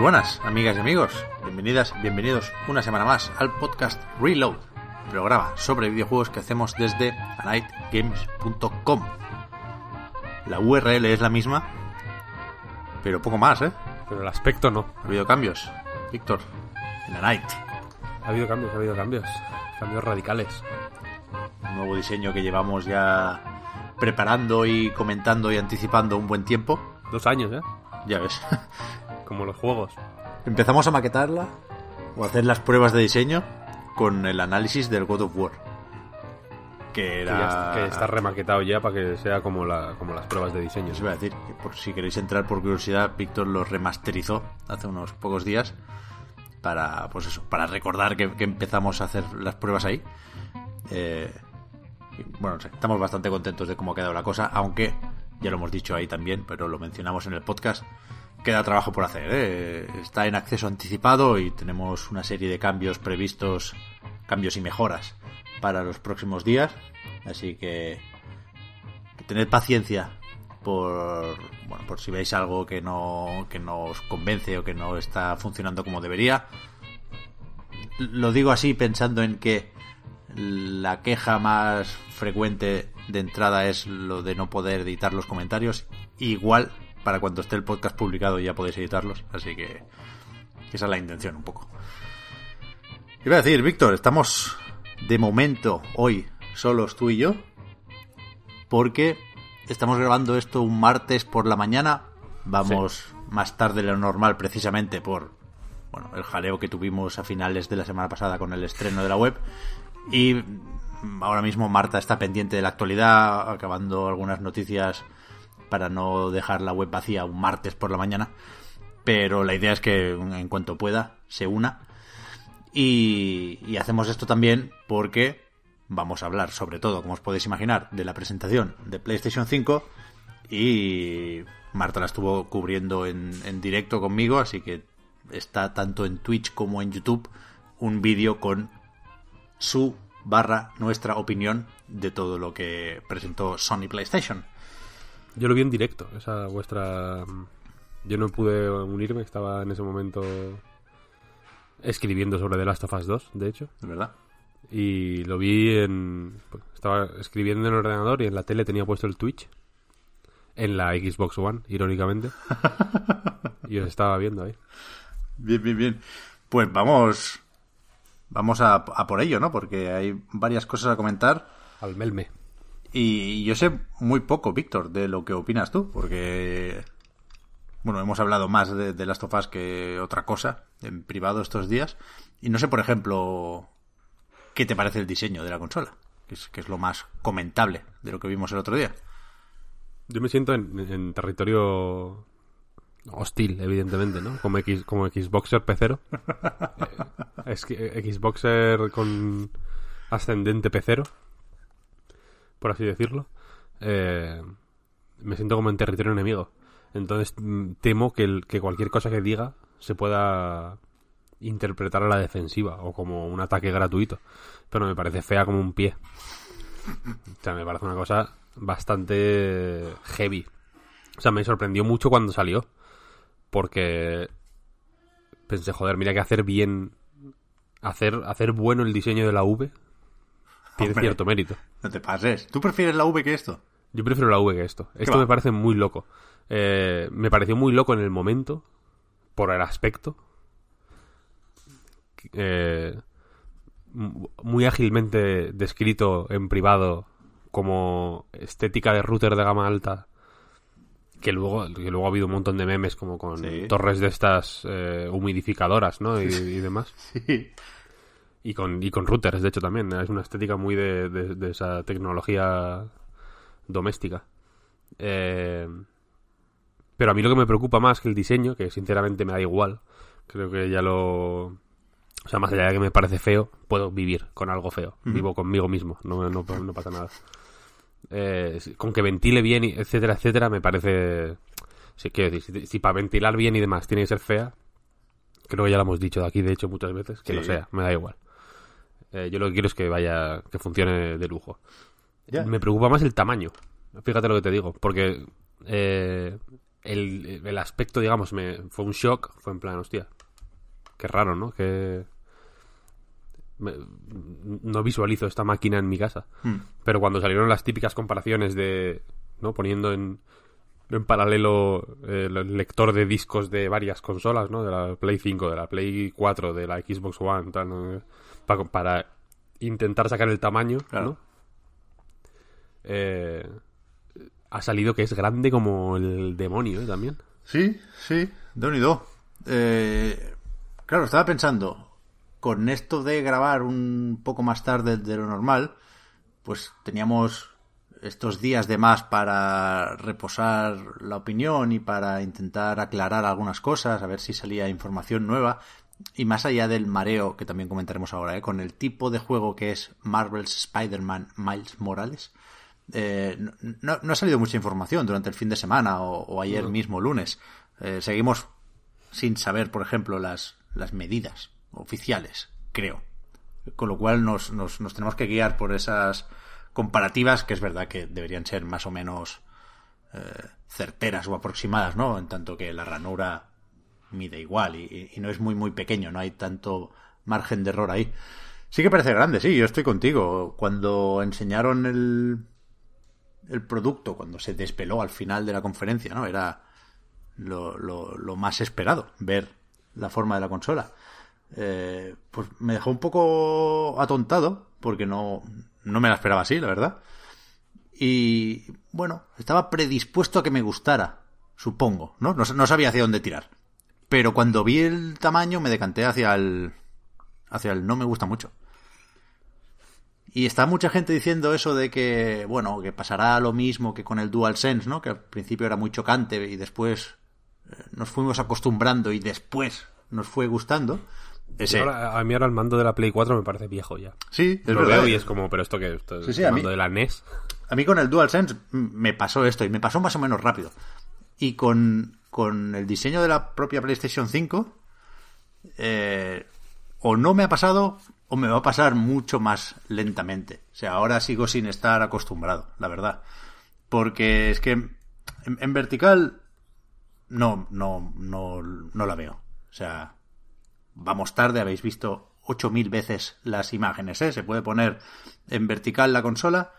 Muy buenas, amigas y amigos. Bienvenidas, bienvenidos una semana más al podcast Reload, programa sobre videojuegos que hacemos desde anightgames.com. La URL es la misma, pero poco más, ¿eh? Pero el aspecto no. Ha habido cambios. Víctor, en Anight, Ha habido cambios, ha habido cambios. Cambios radicales. un nuevo diseño que llevamos ya preparando y comentando y anticipando un buen tiempo. Dos años, ¿eh? Ya ves. Como los juegos. Empezamos a maquetarla o a hacer las pruebas de diseño con el análisis del God of War. Que Que, era. ya está, que está remaquetado ya para que sea como, la, como las pruebas de diseño. Os iba a decir, que por si queréis entrar por curiosidad, Víctor lo remasterizó hace unos pocos días para, pues eso, para recordar que, que empezamos a hacer las pruebas ahí. Eh, bueno, estamos bastante contentos de cómo ha quedado la cosa, aunque ya lo hemos dicho ahí también, pero lo mencionamos en el podcast. Queda trabajo por hacer, ¿eh? está en acceso anticipado y tenemos una serie de cambios previstos, cambios y mejoras para los próximos días, así que que tened paciencia por bueno por si veis algo que no que no os convence o que no está funcionando como debería. Lo digo así pensando en que la queja más frecuente de entrada es lo de no poder editar los comentarios. Igual para cuando esté el podcast publicado ya podéis editarlos así que esa es la intención un poco iba a decir Víctor estamos de momento hoy solos tú y yo porque estamos grabando esto un martes por la mañana. Vamos más tarde de lo normal precisamente por bueno, el jaleo que tuvimos a finales de la semana pasada con el estreno de la web. Y ahora mismo Marta está pendiente de la actualidad, acabando algunas noticias para no dejar la web vacía un martes por la mañana. Pero la idea es que en cuanto pueda se una. Y, y hacemos esto también porque vamos a hablar sobre todo, como os podéis imaginar, de la presentación de PlayStation 5 y Marta la estuvo cubriendo en, en directo conmigo, así que está tanto en Twitch como en YouTube un vídeo con su barra nuestra opinión de todo lo que presentó Sony PlayStation. Yo lo vi en directo, esa vuestra... Yo no pude unirme, estaba en ese momento escribiendo sobre The Last of Us 2, de hecho. ¿De verdad? Y lo vi en... pues, Estaba escribiendo en el ordenador y en la tele tenía puesto el Twitch. En la Xbox One, irónicamente. y os estaba viendo ahí. Bien, bien, bien. Pues vamos, vamos a, a por ello, ¿no? Porque hay varias cosas a comentar. Al Melme. Y yo sé muy poco, Víctor, de lo que opinas tú, porque bueno, hemos hablado más de, de Last of Us que otra cosa en privado estos días. Y no sé, por ejemplo, qué te parece el diseño de la consola, que es, que es lo más comentable de lo que vimos el otro día. Yo me siento en, en territorio hostil, evidentemente, ¿no? Como, X, como Xboxer pecero. Eh, es que eh, Xboxer con ascendente pecero, por así decirlo. Eh, me siento como en territorio enemigo. Entonces mm, temo que, el- que cualquier cosa que diga se pueda interpretar a la defensiva o como un ataque gratuito. Pero me parece fea como un pie. O sea, me parece una cosa bastante heavy. O sea, me sorprendió mucho cuando salió. Porque pensé, joder, mira que hacer bien. Hacer, hacer bueno el diseño de la V tiene Hombre. cierto mérito. No te pases. ¿Tú prefieres la V que esto? Yo prefiero la V que esto. Esto va? me parece muy loco. Eh, me pareció muy loco en el momento, por el aspecto. Eh, muy ágilmente descrito en privado como estética de router de gama alta Que luego, que luego ha habido un montón de memes como con Sí. torres de estas eh, humidificadoras, ¿no? Y, y demás. Sí. Y con, y con routers, de hecho, también. Es una estética muy de, de- de esa tecnología doméstica. Eh, pero a mí lo que me preocupa más que el diseño, que sinceramente me da igual, creo que ya lo... O sea, más allá de que me parece feo, puedo vivir con algo feo. Vivo conmigo mismo, no, no, no pasa nada. Eh, con que ventile bien, etcétera, etcétera, me parece... Sí, quiero decir, si, si para ventilar bien y demás tiene que ser fea, creo que ya lo hemos dicho de aquí, de hecho, muchas veces, que Sí. lo sea, me da igual. Eh, yo lo que quiero es que vaya, que funcione de lujo. Me preocupa más el tamaño. Fíjate lo que te digo, porque eh, el, el aspecto, digamos, me fue un shock, fue en plan, hostia, qué raro, ¿no? Que me- no visualizo esta máquina en mi casa. Hmm. Pero cuando salieron las típicas comparaciones de, ¿no? Poniendo en, en paralelo eh, el lector de discos de varias consolas, ¿no? De la Play 5, de la Play 4, de la Xbox One, tal, ¿no? Pa- para intentar sacar el tamaño, Claro. ¿no? Eh, ha salido que es grande como el demonio, ¿eh? También. Sí, sí, de unido. Eh, claro, estaba pensando, con esto de grabar un poco más tarde de lo normal, pues teníamos estos días de más para reposar la opinión y para intentar aclarar algunas cosas, a ver si salía información nueva. Y más allá del mareo, que también comentaremos ahora, ¿eh? con el tipo de juego que es Marvel's Spider-Man Miles Morales, eh, no, no- ha salido mucha información durante el fin de semana o, o ayer mismo lunes. Eh, seguimos sin saber, por ejemplo, las, las medidas oficiales, creo. Con lo cual nos, nos, nos tenemos que guiar por esas comparativas que es verdad que deberían ser más o menos eh, certeras o aproximadas, ¿no? En tanto que la ranura mide igual y, no es muy muy pequeño, no hay tanto margen de error ahí. Sí que parece grande, sí, yo estoy contigo. Cuando enseñaron el, el producto, cuando se despeló al final de la conferencia, ¿no? Era lo, lo, lo más esperado, ver la forma de la consola. Eh, pues me dejó un poco atontado, porque no, no me la esperaba así, la verdad. Y bueno, estaba predispuesto a que me gustara, supongo, ¿no? No, no sabía hacia dónde tirar. Pero cuando vi el tamaño me decanté hacia el. hacia el no me gusta mucho. Y está mucha gente diciendo eso de que, bueno, que pasará lo mismo que con el DualSense, ¿no? Que al principio era muy chocante y después eh, nos fuimos acostumbrando y después nos fue gustando. Ese. ahora- a mí ahora el mando de la Play 4 me parece viejo ya. Sí, es Lo verdad. veo y es como, pero esto que esto Sí, es sí, el a mí- mando de la NES. A mí con el DualSense me pasó esto y me pasó más o menos rápido. Y con, con el diseño de la propia PlayStation 5, eh, o no me ha pasado o me va a pasar mucho más lentamente. O sea, ahora sigo sin estar acostumbrado, la verdad. Porque es que en, vertical no, no, no, no la veo. O sea, vamos tarde, habéis visto 8000 veces las imágenes, ¿eh? Se puede poner en vertical la consola,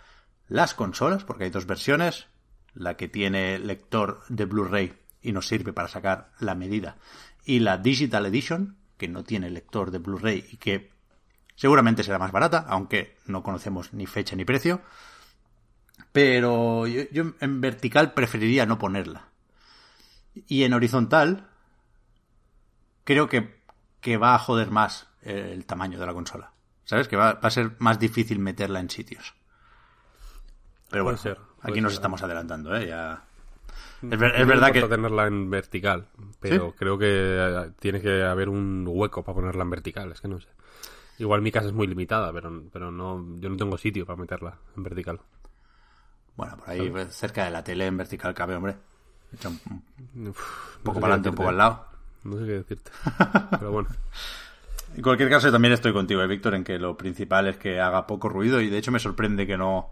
las consolas, porque hay dos versiones, la que tiene lector de Blu-ray y nos sirve para sacar la medida, y la Digital Edition, que no tiene lector de Blu-ray y que seguramente será más barata, aunque no conocemos ni fecha ni precio. Pero yo, yo en vertical preferiría no ponerla. Y en horizontal, creo que, que va a joder más el tamaño de la consola. ¿Sabes? Que va, va a ser más difícil meterla en sitios. Pero Puede bueno, ser, aquí nos ser. estamos adelantando, ¿eh? Ya... Es, ver- es verdad que... tenerla en vertical, pero ¿Sí? creo que eh, tiene que haber un hueco para ponerla en vertical, es que no sé. Igual mi casa es muy limitada, pero, pero no, yo no tengo sitio para meterla en vertical. Bueno, por ahí pues, cerca de la tele en vertical cabe, hombre. Echa un, no poco sé para adelante, un poco al lado. No sé qué decirte. Pero bueno, En cualquier caso, también estoy contigo, eh, Víctor, en que lo principal es que haga poco ruido y de hecho me sorprende que no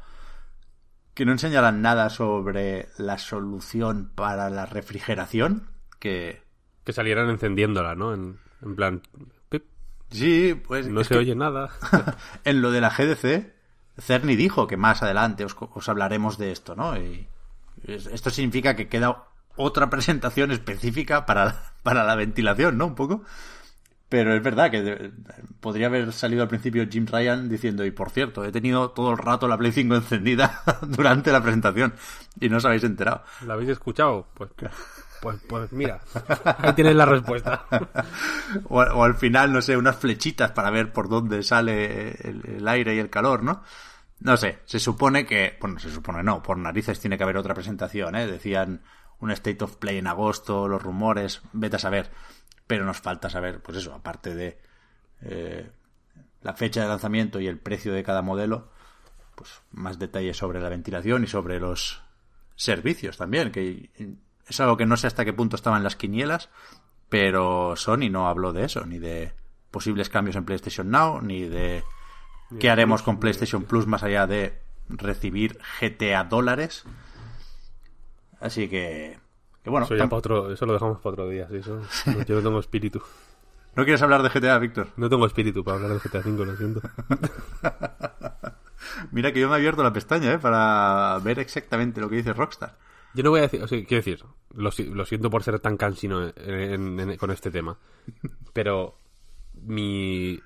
que no enseñaran nada sobre la solución para la refrigeración, que que salieran encendiéndola, ¿no? En, en plan, pip, sí, pues no se que oye nada. en lo de la GDC, Cerny dijo que más adelante os, os hablaremos de esto, ¿no? Y es- esto significa que queda otra presentación específica para, para la ventilación, ¿no? Un poco. Pero es verdad que de- podría haber salido al principio Jim Ryan diciendo, y por cierto, he tenido todo el rato la Play 5 encendida durante la presentación y no os habéis enterado. ¿La habéis escuchado? Pues, pues, pues mira, ahí tienes la respuesta. O, o al final, no sé, unas flechitas para ver por dónde sale el, el aire y el calor, ¿no? No sé, se supone que, bueno, se supone no, por narices tiene que haber otra presentación, ¿eh? Decían un State of Play en agosto, los rumores, vete a saber. Pero nos falta saber, pues eso, aparte de eh, la fecha de lanzamiento y el precio de cada modelo, pues más detalles sobre la ventilación y sobre los servicios también, que es algo que no sé hasta qué punto estaban las quinielas, pero Sony no habló de eso, ni de posibles cambios en PlayStation Now, ni de qué haremos con PlayStation Plus más allá de recibir GTA dólares. Así que, que bueno, Eso, ya tam- para otro, eso lo dejamos para otro día. sí, eso, no, yo no tengo espíritu. ¿no quieres hablar de GTA, Víctor? No tengo espíritu para hablar de GTA V, lo siento. Mira que yo me he abierto la pestaña ¿eh? para ver exactamente lo que dice Rockstar. Yo no voy a decir, o sea, quiero decir, lo, lo siento por ser tan cansino en- en- en- con este tema, pero mi,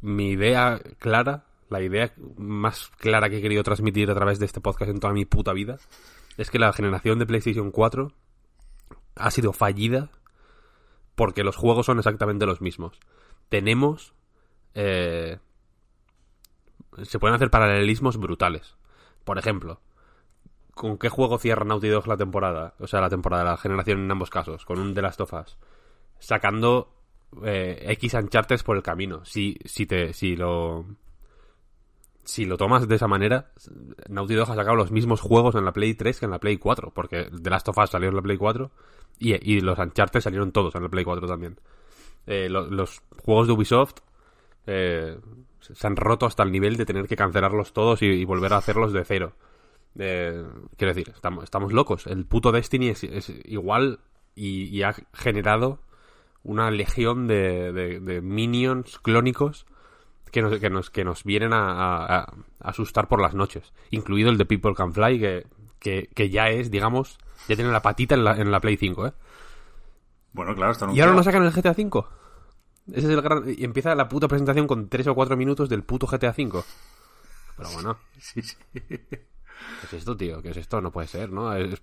mi idea clara, la idea más clara que he querido transmitir a través de este podcast en toda mi puta vida, es que la generación de PlayStation 4 ha sido fallida porque los juegos son exactamente los mismos. Tenemos... eh, se pueden hacer paralelismos brutales. Por ejemplo, ¿con qué juego cierra Naughty Dog la temporada? O sea, la temporada, la generación en ambos casos, con un The Last of Us. Sacando eh, X Uncharted por el camino. Si, si te, si lo, si lo tomas de esa manera, Naughty Dog ha sacado los mismos juegos en la Play 3 que en la Play 4, porque The Last of Us salió en la Play 4 y, y los Uncharted salieron todos en la Play 4 también. Eh, lo- los juegos de Ubisoft eh, se han roto hasta el nivel de tener que cancelarlos todos y, volver a hacerlos de cero. Eh, quiero decir, estamos, estamos locos. El puto Destiny es, igual y, ha generado una legión de- de minions clónicos que nos, que nos, que nos vienen a, a- a asustar por las noches. Incluido el de People Can Fly, que, que, que ya es, digamos, ya tiene la patita en la, en la Play 5, ¿eh? Bueno, claro, está ¿Y ahora no sacan el GTA V? Ese es el gran... Y empieza la puta presentación con 3 o 4 minutos del puto GTA V. Pero bueno, Sí, sí. ¿qué es esto, tío? ¿Qué es esto? No puede ser, ¿no? Es-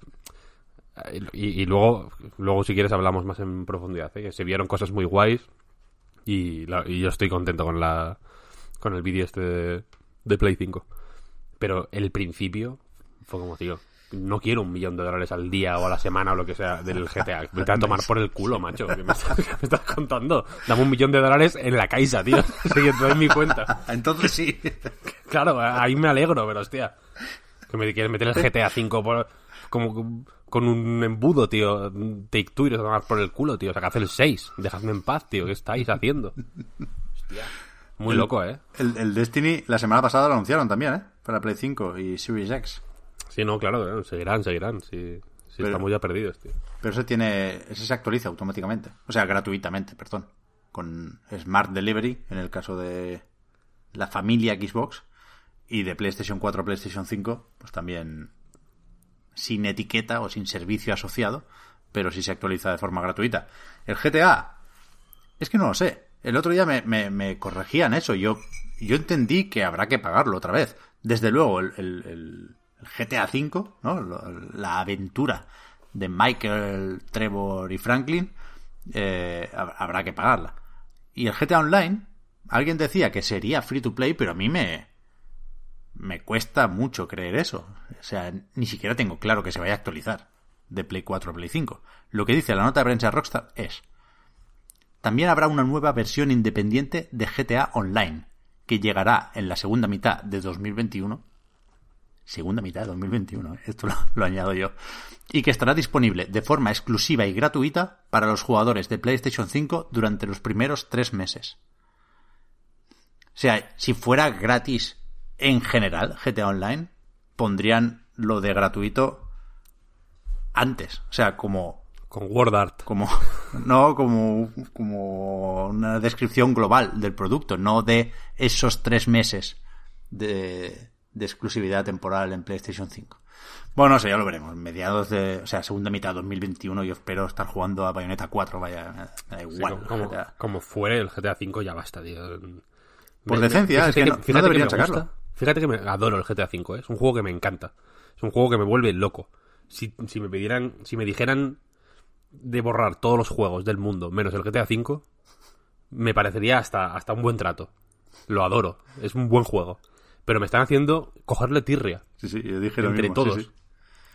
Y, y luego, luego, si quieres, hablamos más en profundidad. ¿eh? Se vieron cosas muy guays y, la- y yo estoy contento con la con el vídeo este de, de Play 5. Pero el principio fue como, tío, no quiero un millón de dólares al día o a la semana o lo que sea del GTA. Me a tomar por el culo, macho. ¿Qué me estás, qué me estás contando? Dame un millón de dólares en la Caixa, tío. Siguiendo en mi cuenta. Entonces sí. Claro, ahí me alegro, pero hostia. Que me quieres meter el GTA V por, como con un embudo, tío. Take two y os tomar por el culo, tío. Sacad el 6. Dejadme en paz, tío. ¿Qué estáis haciendo? Hostia. Muy loco, ¿eh? El, el Destiny la semana pasada lo anunciaron también, ¿eh? Para Play 5 y Series X. Sí, no, claro, eh, seguirán, seguirán. Sí, sí Pero- estamos ya perdidos, tío. Pero ese tiene, ese se actualiza automáticamente. O sea, gratuitamente, perdón. Con Smart Delivery, en el caso de la familia Xbox. Y de PlayStation 4 a PlayStation 5, pues también sin etiqueta o sin servicio asociado. Pero sí se actualiza de forma gratuita. El GTA, es que no lo sé. El otro día me, me, me corregían eso. Yo, yo entendí que habrá que pagarlo otra vez. Desde luego, el, el- el- GTA V, ¿no? La aventura de Michael, Trevor y Franklin, eh, hab- habrá que pagarla. Y el GTA Online, alguien decía que sería free to play, pero a mí me, me cuesta mucho creer eso. O sea, ni siquiera tengo claro que se vaya a actualizar de Play 4 a Play 5. Lo que dice la nota de prensa de Rockstar es también habrá una nueva versión independiente de GTA Online, que llegará en la segunda mitad de 2021. Segunda mitad de 2021, ¿eh? esto lo, lo añado yo. Y que estará disponible de forma exclusiva y gratuita para los jugadores de PlayStation 5 durante los primeros tres meses. O sea, si fuera gratis en general GTA Online, pondrían lo de gratuito antes. O sea, como Con Word Art. como no como como una descripción global del producto no de esos tres meses de, de exclusividad temporal en PlayStation 5 Bueno, no sé, ya lo veremos. Mediados de, o sea, segunda mitad de 2021 yo espero estar jugando a Bayonetta 4, vaya, me da igual. Sí, como, como, como, fuere el GTA V ya basta, tío. Por me, decencia, es que, no, fíjate no deberían que sacarlo. Gusta, fíjate que me adoro el GTA V, ¿eh? es un juego que me encanta. Es un juego que me vuelve loco. Si, si me pidieran, si me dijeran de borrar todos los juegos del mundo menos el GTA V, me parecería hasta, hasta un buen trato. Lo adoro, es un buen juego. Pero me están haciendo cogerle tirria. Sí, sí, yo dije lo entre mismo, todos. sí, sí.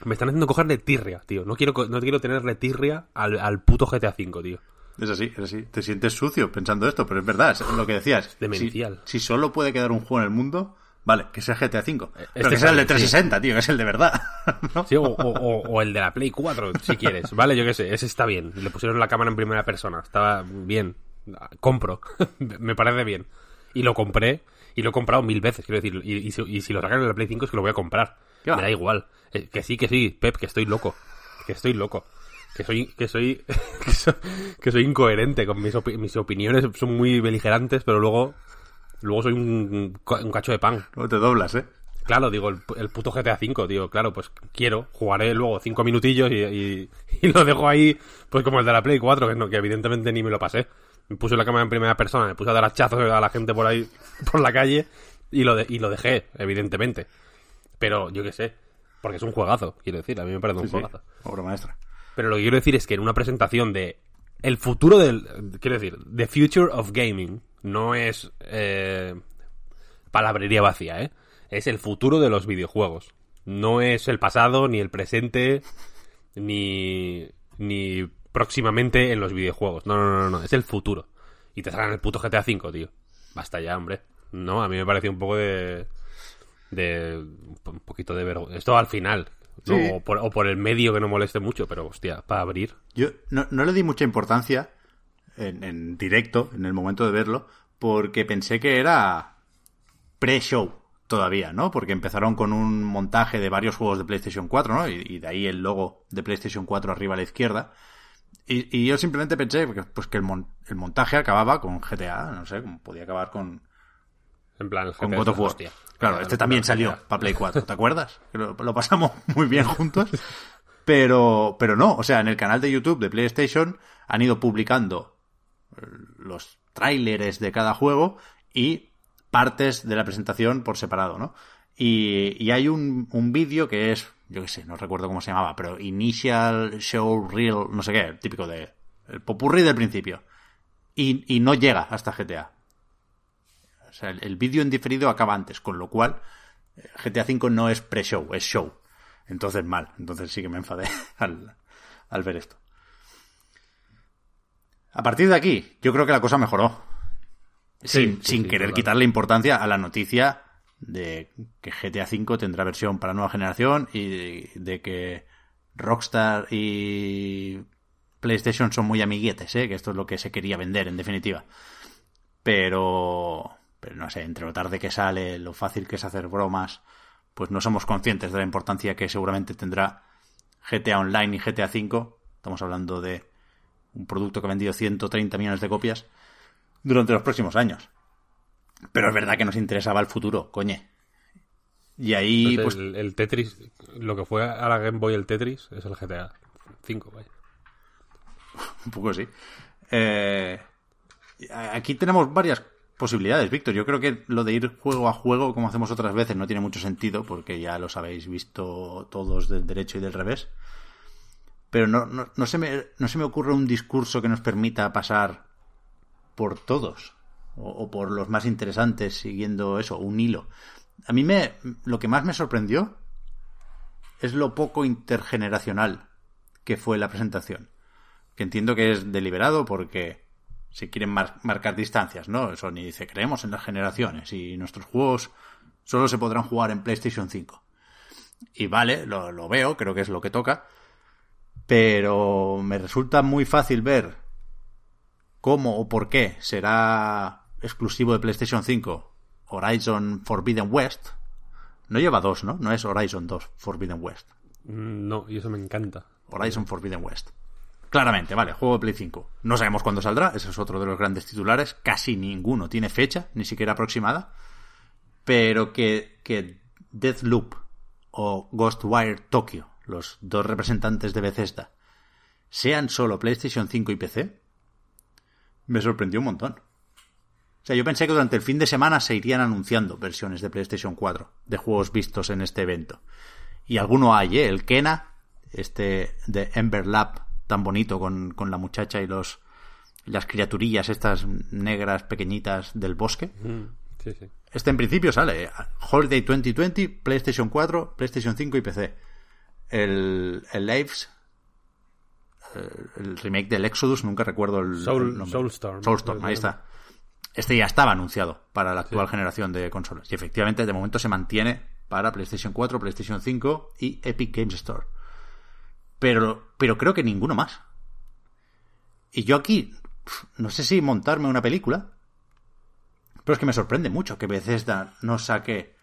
Me están haciendo cogerle tirria, tío. No quiero, no quiero tenerle tirria al, al puto GTA V, tío. Es así, es así. Te sientes sucio pensando esto, pero es verdad, es lo que decías. Demencial. Si, si, solo puede quedar un juego en el mundo, vale, que sea GTA V. Este pero que sea el de 360, sí. tío, que es el de verdad. ¿no? Sí, o, o, o, el de la Play 4, si quieres. Vale, yo qué sé, ese está bien. Le pusieron la cámara en primera persona, estaba bien. Compro, me parece bien. Y lo compré, y lo he comprado mil veces, quiero decir. Y, y, si, y si, lo sacan en la Play 5 es que lo voy a comprar. Me da igual. Eh, que sí, que sí, Pep, que estoy loco. Que estoy loco. Que soy, que soy, que soy, que soy incoherente con mis, opi mis, opiniones, son muy beligerantes, pero luego, luego soy un, un cacho de pan. No te doblas, eh. Claro, digo, el, el, puto GTA V, digo, claro, pues quiero, jugaré luego cinco minutillos y, y, y, lo dejo ahí, pues como el de la Play 4, que, no, que evidentemente ni me lo pasé. Me puse la cámara en primera persona, me puse a dar hachazos a la gente por ahí, por la calle, y lo, de, y lo dejé, evidentemente. Pero yo qué sé, porque es un juegazo, quiero decir, a mí me parece un sí, juegazo. Sí, obra maestra. Pero lo que quiero decir es que en una presentación de el futuro del, quiero decir, the future of gaming, no es eh, palabrería vacía, ¿eh? Es el futuro de los videojuegos. No es el pasado, ni el presente, ni, ni próximamente en los videojuegos. No, no, no, no, es el futuro. Y te sacan el puto GTA V, tío. Basta ya, hombre. No, a mí me pareció un poco de de un poquito de vergüenza. Esto al final, ¿no? sí. o, por, o, por, el medio que no moleste mucho, pero hostia, para abrir. Yo no, no le di mucha importancia en, en, directo, en el momento de verlo, porque pensé que era pre-show todavía, ¿no? Porque empezaron con un montaje de varios juegos de PlayStation 4, ¿no? Y, y de ahí el logo de PlayStation 4 arriba a la izquierda. Y, y yo simplemente pensé que, pues, que el, mon el montaje acababa con GTA, no sé, como podía acabar con, en plan, con God of War. Hostia. Claro, este también salió para Play 4, ¿te acuerdas? Lo, lo, pasamos muy bien juntos. Pero, pero no, o sea, en el canal de YouTube de PlayStation han ido publicando los tráileres de cada juego y partes de la presentación por separado, ¿no? Y, y hay un, un vídeo que es, yo qué sé, no recuerdo cómo se llamaba, pero Initial Show Reel, no sé qué, típico de el popurrí del principio. Y, y no llega hasta GTA. O sea, el, el vídeo en diferido acaba antes, con lo cual GTA V no es pre-show, es show. Entonces mal, entonces sí que me enfadé al, al, ver esto. A partir de aquí, yo creo que la cosa mejoró. Sin, sí, sin sí, querer claro. quitarle importancia a la noticia de que GTA V tendrá versión para nueva generación y de, de que Rockstar y PlayStation son muy amiguetes, ¿eh? que esto es lo que se quería vender en definitiva. Pero, pero no sé, entre lo tarde que sale, lo fácil que es hacer bromas, pues no somos conscientes de la importancia que seguramente tendrá GTA Online y GTA V. Estamos hablando de un producto que ha vendido 130 millones de copias durante los próximos años. Pero es verdad que nos interesaba el futuro, coñe. Y ahí, Entonces, pues, el, el, Tetris, lo que fue a la Game Boy el Tetris es el GTA 5, vaya. un poco sí. Eh, aquí tenemos varias posibilidades, Víctor. Yo creo que lo de ir juego a juego, como hacemos otras veces, no tiene mucho sentido, porque ya los habéis visto todos del derecho y del revés. Pero no, no, no, se, me, no se me ocurre un discurso que nos permita pasar por todos, o, o por los más interesantes, siguiendo eso, un hilo. A mí me, lo que más me sorprendió es lo poco intergeneracional que fue la presentación. Que entiendo que es deliberado porque se quieren mar marcar distancias, ¿no? Sony dice, creemos en las generaciones y nuestros juegos solo se podrán jugar en PlayStation 5. Y vale, lo, lo veo, creo que es lo que toca, pero me resulta muy fácil ver cómo o por qué será exclusivo de PlayStation 5 Horizon Forbidden West. No lleva dos, ¿no? No es Horizon 2 Forbidden West. Mm, No, y eso me encanta. Horizon Forbidden West. Claramente, vale, juego de Play 5. No sabemos cuándo saldrá, ese es otro de los grandes titulares. Casi ninguno tiene fecha, ni siquiera aproximada. Pero que, que Deathloop o Ghostwire Tokyo, los dos representantes de Bethesda, sean solo PlayStation 5 y PC, me sorprendió un montón. O sea, yo pensé que durante el fin de semana se irían anunciando versiones de PlayStation 4 de juegos vistos en este evento. Y alguno hay, ¿eh? El Kena, este de Ember Lab, tan bonito con, con la muchacha y los las criaturillas estas negras pequeñitas del bosque. Sí, sí. Este en principio sale Holiday 2020, PlayStation 4, PlayStation 5 y PC. El, el Lives, eh, el remake del Exodus, nunca recuerdo el, Soul- el nombre. Soulstorm. Soulstorm, ahí está. Este ya estaba anunciado para la actual generación de consolas. Y efectivamente, de momento se mantiene para PlayStation 4, PlayStation 5 y Epic Games Store. Pero, pero creo que ninguno más. Y yo aquí, no sé si montarme una película, pero es que me sorprende mucho que Bethesda no saque,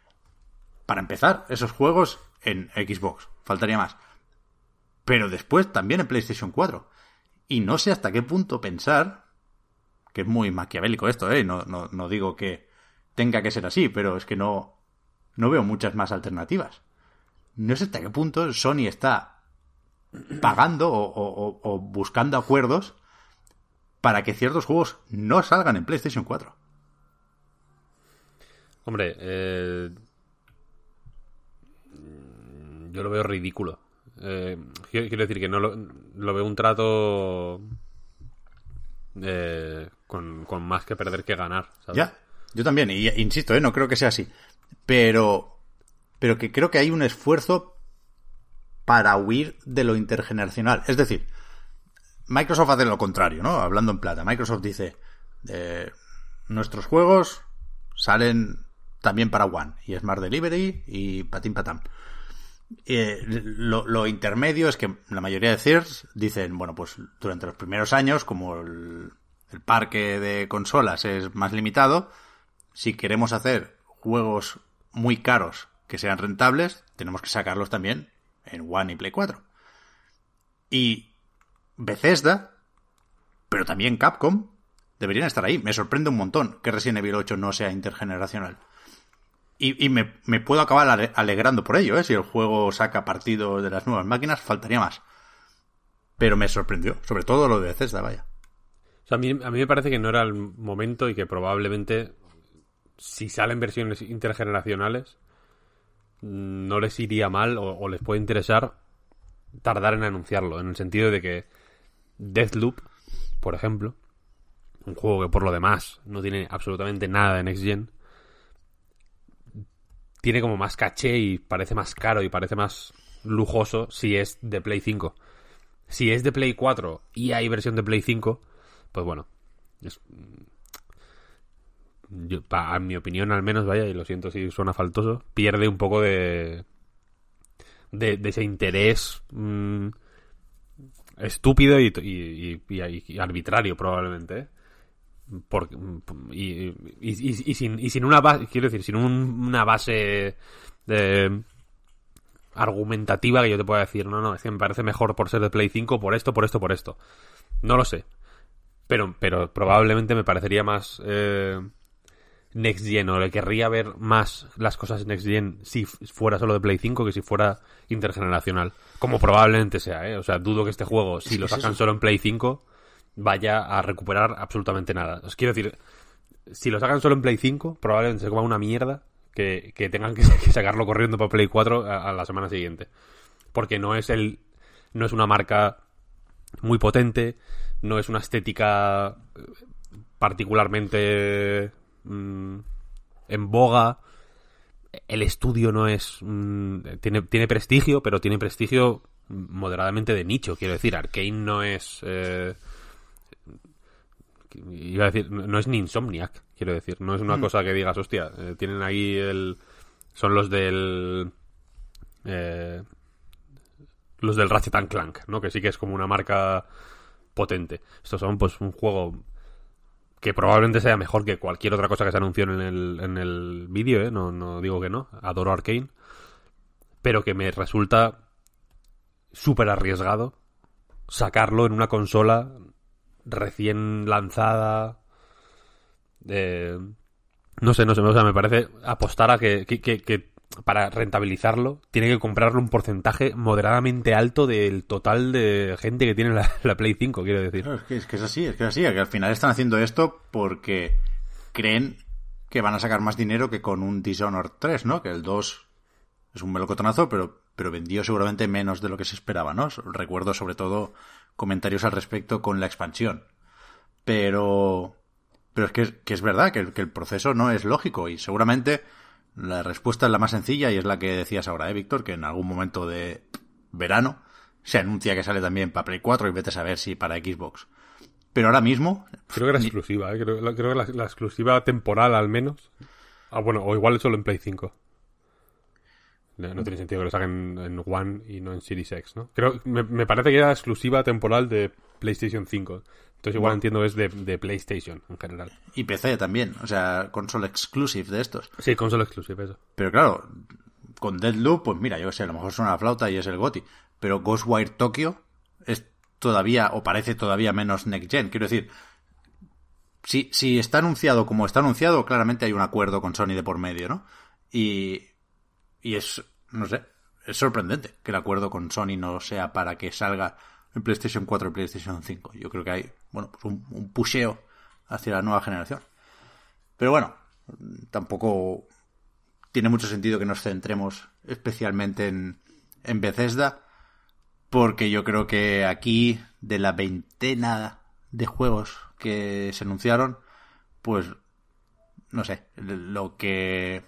para empezar, esos juegos en Xbox. Faltaría más. Pero después también en PlayStation 4. Y no sé hasta qué punto pensar, que es muy maquiavélico esto, ¿eh? No, no, no digo que tenga que ser así, pero es que no, no veo muchas más alternativas. No sé hasta qué punto Sony está pagando o, o- o- o buscando acuerdos para que ciertos juegos no salgan en PlayStation 4. Hombre, eh, yo lo veo ridículo. Eh, quiero, decir que no lo, lo veo un trato eh, con, con más que perder que ganar. ¿sabes? Ya, yo también, y insisto, ¿eh? no creo que sea así. Pero, pero que creo que hay un esfuerzo para huir de lo intergeneracional. Es decir, Microsoft hace lo contrario, ¿no? Hablando en plata. Microsoft dice, eh, nuestros juegos salen también para One y Smart Delivery y patín patam. Eh, lo, intermedio es que la mayoría de CIRS dicen, bueno, pues durante los primeros años, como el parque de consolas es más limitado, si queremos hacer juegos muy caros que sean rentables, tenemos que sacarlos también en One y Play 4. Y Bethesda, pero también Capcom, deberían estar ahí. Me sorprende un montón que Resident Evil 8 no sea intergeneracional. Y, y me, me puedo acabar ale- alegrando por ello, ¿eh? Si el juego saca partido de las nuevas máquinas, faltaría más. Pero me sorprendió, sobre todo lo de Bethesda, vaya. A, mí, a mí me parece que no era el momento y que probablemente si salen versiones intergeneracionales no les iría mal o, les puede interesar tardar en anunciarlo, en el sentido de que Deathloop, por ejemplo, un juego que por lo demás no tiene absolutamente nada de Next Gen, tiene como más caché y parece más caro y parece más lujoso si es de Play 5. Si es de Play 4 y hay versión de Play 5, pues bueno, es, a mi opinión al menos, vaya, y lo siento si suena faltoso, pierde un poco de, de, de ese interés mm, estúpido y, arbitrario probablemente, ¿eh? Por- y, sin, sin una base, quiero decir, sin un- una base argumentativa que yo te pueda decir, no, no, es que me parece mejor por ser de Play 5, por esto, por esto, por esto. No lo sé. Pero, pero probablemente me parecería más eh, Next Gen, o le querría ver más las cosas Next Gen si fuera solo de Play 5 que si fuera intergeneracional. Como probablemente sea, ¿eh? O sea, dudo que este juego, si lo sacan solo en Play 5, vaya a recuperar absolutamente nada. Os quiero decir, si lo sacan solo en Play 5, probablemente se coma una mierda que, que tengan que, que sacarlo corriendo para Play 4 a, a la semana siguiente. Porque no es el. no es una marca muy potente, no es una estética eh, particularmente mm, en boga. El estudio no es. mm, tiene, tiene prestigio, pero tiene prestigio moderadamente de nicho. Quiero decir, Arkane no es. eh, iba a decir, no es ni Insomniac, quiero decir. No es una cosa que digas, hostia, eh, tienen ahí el. Son los del. eh, los del Ratchet and Clank, ¿no? Que sí que es como una marca potente. Estos son, pues, un juego que probablemente sea mejor que cualquier otra cosa que se anunció en el, en el vídeo, ¿eh? No, no digo que no. Adoro Arkane. Pero que me resulta súper arriesgado sacarlo en una consola recién lanzada. eh, no sé, no sé, o sea, me parece apostar a que, que, que- que para rentabilizarlo, tiene que comprarlo un porcentaje moderadamente alto del total de gente que tiene la, Play 5, quiero decir. es, que, es, así, es que es así, que al final están haciendo esto porque creen que van a sacar más dinero que con un Dishonored 3, ¿no? Que el 2 es un melocotonazo, pero, pero vendió seguramente menos de lo que se esperaba, ¿no? Recuerdo sobre todo comentarios al respecto con la expansión. Pero, pero es que, es verdad que el proceso no es lógico y seguramente la respuesta es la más sencilla y es la que decías ahora, ¿eh, Víctor? Que en algún momento de verano se anuncia que sale también para Play 4 y vete a saber si para Xbox. Pero ahora mismo... Creo que era exclusiva, ¿eh? creo, creo, que la, la, exclusiva temporal al menos. Ah, bueno, o igual solo en Play 5. No, no tiene sentido que lo saquen en One y no en Series X, ¿no? Creo, me, me parece que era exclusiva temporal de PlayStation 5. Entonces igual entiendo es de, de, PlayStation en general. Y PC también, o sea, console exclusive de estos. Sí, console exclusive, eso. Pero claro, con Deadloop, pues mira, yo sé, a lo mejor suena la flauta y es el GOTI. Pero Ghostwire Tokyo es todavía, o parece todavía menos next gen. Quiero decir, si, si está anunciado como está anunciado, claramente hay un acuerdo con Sony de por medio, ¿no? Y, y es, no sé, es sorprendente que el acuerdo con Sony no sea para que salga en PlayStation 4 y PlayStation 5. Yo creo que hay, bueno, pues un, un pusheo hacia la nueva generación. Pero bueno, tampoco tiene mucho sentido que nos centremos especialmente en, en Bethesda, porque yo creo que aquí, de la veintena de juegos que se anunciaron, pues, no sé, lo que,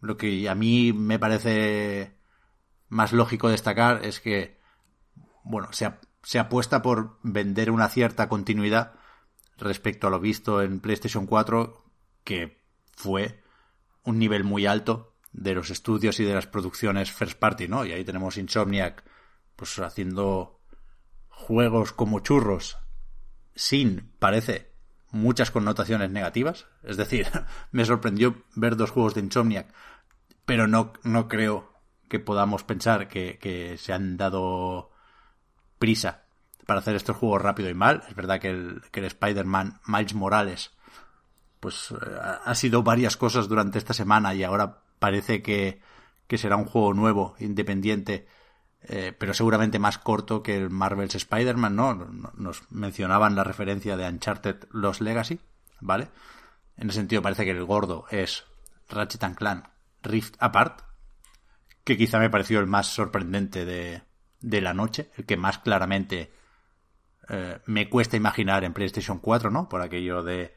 lo que a mí me parece más lógico destacar es que bueno, se, se apuesta por vender una cierta continuidad respecto a lo visto en PlayStation 4, que fue un nivel muy alto de los estudios y de las producciones first party, ¿no? Y ahí tenemos Insomniac, pues haciendo juegos como churros, sin, parece, muchas connotaciones negativas. Es decir, me sorprendió ver dos juegos de Insomniac, pero no, no creo que podamos pensar que, que se han dado prisa para hacer estos juegos rápido y mal. Es verdad que el, Spider-Man Miles Morales pues eh, ha sido varias cosas durante esta semana y ahora parece que, será un juego nuevo, independiente, eh, pero seguramente más corto que el Marvel's Spider-Man, ¿no? Nos mencionaban la referencia de Uncharted Los Legacy, ¿vale? En ese sentido parece que el gordo es Ratchet Clank Rift Apart, que quizá me pareció el más sorprendente de, de la noche, el que más claramente eh, me cuesta imaginar en PlayStation 4, ¿no? Por aquello de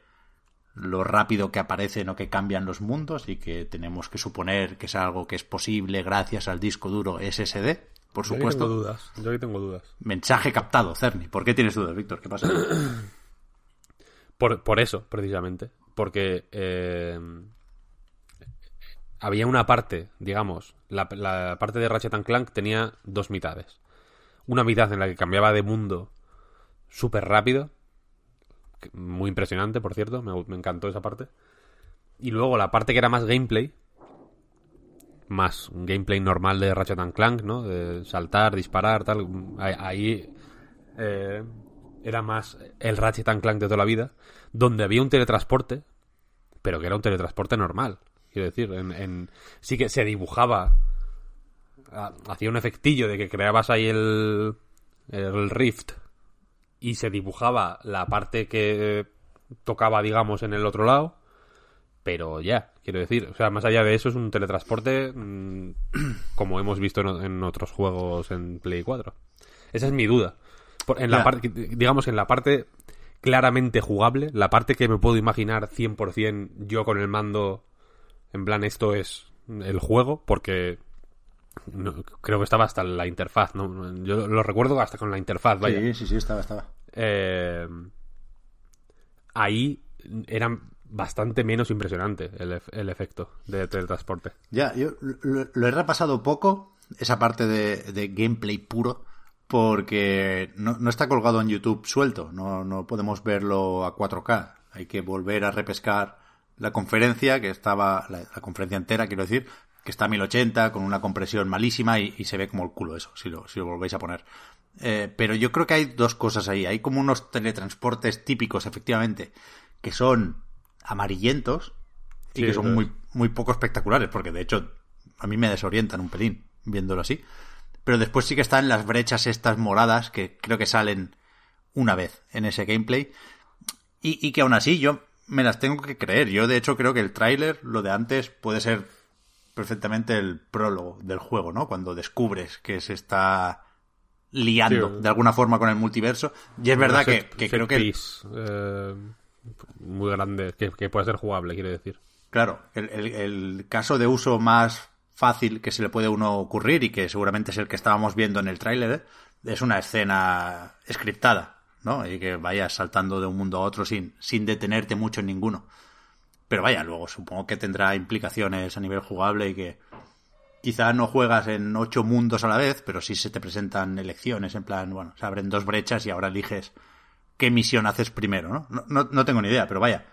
lo rápido que aparecen o que cambian los mundos y que tenemos que suponer que es algo que es posible gracias al disco duro SSD, por supuesto. Yo tengo dudas, yo tengo dudas. Mensaje captado, Cerny. ¿Por qué tienes dudas, Víctor? ¿Qué pasa? por, por eso, precisamente. Porque eh, había una parte, digamos, la, parte de Ratchet Clank tenía dos mitades. Una mitad en la que cambiaba de mundo súper rápido, muy impresionante, por cierto, me, encantó esa parte. Y luego la parte que era más gameplay, más un gameplay normal de Ratchet Clank, ¿no? De saltar, disparar, tal. Ahí eh, era más el Ratchet Clank de toda la vida, donde había un teletransporte, pero que era un teletransporte normal. Quiero decir, en, en, sí que se dibujaba, hacía un efectillo de que creabas ahí el, el rift y se dibujaba la parte que tocaba, digamos, en el otro lado, pero ya, quiero decir, o sea, más allá de eso es un teletransporte mmm, como hemos visto en, en, otros juegos en Play 4. Esa es mi duda. Por, en la parte, digamos, en la parte claramente jugable, la parte que me puedo imaginar 100% yo con el mando en plan, esto es el juego, porque no, creo que estaba hasta la interfaz, ¿no? Yo lo recuerdo hasta con la interfaz, vaya. Sí, sí, sí, estaba, estaba. Eh, ahí era bastante menos impresionante el, el efecto de teletransporte. Ya, yo lo, lo, he repasado poco, esa parte de, de gameplay puro, porque no, no, está colgado en YouTube suelto, no, no podemos verlo a 4K. Hay que volver a repescar la conferencia, que estaba, la, la, conferencia entera, quiero decir, que está a 1080 con una compresión malísima y, y se ve como el culo eso, si lo, si lo volvéis a poner. Eh, pero yo creo que hay dos cosas ahí. Hay como unos teletransportes típicos, efectivamente, que son amarillentos y sí, que son muy, muy poco espectaculares, porque de hecho a mí me desorientan un pelín viéndolo así. Pero después sí que están las brechas estas moradas que creo que salen una vez en ese gameplay. Y, y que aún así yo me las tengo que creer. Yo de hecho creo que el tráiler, lo de antes, puede ser perfectamente el prólogo del juego, ¿no? Cuando descubres que se está liando Sí. de alguna forma con el multiverso. Y es verdad que, Set- que set creo que... piece, eh, muy grande, que, que puede ser jugable, quiero decir. Claro, el, el- el caso de uso más fácil que se le puede a uno ocurrir y que seguramente es el que estábamos viendo en el tráiler ¿eh? es una escena scriptada, ¿no? Y que vayas saltando de un mundo a otro sin, sin detenerte mucho en ninguno. Pero vaya, luego supongo que tendrá implicaciones a nivel jugable y que quizá no juegas en ocho mundos a la vez, pero sí se te presentan elecciones, en plan, bueno, se abren dos brechas y ahora eliges qué misión haces primero, ¿no? No, no, tengo ni idea, pero vaya,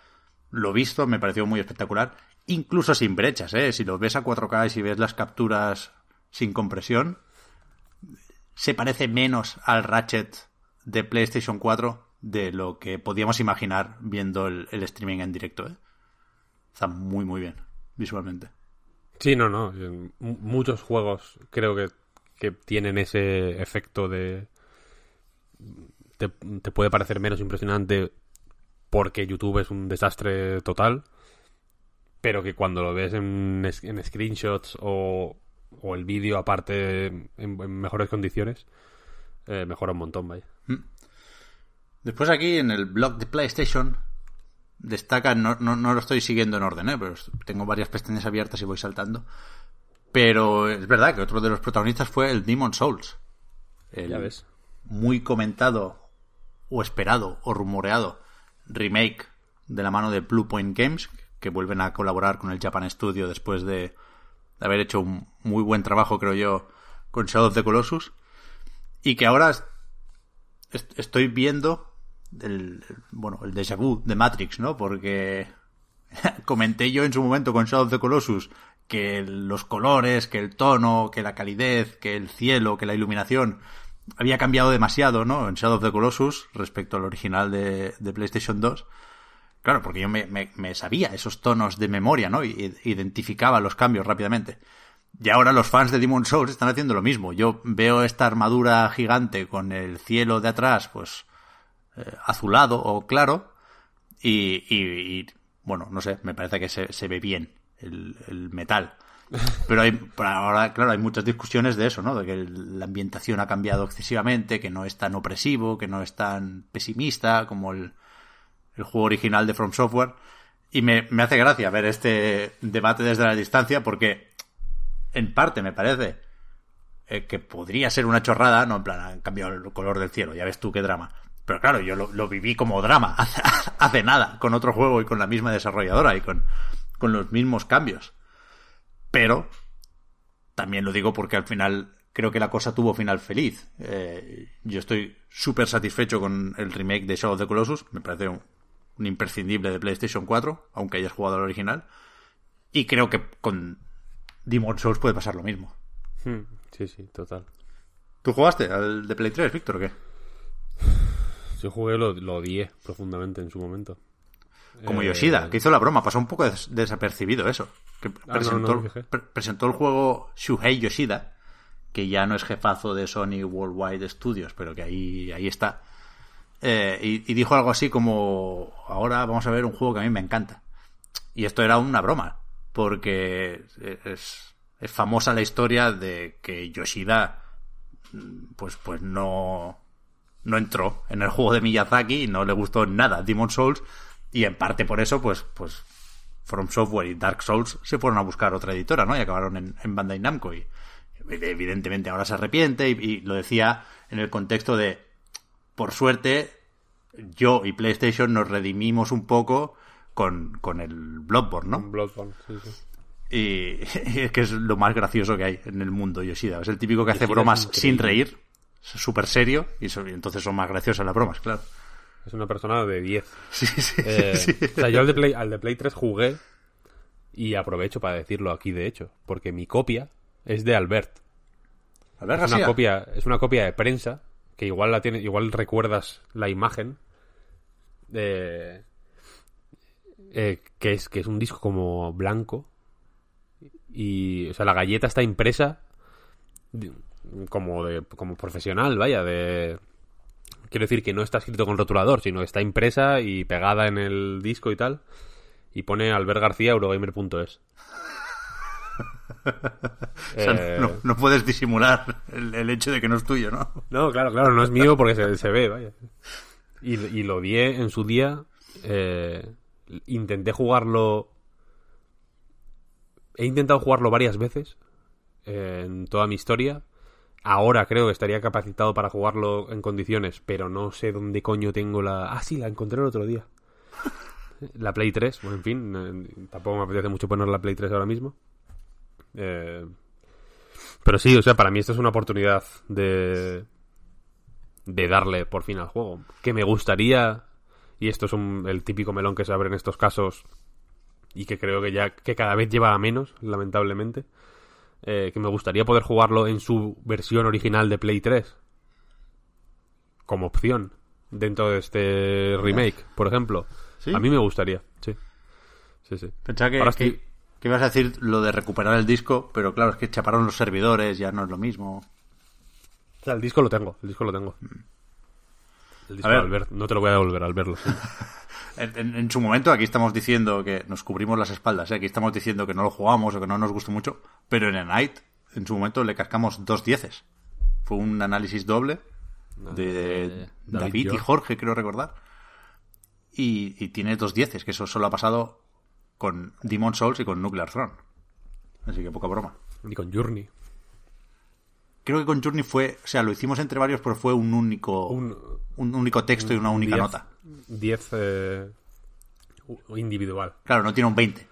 lo visto me pareció muy espectacular, incluso sin brechas, ¿eh? Si lo ves a 4K y si ves las capturas sin compresión, se parece menos al Ratchet de PlayStation 4 de lo que podíamos imaginar viendo el, streaming en directo, ¿eh? Está muy, muy bien, visualmente. Sí, no, no. Muchos juegos creo que, que tienen ese efecto de... Te, te puede parecer menos impresionante porque YouTube es un desastre total, pero que cuando lo ves en, en screenshots o, o el vídeo aparte en mejores condiciones, eh, mejora un montón, vaya. Después aquí en el blog de PlayStation destaca, no, no, no lo estoy siguiendo en orden, ¿eh? pero tengo varias pestañas abiertas y voy saltando. Pero es verdad que otro de los protagonistas fue el Demon Souls. El Ya ves. muy comentado o esperado o rumoreado remake de la mano de Blue Point Games, que vuelven a colaborar con el Japan Studio después de, de haber hecho un muy buen trabajo, creo yo, con Shadow of the Colossus. Y que ahora est- estoy viendo el, bueno, el déjà vu de Matrix, ¿no? Porque comenté yo en su momento con Shadow of the Colossus que los colores, que el tono, que la calidez, que el cielo, que la iluminación había cambiado demasiado, ¿no? En Shadow of the Colossus respecto al original de, PlayStation 2. Claro, porque yo me, me- me sabía esos tonos de memoria, ¿no? Y identificaba los cambios rápidamente. Y ahora los fans de Demon Souls están haciendo lo mismo. Yo veo esta armadura gigante con el cielo de atrás, pues, eh, azulado o claro, y, y- y, bueno, no sé, me parece que se, se ve bien el, el metal. Pero hay, ahora, claro, hay muchas discusiones de eso, ¿no? De que el- la ambientación ha cambiado excesivamente, que no es tan opresivo, que no es tan pesimista como el, el juego original de From Software. Y me, me hace gracia ver este debate desde la distancia porque, en parte, me parece eh, que podría ser una chorrada, no en plan, han cambiado el color del cielo, ya ves tú qué drama. Pero claro, yo lo, viví como drama hace, hace nada, con otro juego y con la misma desarrolladora y con, con los mismos cambios. Pero también lo digo porque al final creo que la cosa tuvo final feliz. Eh, yo estoy súper satisfecho con el remake de Shadow of the Colossus. Me parece un, un imprescindible de PlayStation 4, aunque hayas jugado al original. Y creo que con Demon Souls puede pasar lo mismo. Hmm, Sí, sí, total. ¿Tú jugaste al de Play 3, Víctor, o qué? Yo jugué, lo, lo odié profundamente en su momento. Como Eh, Yoshida, que hizo la broma, pasó un poco des- desapercibido eso. Que no pre- presentó el juego Shuhei Yoshida, que ya no es jefazo de Sony Worldwide Studios, pero que ahí, ahí está. Eh, y, y dijo algo así como, ahora vamos a ver un juego que a mí me encanta. Y esto era una broma, porque es, es famosa la historia de que Yoshida pues, pues no, no entró en el juego de Miyazaki y no le gustó nada Demon Souls y en parte por eso pues pues From Software y Dark Souls se fueron a buscar otra editora ¿no? y acabaron en, Bandai Namco y evidentemente ahora se arrepiente y lo decía en el contexto de por suerte yo y PlayStation nos redimimos un poco con, con el Bloodborne ¿no? Bloodborne, sí, sí. Y, es que es lo más gracioso que hay en el mundo Yoshida. Es el típico que hace bromas sin reír, súper serio, y, entonces son más graciosas las bromas, claro. Es una persona de 10. Sí, sí, Eh, sí. O sea, yo al de, Play, al de Play 3 jugué y aprovecho para decirlo aquí, de hecho, porque mi copia es de Albert. Albert Es una copia, es una copia de prensa que igual la tiene, igual recuerdas la imagen de eh, que es que es un disco como blanco Y, o sea, la galleta está impresa como, de, como profesional, vaya, de... Quiero decir que no está escrito con rotulador, sino que está impresa y pegada en el disco y tal. Y pone Albert García, Eurogamer.es. O sea, Eh, no, no puedes disimular el, el hecho de que no es tuyo, ¿no? No, claro, claro, no es mío porque se, se ve, vaya. Y, y lo vi en su día. eh, intenté jugarlo. He intentado jugarlo varias veces en toda mi historia. Ahora creo que estaría capacitado para jugarlo en condiciones, pero no sé dónde coño tengo la. Ah, sí, la encontré el otro día. La Play 3, bueno, en fin, eh, tampoco me apetece mucho poner la Play 3 ahora mismo. Eh, pero sí, o sea, para mí esto es una oportunidad de de darle por fin al juego. Que me gustaría, y esto es un- el típico melón que se abre en estos casos y que creo que ya que cada vez lleva a menos, lamentablemente, eh, que me gustaría poder jugarlo en su versión original de Play 3 como opción dentro de este remake, por ejemplo. ¿Sí? A mí me gustaría, sí. Sí, sí. Pensaba que, Ahora estoy- que, que ibas a decir lo de recuperar el disco, pero claro, es que chaparon los servidores, ya no es lo mismo. O sea, el disco lo tengo, el disco lo tengo. El disco ver. de Albert, no te lo voy a devolver al verlo. sí. En, su momento aquí estamos diciendo que nos cubrimos las espaldas, ¿eh? aquí estamos diciendo que no lo jugamos o que no nos gustó mucho, pero en el Night en su momento le cascamos dos dieces. Fue un análisis doble de Eh, David, David y. Jorge, creo recordar. Y, y tiene dos dieces, que eso solo ha pasado con Demon Souls y con Nuclear Throne. Así que poca broma. Y con Journey. Creo que con Journey fue, o sea, lo hicimos entre varios, pero fue un único, Un- un, único texto y una única 10 nota. 10 eh, individual. Claro, no tiene un 20.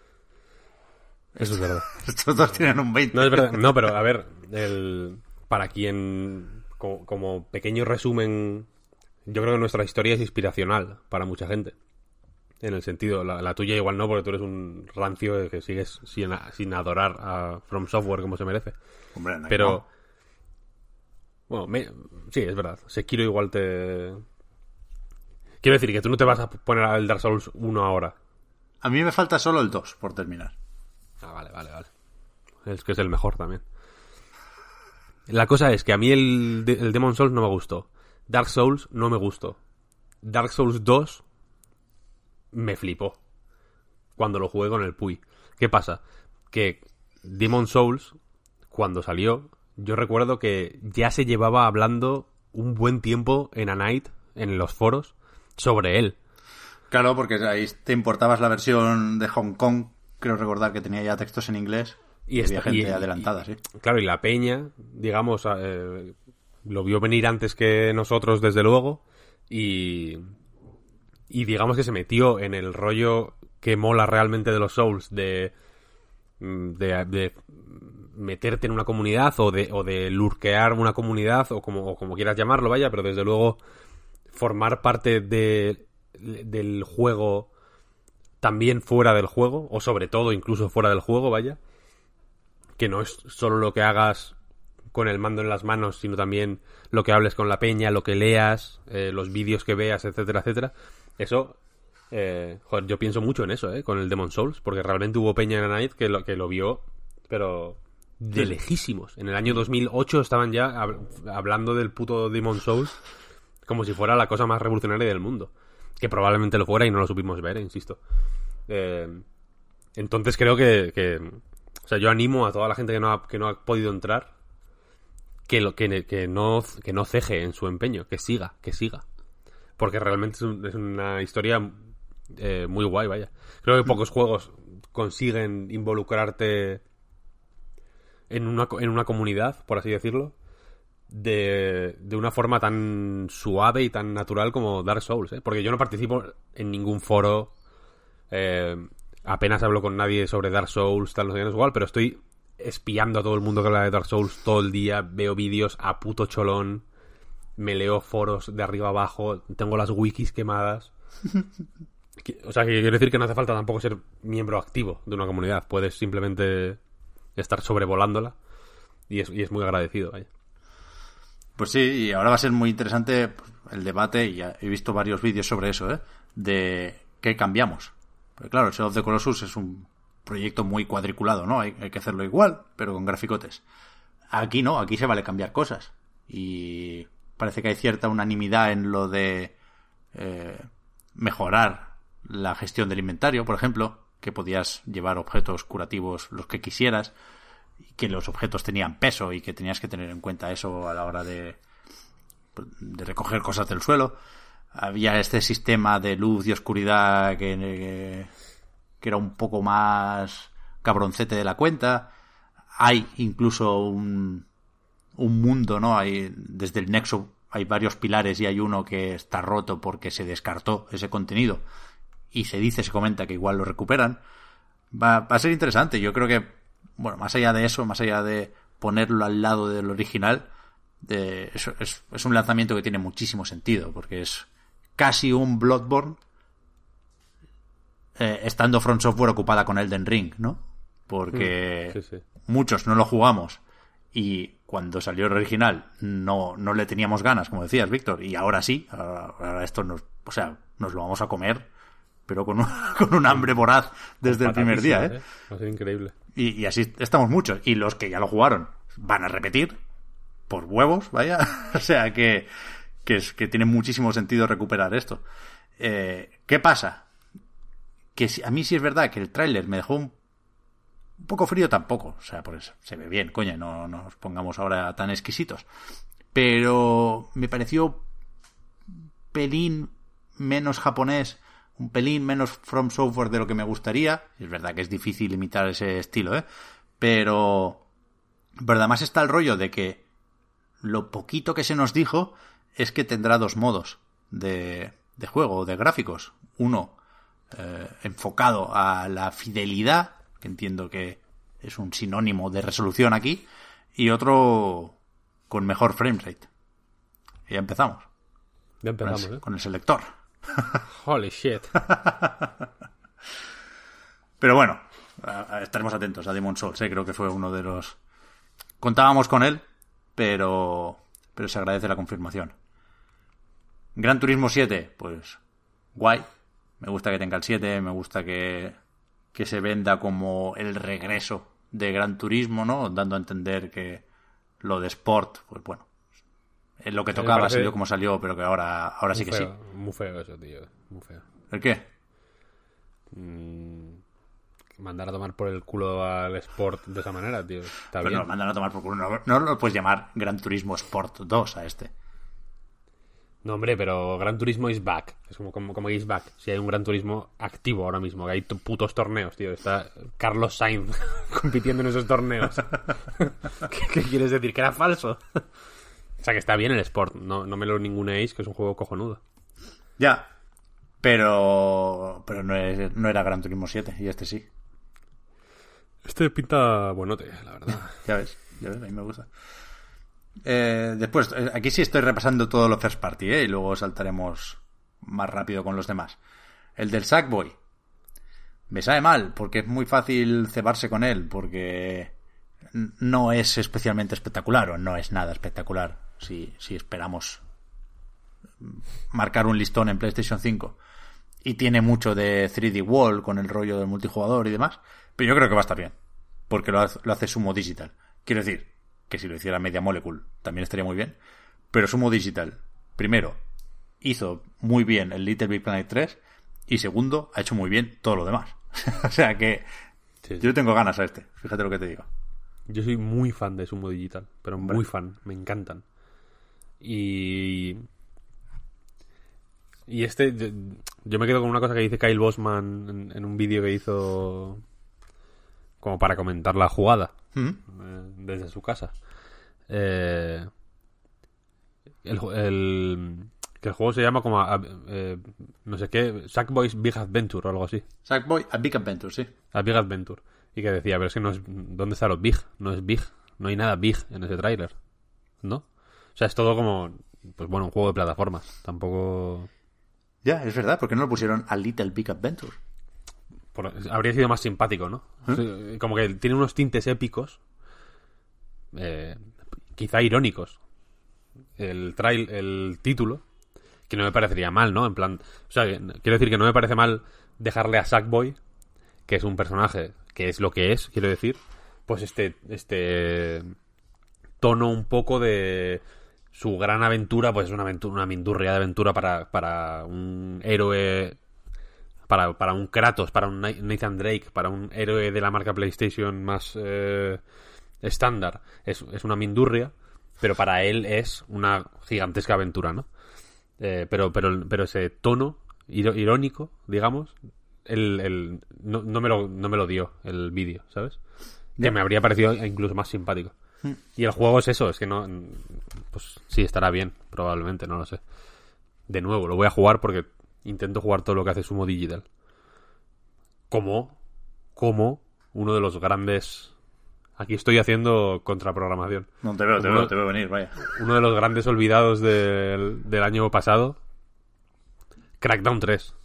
Eso es verdad. Estos dos tienen un 20. No, es verdad. No, pero a ver, el, para quien, como, como pequeño resumen, yo creo que nuestra historia es inspiracional para mucha gente. En el sentido, la, la tuya igual no, porque tú eres un rancio que sigues sin, sin adorar a From Software como se merece. Hombre, no Pero. Bueno, me- sí, es verdad. Sekiro igual te. Quiero decir que tú no te vas a poner al Dark Souls 1 ahora. A mí me falta solo el 2 por terminar. Ah, vale, vale, vale. Es que es el mejor también. La cosa es que a mí el, el Demon Souls no me gustó. Dark Souls no me gustó. Dark Souls 2 me flipó. Cuando lo jugué con el Puy. ¿Qué pasa? Que Demon Souls, cuando salió, yo recuerdo que ya se llevaba hablando un buen tiempo en A Night, en los foros, sobre él. Claro, porque ahí te importabas la versión de Hong Kong. Creo recordar que tenía ya textos en inglés. Y había gente y- adelantada, y- sí. Claro, y la peña, digamos, eh, lo vio venir antes que nosotros, desde luego, y, y digamos que se metió en el rollo que mola realmente de los Souls, de, mm, de, de meterte en una comunidad o de, o de lurquear una comunidad o como, como quieras llamarlo, vaya, pero desde luego formar parte de, del juego también fuera del juego, o sobre todo incluso fuera del juego, vaya que no es solo lo que hagas con el mando en las manos, sino también lo que hables con la peña, lo que leas, eh, los vídeos que veas, etcétera, etcétera. Eso, eh, joder, yo pienso mucho en eso, eh, con el Demon Souls, porque realmente hubo peña en la Night que lo, que lo vio, pero de lejísimos. En el año 2008 estaban ya hab- hablando del puto Demon Souls como si fuera la cosa más revolucionaria del mundo. Que probablemente lo fuera y no lo supimos ver, insisto. Eh, entonces creo que, que- o sea, yo animo a toda la gente que no ha, que no ha podido entrar que, lo, que, que, no, que no ceje en su empeño, que siga, que siga. Porque realmente es, un- es una historia eh, muy guay, vaya. Creo que pocos juegos consiguen involucrarte en una, en una comunidad, por así decirlo, de, de una forma tan suave y tan natural como Dark Souls, ¿eh? Porque yo no participo en ningún foro, eh, apenas hablo con nadie sobre Dark Souls, tal, no sé no es igual, pero estoy espiando a todo el mundo que habla de Dark Souls todo el día, veo vídeos a puto cholón, me leo foros de arriba abajo, tengo las wikis quemadas. Que- O sea, que quiero decir que no hace falta tampoco ser miembro activo de una comunidad, puedes simplemente estar sobrevolándola y es, y es muy agradecido, vaya. Pues sí, y ahora va a ser muy interesante el debate, y he visto varios vídeos sobre eso, ¿eh? De qué cambiamos. Porque claro, el Shadow of the Colossus es un proyecto muy cuadriculado, ¿no? Hay, hay que hacerlo igual, pero con graficotes. Aquí no, aquí se vale cambiar cosas. Y parece que hay cierta unanimidad en lo de eh, mejorar la gestión del inventario, por ejemplo, que podías llevar objetos curativos los que quisieras, y que los objetos tenían peso y que tenías que tener en cuenta eso a la hora de, de recoger cosas del suelo. Había este sistema de luz y oscuridad que, que era un poco más cabroncete de la cuenta. Hay incluso un, un mundo, ¿no? Hay, desde el nexo hay varios pilares y hay uno que está roto porque se descartó ese contenido y se dice, se comenta que igual lo recuperan. Va, va a ser interesante. Yo creo que, bueno, más allá de eso, más allá de ponerlo al lado del original, de, es, es, es, un lanzamiento que tiene muchísimo sentido porque es casi un Bloodborne eh, estando Front Software ocupada con Elden Ring, ¿no? Porque Sí, sí. muchos no lo jugamos y cuando salió el original no, no le teníamos ganas, como decías, Víctor, y ahora sí, ahora, ahora esto nos, o sea, nos lo vamos a comer, pero con un, con un hambre voraz desde el primer día, ¿eh? Va a ser increíble. Y, y así estamos muchos. Y los que ya lo jugaron van a repetir por huevos, vaya. o sea que, que, es, que tiene muchísimo sentido recuperar esto. Eh, ¿Qué pasa? Que si, a mí sí es verdad que el tráiler me dejó un, un, poco frío tampoco. O sea, pues se ve bien, coña, no nos pongamos ahora tan exquisitos. Pero me pareció un pelín menos japonés, un pelín menos From Software de lo que me gustaría. Es verdad que es difícil imitar ese estilo, ¿eh? Pero... Pero además está el rollo de que lo poquito que se nos dijo es que tendrá dos modos de, de juego, de gráficos. Uno eh, enfocado a la fidelidad, que entiendo que es un sinónimo de resolución aquí, y otro con mejor framerate. Y ya empezamos. Ya empezamos, con el, ¿eh? con el selector. Holy shit. Pero bueno, estaremos atentos a Demon Souls, ¿eh? creo que fue uno de los... Contábamos con él, pero, pero se agradece la confirmación. Gran Turismo 7, pues guay. Me gusta que tenga el 7, me gusta que, que se venda como el regreso de Gran Turismo, ¿no? Dando a entender que lo de Sport, pues bueno, es lo que tocaba, parece... salió como salió, pero que ahora, ahora sí que feo, sí. Muy feo eso, tío. Muy feo. ¿El qué? Mm, mandar a tomar por el culo al Sport de esa manera, tío. Está pero bien. no, mandan a tomar por culo. No, no lo puedes llamar Gran Turismo Sport 2 a este. No, hombre, pero Gran Turismo is back. Es como, como, como is back. Si hay un Gran Turismo activo ahora mismo, que hay putos torneos, tío. Está Carlos Sainz compitiendo en esos torneos. ¿Qué, ¿Qué, quieres decir? ¿Que era falso? O sea, que está bien el Sport. No, no me lo ninguneéis, que es un juego cojonudo. Ya. Pero. Pero no, es, no era Gran Turismo 7, y este sí. Este pinta buenote, la verdad. ya ves, ya ves, a mí me gusta. Eh, después, aquí sí estoy repasando todo lo first party, ¿eh? Y luego saltaremos más rápido con los demás. El del Sackboy. Me sabe mal, porque es muy fácil cebarse con él, porque no es especialmente espectacular, o no es nada espectacular, si, si esperamos marcar un listón en PlayStation 5. Y tiene mucho de 3D Wall con el rollo del multijugador y demás. Pero yo creo que va a estar bien. Porque lo hace, lo hace Sumo Digital. Quiero decir, que si lo hiciera Media Molecule también estaría muy bien. Pero Sumo Digital, primero, hizo muy bien el Little Big Planet 3 y segundo, ha hecho muy bien todo lo demás. o sea que sí, sí. yo tengo ganas a este, fíjate lo que te digo. Yo soy muy fan de Sumo Digital, pero muy bueno. fan, me encantan. Y... Y este, yo, yo, me quedo con una cosa que dice Kyle Bosman en, en un vídeo que hizo como para comentar la jugada ¿Mm? eh, desde su casa. Eh, el, el, que el juego se llama como eh, no sé qué Sackboy's Big Adventure o algo así. Sackboy a Big Adventure, sí. A Big Adventure. Y que decía, pero es que no es ¿dónde está lo Big? No es Big, no hay nada Big en ese tráiler. ¿No? O sea, es todo como pues bueno, un juego de plataformas. Tampoco Ya, es verdad, porque no lo pusieron a Little Big Adventure. Por, habría sido más simpático, ¿no? ¿Eh? Como que tiene unos tintes épicos, eh, quizá irónicos. El trail, el título, que no me parecería mal, ¿no? En plan, o sea, quiero decir que no me parece mal dejarle a Sackboy, que es un personaje que es lo que es, quiero decir, pues este, este tono un poco de su gran aventura, pues es una aventura, una mindurria de aventura para, para un héroe, para, para un Kratos, para un Nathan Drake, para un héroe de la marca PlayStation más eh, estándar. Es, es una mindurria, pero para él es una gigantesca aventura, ¿no? Eh, pero, pero, pero ese tono irónico, digamos, el, el no, no, me lo, no me lo dio el vídeo, ¿sabes? Que me habría parecido incluso más simpático. Y el juego es eso, es que no. Pues sí, estará bien, probablemente, no lo sé. De nuevo, lo voy a jugar porque intento jugar todo lo que hace Sumo Digital. Como, como uno de los grandes. Aquí estoy haciendo contraprogramación. No te veo, te veo, te veo venir, vaya. Uno de los grandes olvidados del, del año pasado. Crackdown 3.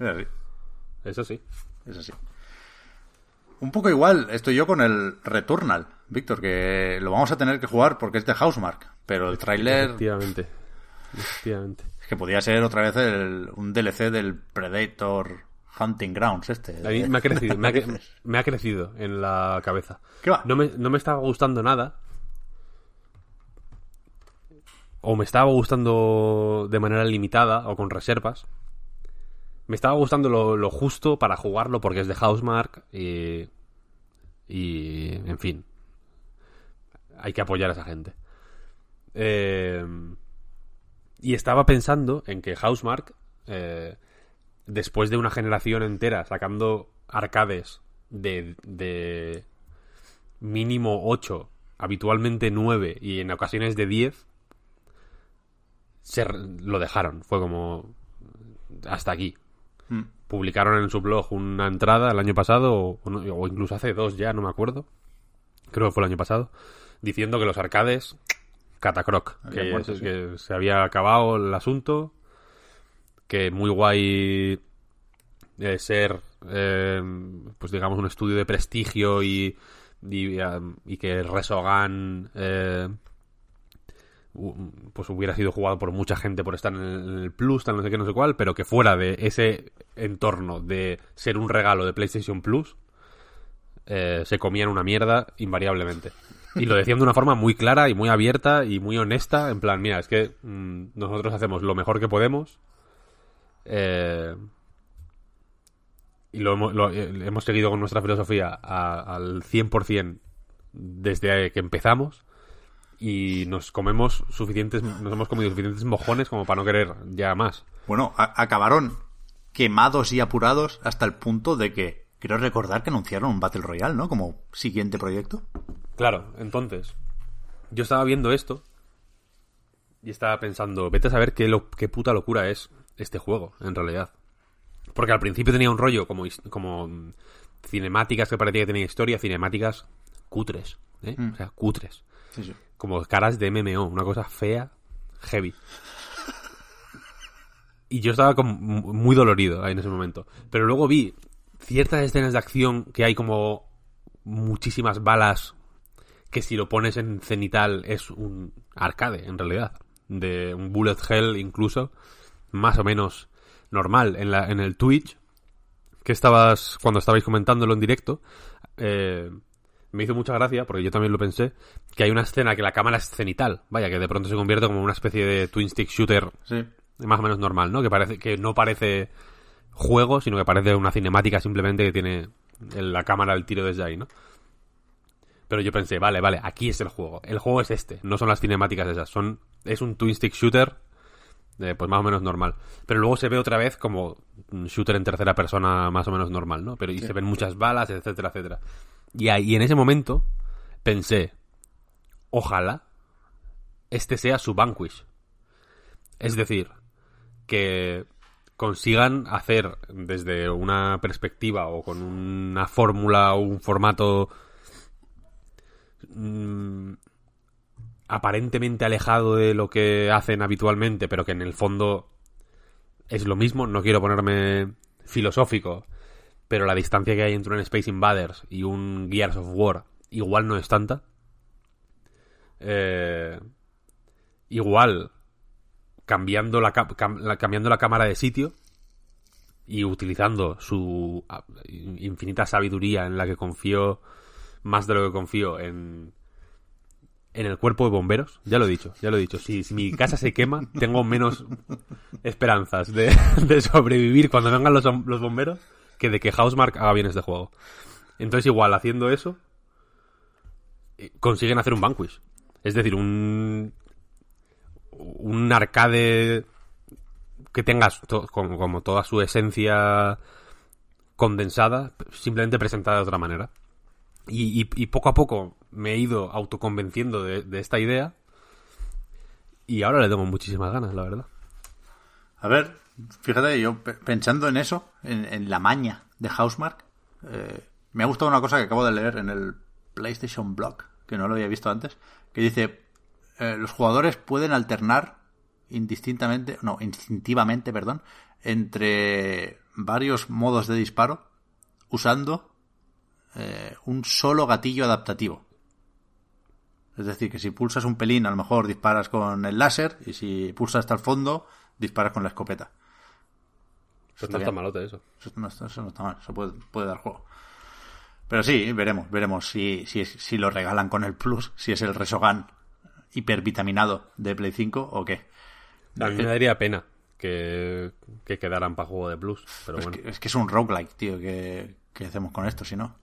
Es así. Eso sí. Es así. Un poco igual estoy yo con el Returnal, Víctor, que lo vamos a tener que jugar porque es de Housemark, pero el tráiler... Efectivamente, efectivamente. Es que podía ser otra vez un DLC del Predator Hunting Grounds este. me, ha crecido, me, ha, crecido en la cabeza. ¿Qué va? No me, no me estaba gustando nada. O me estaba gustando de manera limitada o con reservas. Me estaba gustando lo, justo para jugarlo porque es de Housemark y, y, en fin, hay que apoyar a esa gente. Eh, y estaba pensando en que Housemark, eh, después de una generación entera sacando arcades de, mínimo 8, habitualmente 9 y en ocasiones de 10, se, lo dejaron. Fue como hasta aquí. Mm. Publicaron en su blog una entrada el año pasado, o, incluso hace dos ya, no me acuerdo. Creo que fue el año pasado. Diciendo que los arcades, catacroc. Que, se había acabado el asunto. Que muy guay eh, ser, eh, pues digamos, un estudio de prestigio y, y, y que Resogan eh, pues hubiera sido jugado por mucha gente por estar en el, Plus, tal no sé qué, no sé cuál, pero que fuera de ese entorno de ser un regalo de PlayStation Plus, eh, se comían una mierda invariablemente. Y lo decían de una forma muy clara y muy abierta y muy honesta, en plan, mira, es que mm, nosotros hacemos lo mejor que podemos. Eh, y lo hemos, eh, hemos, seguido con nuestra filosofía al 100% desde que empezamos y nos comemos suficientes, nos hemos comido suficientes mojones como para no querer ya más. Bueno, acabaron quemados y apurados hasta el punto de que quiero recordar que anunciaron un Battle Royale, ¿no? Como siguiente proyecto. Claro, entonces, yo estaba viendo esto y estaba pensando, vete a saber qué, lo, qué puta locura es este juego, en realidad. Porque al principio tenía un rollo como, como cinemáticas que parecía que tenía historia, cinemáticas cutres, ¿eh? Mm. O sea, cutres. Sí, sí como caras de MMO, una cosa fea, heavy. Y yo estaba como muy dolorido en ese momento. Pero luego vi ciertas escenas de acción que hay como muchísimas balas que si lo pones en cenital es un arcade en realidad. De un bullet hell incluso. Más o menos normal. En, la, en el Twitch que estabas, cuando estabais comentándolo en directo, eh, me hizo mucha gracia, porque yo también lo pensé, que hay una escena que la cámara es cenital, vaya, que de pronto se convierte como una especie de twin stick shooter más o menos normal, ¿no? Que parece que no parece juego, sino que parece una cinemática simplemente que tiene la cámara el tiro desde ahí, ¿no? Pero yo pensé, vale, vale, aquí es el juego. El juego es este, no son las cinemáticas esas, son es un twin stick shooter eh, pues más o menos normal. Pero luego se ve otra vez como un shooter en tercera persona más o menos normal, ¿no? Pero y se ven muchas balas, etcétera, etcétera. Y, ahí, en ese momento pensé, ojalá este sea su Vanquish. Es decir, que consigan hacer desde una perspectiva o con una fórmula o un formato mm, aparentemente alejado de lo que hacen habitualmente, pero que en el fondo es lo mismo. No quiero ponerme filosófico, pero la distancia que hay entre un Space Invaders y un Gears of War igual no es tanta. Eh, igual, cambiando la, cambiando la cámara de sitio, y utilizando su infinita sabiduría en la que confío más de lo que confío en, en el cuerpo de bomberos, ya lo he dicho, ya lo he dicho. Si, mi casa se quema, tengo menos esperanzas de, de sobrevivir cuando vengan los, bomberos que de que Housemark haga bien este juego. Entonces, igual, haciendo eso, eh, consiguen hacer un Vanquish. Es decir, un. Un arcade que tengas como, como toda su esencia condensada, simplemente presentada de otra manera. Y, poco a poco me he ido autoconvenciendo de, de, esta idea. Y ahora le tengo muchísimas ganas, la verdad. A ver, fíjate, yo pensando en eso, en, en la maña de Housemark, eh, me ha gustado una cosa que acabo de leer en el PlayStation Blog, que no lo había visto antes, que dice, eh, los jugadores pueden alternar indistintamente, no, instintivamente, perdón, entre varios modos de disparo usando eh, un solo gatillo adaptativo. Es decir, que si pulsas un pelín, a lo mejor disparas con el láser, y si pulsas hasta el fondo, disparas con la escopeta. Eso no está malote eso. Eso no, eso no, está mal, eso puede, puede, dar juego. Pero sí, veremos, veremos si, si, si lo regalan con el Plus, si es el Resogan hipervitaminado de Play 5 o qué. A mí me daría pena que, que quedaran para juego de Plus. Pero es, bueno. que, es que es un roguelike, tío, que, que hacemos con esto, si no.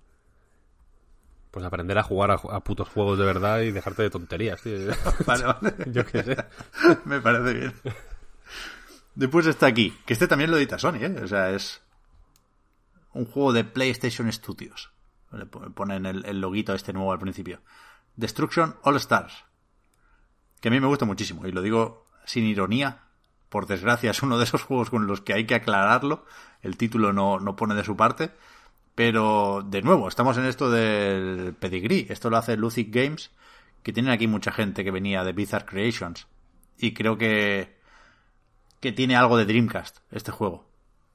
Pues aprender a jugar a, a, putos juegos de verdad y dejarte de tonterías, tío. Vale, vale. Yo qué sé. Me parece bien. Después está aquí, que este también lo edita Sony, ¿eh? O sea, es un juego de PlayStation Studios. Le ponen el, el loguito este nuevo al principio. Destruction All Stars. Que a mí me gusta muchísimo, y lo digo sin ironía. Por desgracia, es uno de esos juegos con los que hay que aclararlo. El título no, no pone de su parte. Pero, de nuevo, estamos en esto del pedigree. Esto lo hace Lucid Games, que tienen aquí mucha gente que venía de Bizarre Creations. Y creo que, que tiene algo de Dreamcast, este juego.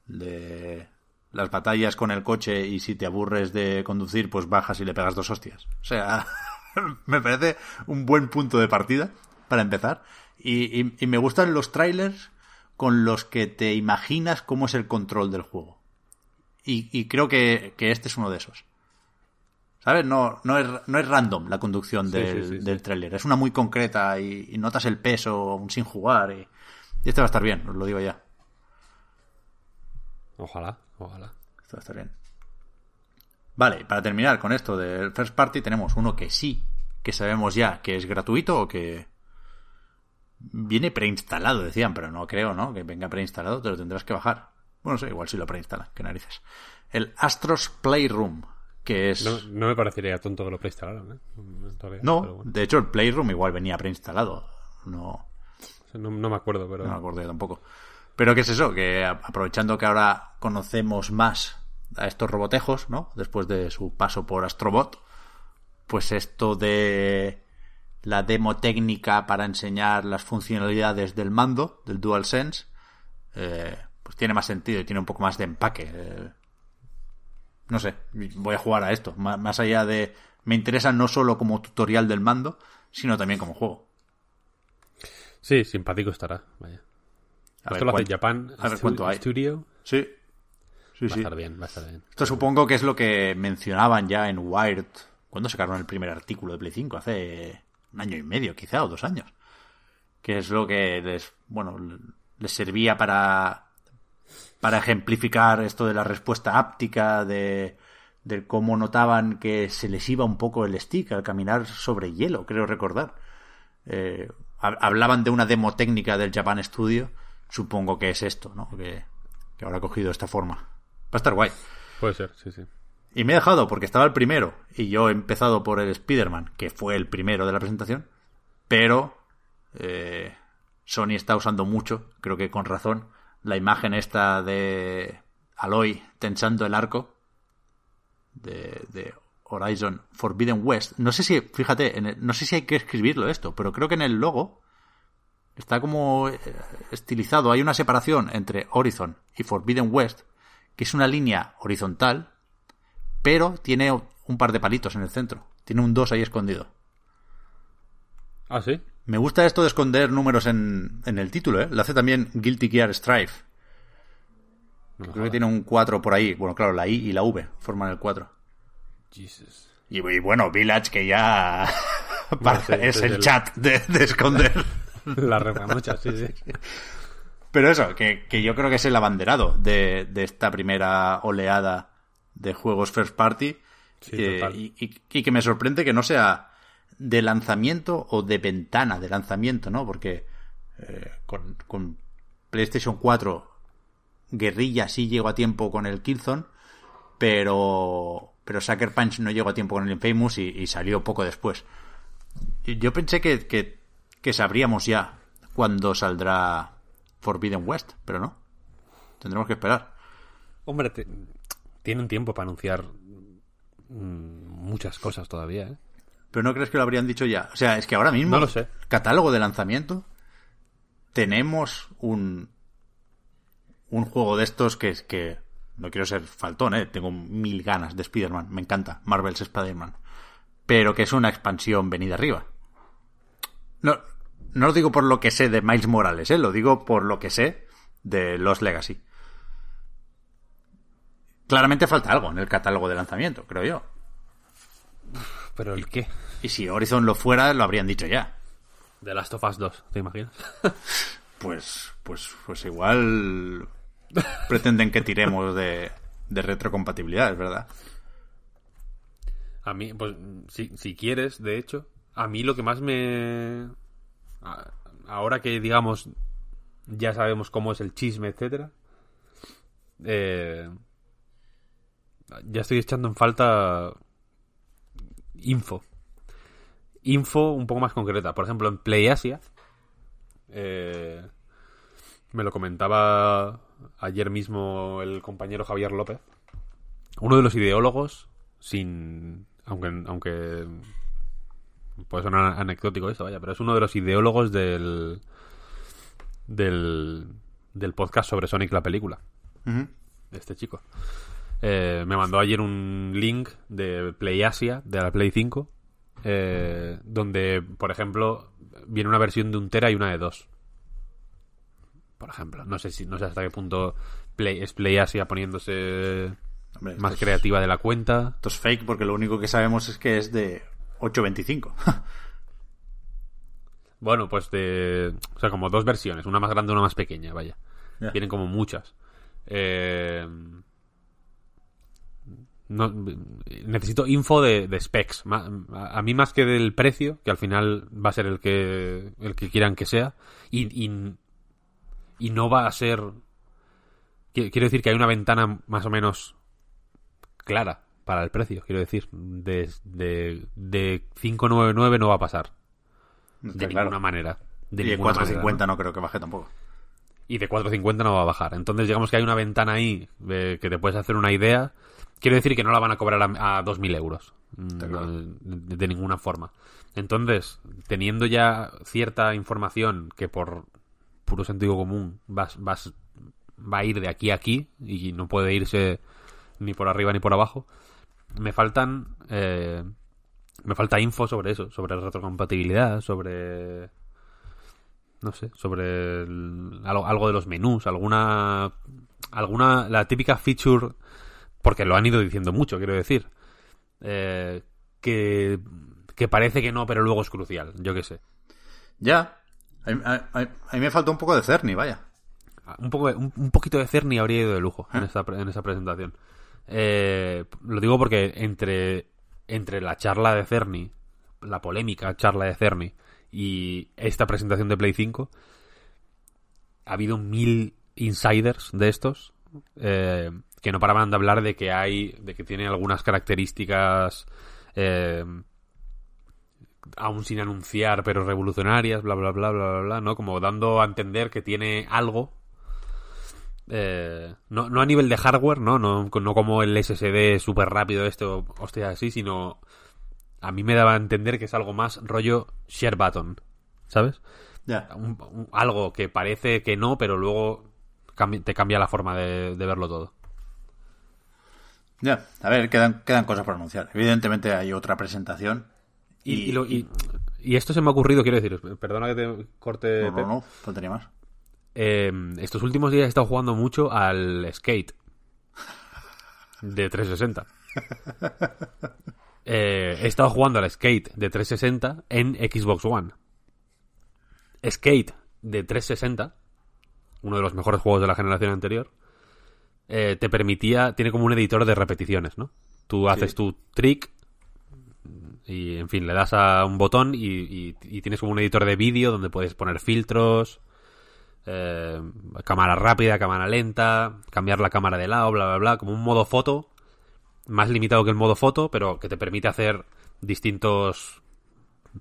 De las batallas con el coche y si te aburres de conducir, pues bajas y le pegas dos hostias. O sea, me parece un buen punto de partida para empezar. Y, y, y me gustan los trailers con los que te imaginas cómo es el control del juego. Y, y creo que, que, este es uno de esos. ¿Sabes? No, no, es, no es random la conducción del, sí, sí, sí, del tráiler. Es una muy concreta y, y, notas el peso aún sin jugar. Y, y este va a estar bien, os lo digo ya. Ojalá, ojalá. Esto va a estar bien. Vale, para terminar con esto del First Party, tenemos uno que sí, que sabemos ya que es gratuito o que viene preinstalado, decían, pero no creo, ¿no? Que venga preinstalado, te lo tendrás que bajar. Bueno, no sé, igual si lo preinstala, qué narices. El Astros Playroom, que es... No, no me parecería tonto que lo preinstalaran, ¿eh? No, bueno. de hecho el Playroom igual venía preinstalado. No... no... Me acuerdo, pero... No me acuerdo yo tampoco. Pero ¿qué es eso? Que aprovechando que ahora conocemos más a estos robotejos, ¿no? Después de su paso por Astrobot, pues esto de la demo técnica para enseñar las funcionalidades del mando, del DualSense, eh, pues tiene más sentido y tiene un poco más de empaque. Eh, no sé, voy a jugar a esto. Más allá de... Me interesa no solo como tutorial del mando, sino también como juego. Sí, simpático estará, vaya. A Esto ver, lo hace Japan a ver cuánto hay. Studio. Sí. Sí, va sí. a estar bien, va a estar bien. Esto supongo que es lo que mencionaban ya en Wired. ¿Cuándo sacaron el primer artículo de Play 5? Hace un año y medio, quizá, o dos años. Que es lo que les, bueno, les servía para, para ejemplificar esto de la respuesta áptica, de, de cómo notaban que se les iba un poco el stick al caminar sobre hielo, creo recordar. Eh, hablaban de una demo técnica del Japan Studio. Supongo que es esto, ¿no? Que, que ahora ha cogido esta forma. Va a estar guay. Puede ser, sí, sí. Y me he dejado porque estaba el primero y yo he empezado por el Spider-Man, que fue el primero de la presentación, pero eh, Sony está usando mucho, creo que con razón, la imagen esta de Aloy tensando el arco de, de Horizon Forbidden West. No sé si, fíjate, el, no sé si hay que escribirlo esto, pero creo que en el logo está como estilizado. Hay una separación entre Horizon y Forbidden West, que es una línea horizontal pero tiene un par de palitos en el centro. Tiene un 2 ahí escondido. ¿Ah, sí? Me gusta esto de esconder números en, en el título, ¿eh? Lo hace también Guilty Gear Strife. Creo que tiene un 4 por ahí. Bueno, claro, la I y la V forman el 4. Jesus. Y, y bueno, Village, que ya Bueno, parece- sí, es el el- chat de, de esconder. La repamucha, sí, sí. Pero eso, que, que yo creo que es el abanderado de, de esta primera oleada de juegos first party. Sí, eh, total. y, y- y que me sorprende que no sea de lanzamiento o de ventana de lanzamiento, ¿no? Porque eh, con, con PlayStation 4 Guerrilla sí llegó a tiempo con el Killzone, pero pero Sucker Punch no llegó a tiempo con el Infamous y, y salió poco después. Yo pensé que, que, que sabríamos ya cuándo saldrá Forbidden West, pero no. Tendremos que esperar. Hombre, te- tienen tiempo para anunciar mm, muchas cosas todavía, ¿eh? Pero no crees que lo habrían dicho ya. O sea, es que ahora mismo, No lo sé. catálogo de lanzamiento, tenemos un un juego de estos que es que no quiero ser faltón, eh, tengo mil ganas de Spider-Man, me encanta Marvel's Spider-Man, pero que es una expansión venida arriba. No, no lo digo por lo que sé de Miles Morales, eh, lo digo por lo que sé de Los Legacy. Claramente falta algo en el catálogo de lanzamiento, creo yo. Pero el qué? Y si Horizon lo fuera, lo habrían dicho ya. The Last of Us 2, ¿te imaginas? Pues, pues, pues igual pretenden que tiremos de, retrocompatibilidad, verdad. A mí, pues, si, quieres, de hecho, a mí lo que más me... Ahora que, digamos, ya sabemos cómo es el chisme, etcétera, eh, ya estoy echando en falta info. Info un poco más concreta. Por ejemplo, en PlayAsia, eh, me lo comentaba ayer mismo el compañero Javier López, uno de los ideólogos, sin. Aunque. aunque puede sonar anecdótico esto, vaya, pero es uno de los ideólogos del. del. del podcast sobre Sonic la película. Este chico. Eh, me mandó ayer un link de PlayAsia, de la Play 5, eh, donde, por ejemplo, viene una versión de un tera y una de dos. Por ejemplo, no sé si no sé hasta qué punto Play, es PlayAsia poniéndose Hombre, más es- creativa de la cuenta. Esto es fake porque lo único que sabemos es que es de 8.25. Bueno, pues de. O sea, como dos versiones, una más grande y una más pequeña, vaya. Ya. Vienen como muchas. Eh, no, necesito info de, de specs. A, a mí más que del precio, que al final va a ser el que, el que quieran que sea. Y, y, y no va a ser. qui- Quiero decir que hay una ventana más o menos clara para el precio. Quiero decir, de, de, de 599 no va a pasar. De claro. ninguna manera. De y de ninguna 4.50 manera, no creo que baje tampoco. y de 4.50 no va a bajar. Entonces, digamos que hay una ventana ahí de que te puedes hacer una idea. Quiero decir que no la van a cobrar a, a 2.000 euros. Mm, claro. de, de ninguna forma. Entonces, teniendo ya cierta información que por puro sentido común vas, vas, va a ir de aquí a aquí y no puede irse ni por arriba ni por abajo, me faltan... eh, me falta info sobre eso, sobre retrocompatibilidad, sobre no sé, sobre algo, algo de los menús, alguna alguna la típica feature porque lo han ido diciendo mucho, quiero decir, eh, que que parece que no, pero luego es crucial, yo qué sé. Ya. A, a- a- a mí me falta un poco de Cerny, vaya. Un poco un, un poquito de Cerny habría ido de lujo en ¿Eh? esta pre- en esa presentación. Eh, lo digo porque entre entre la charla de Cerny, la polémica charla de Cerny y esta presentación de Play 5 ha habido mil insiders de estos eh, que no paraban de hablar de que hay de que tiene algunas características eh, aún sin anunciar pero revolucionarias bla bla bla bla bla bla no como dando a entender que tiene algo eh, no, no a nivel de hardware, ¿no? No, no como el SSD súper rápido este o hostia así, sino a mí me daba a entender que es algo más rollo share button, ¿sabes? Ya. Un- un- algo que parece que no, pero luego cambi- te cambia la forma de, de verlo todo. Ya. A ver, quedan, quedan cosas por anunciar. Evidentemente hay otra presentación. Y, y lo- y- y esto se me ha ocurrido, quiero decir, perdona que te corte, No, no, Pep. no, faltaría más. eh, estos últimos días he estado jugando mucho al Skate de 360. Eh, he estado jugando al Skate de 360 en Xbox One. Skate de 360, uno de los mejores juegos de la generación anterior, eh, te permitía, tiene como un editor de repeticiones, ¿no? Tú haces tu trick y, en fin, le das a un botón y, y- y tienes como un editor de vídeo donde puedes poner filtros, eh, cámara rápida, cámara lenta, cambiar la cámara de lado, bla, bla, bla, como un modo foto, más limitado que el modo foto, pero que te permite hacer distintos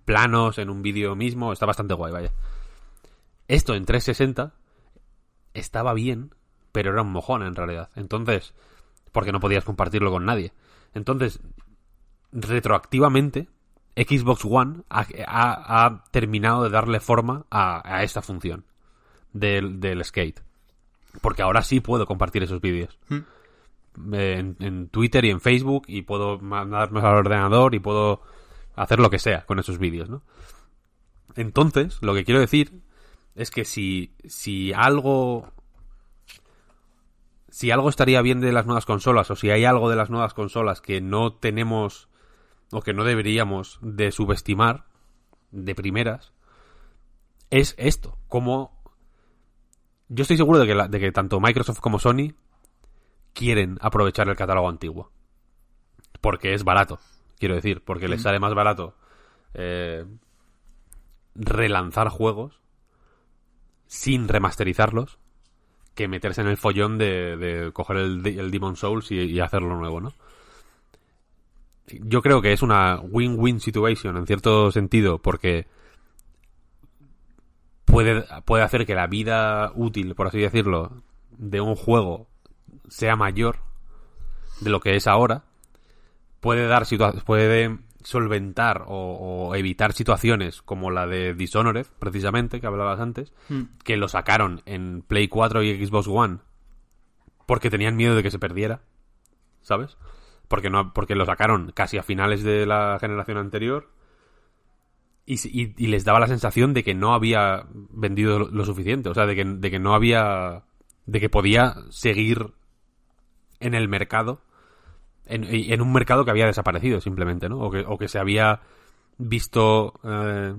planos en un vídeo mismo, está bastante guay, vaya. Esto en 360 estaba bien, pero era un mojón en realidad. Entonces, porque no podías compartirlo con nadie. Entonces, retroactivamente, Xbox One ha, ha- ha terminado de darle forma a, a esta función del, del skate. Porque ahora sí puedo compartir esos vídeos. Eh, En, en Twitter y en Facebook y puedo mandarlos al ordenador y puedo hacer lo que sea con esos vídeos, ¿no? Entonces, lo que quiero decir es que si, si algo si algo estaría bien de las nuevas consolas o si hay algo de las nuevas consolas que no tenemos o que no deberíamos de subestimar de primeras es esto, como yo estoy seguro de que, la- de que tanto Microsoft como Sony quieren aprovechar el catálogo antiguo porque es barato, quiero decir, porque les sale más barato eh, relanzar juegos sin remasterizarlos que meterse en el follón de, de coger el, el Demon Souls y, y hacerlo nuevo, ¿no? Yo creo que es una win-win situation en cierto sentido porque puede, puede hacer que la vida útil, por así decirlo, de un juego sea mayor de lo que es ahora. Puede dar puede solventar o, o evitar situaciones como la de Dishonored, precisamente, que hablabas antes, que lo sacaron en Play 4 y Xbox One porque tenían miedo de que se perdiera, ¿sabes? Porque no porque lo sacaron casi a finales de la generación anterior y, les daba la sensación de que no había vendido lo, suficiente, o sea, de que, de que no había de que podía seguir en el mercado en, en un mercado que había desaparecido simplemente, ¿no? O que, o que se había visto eh,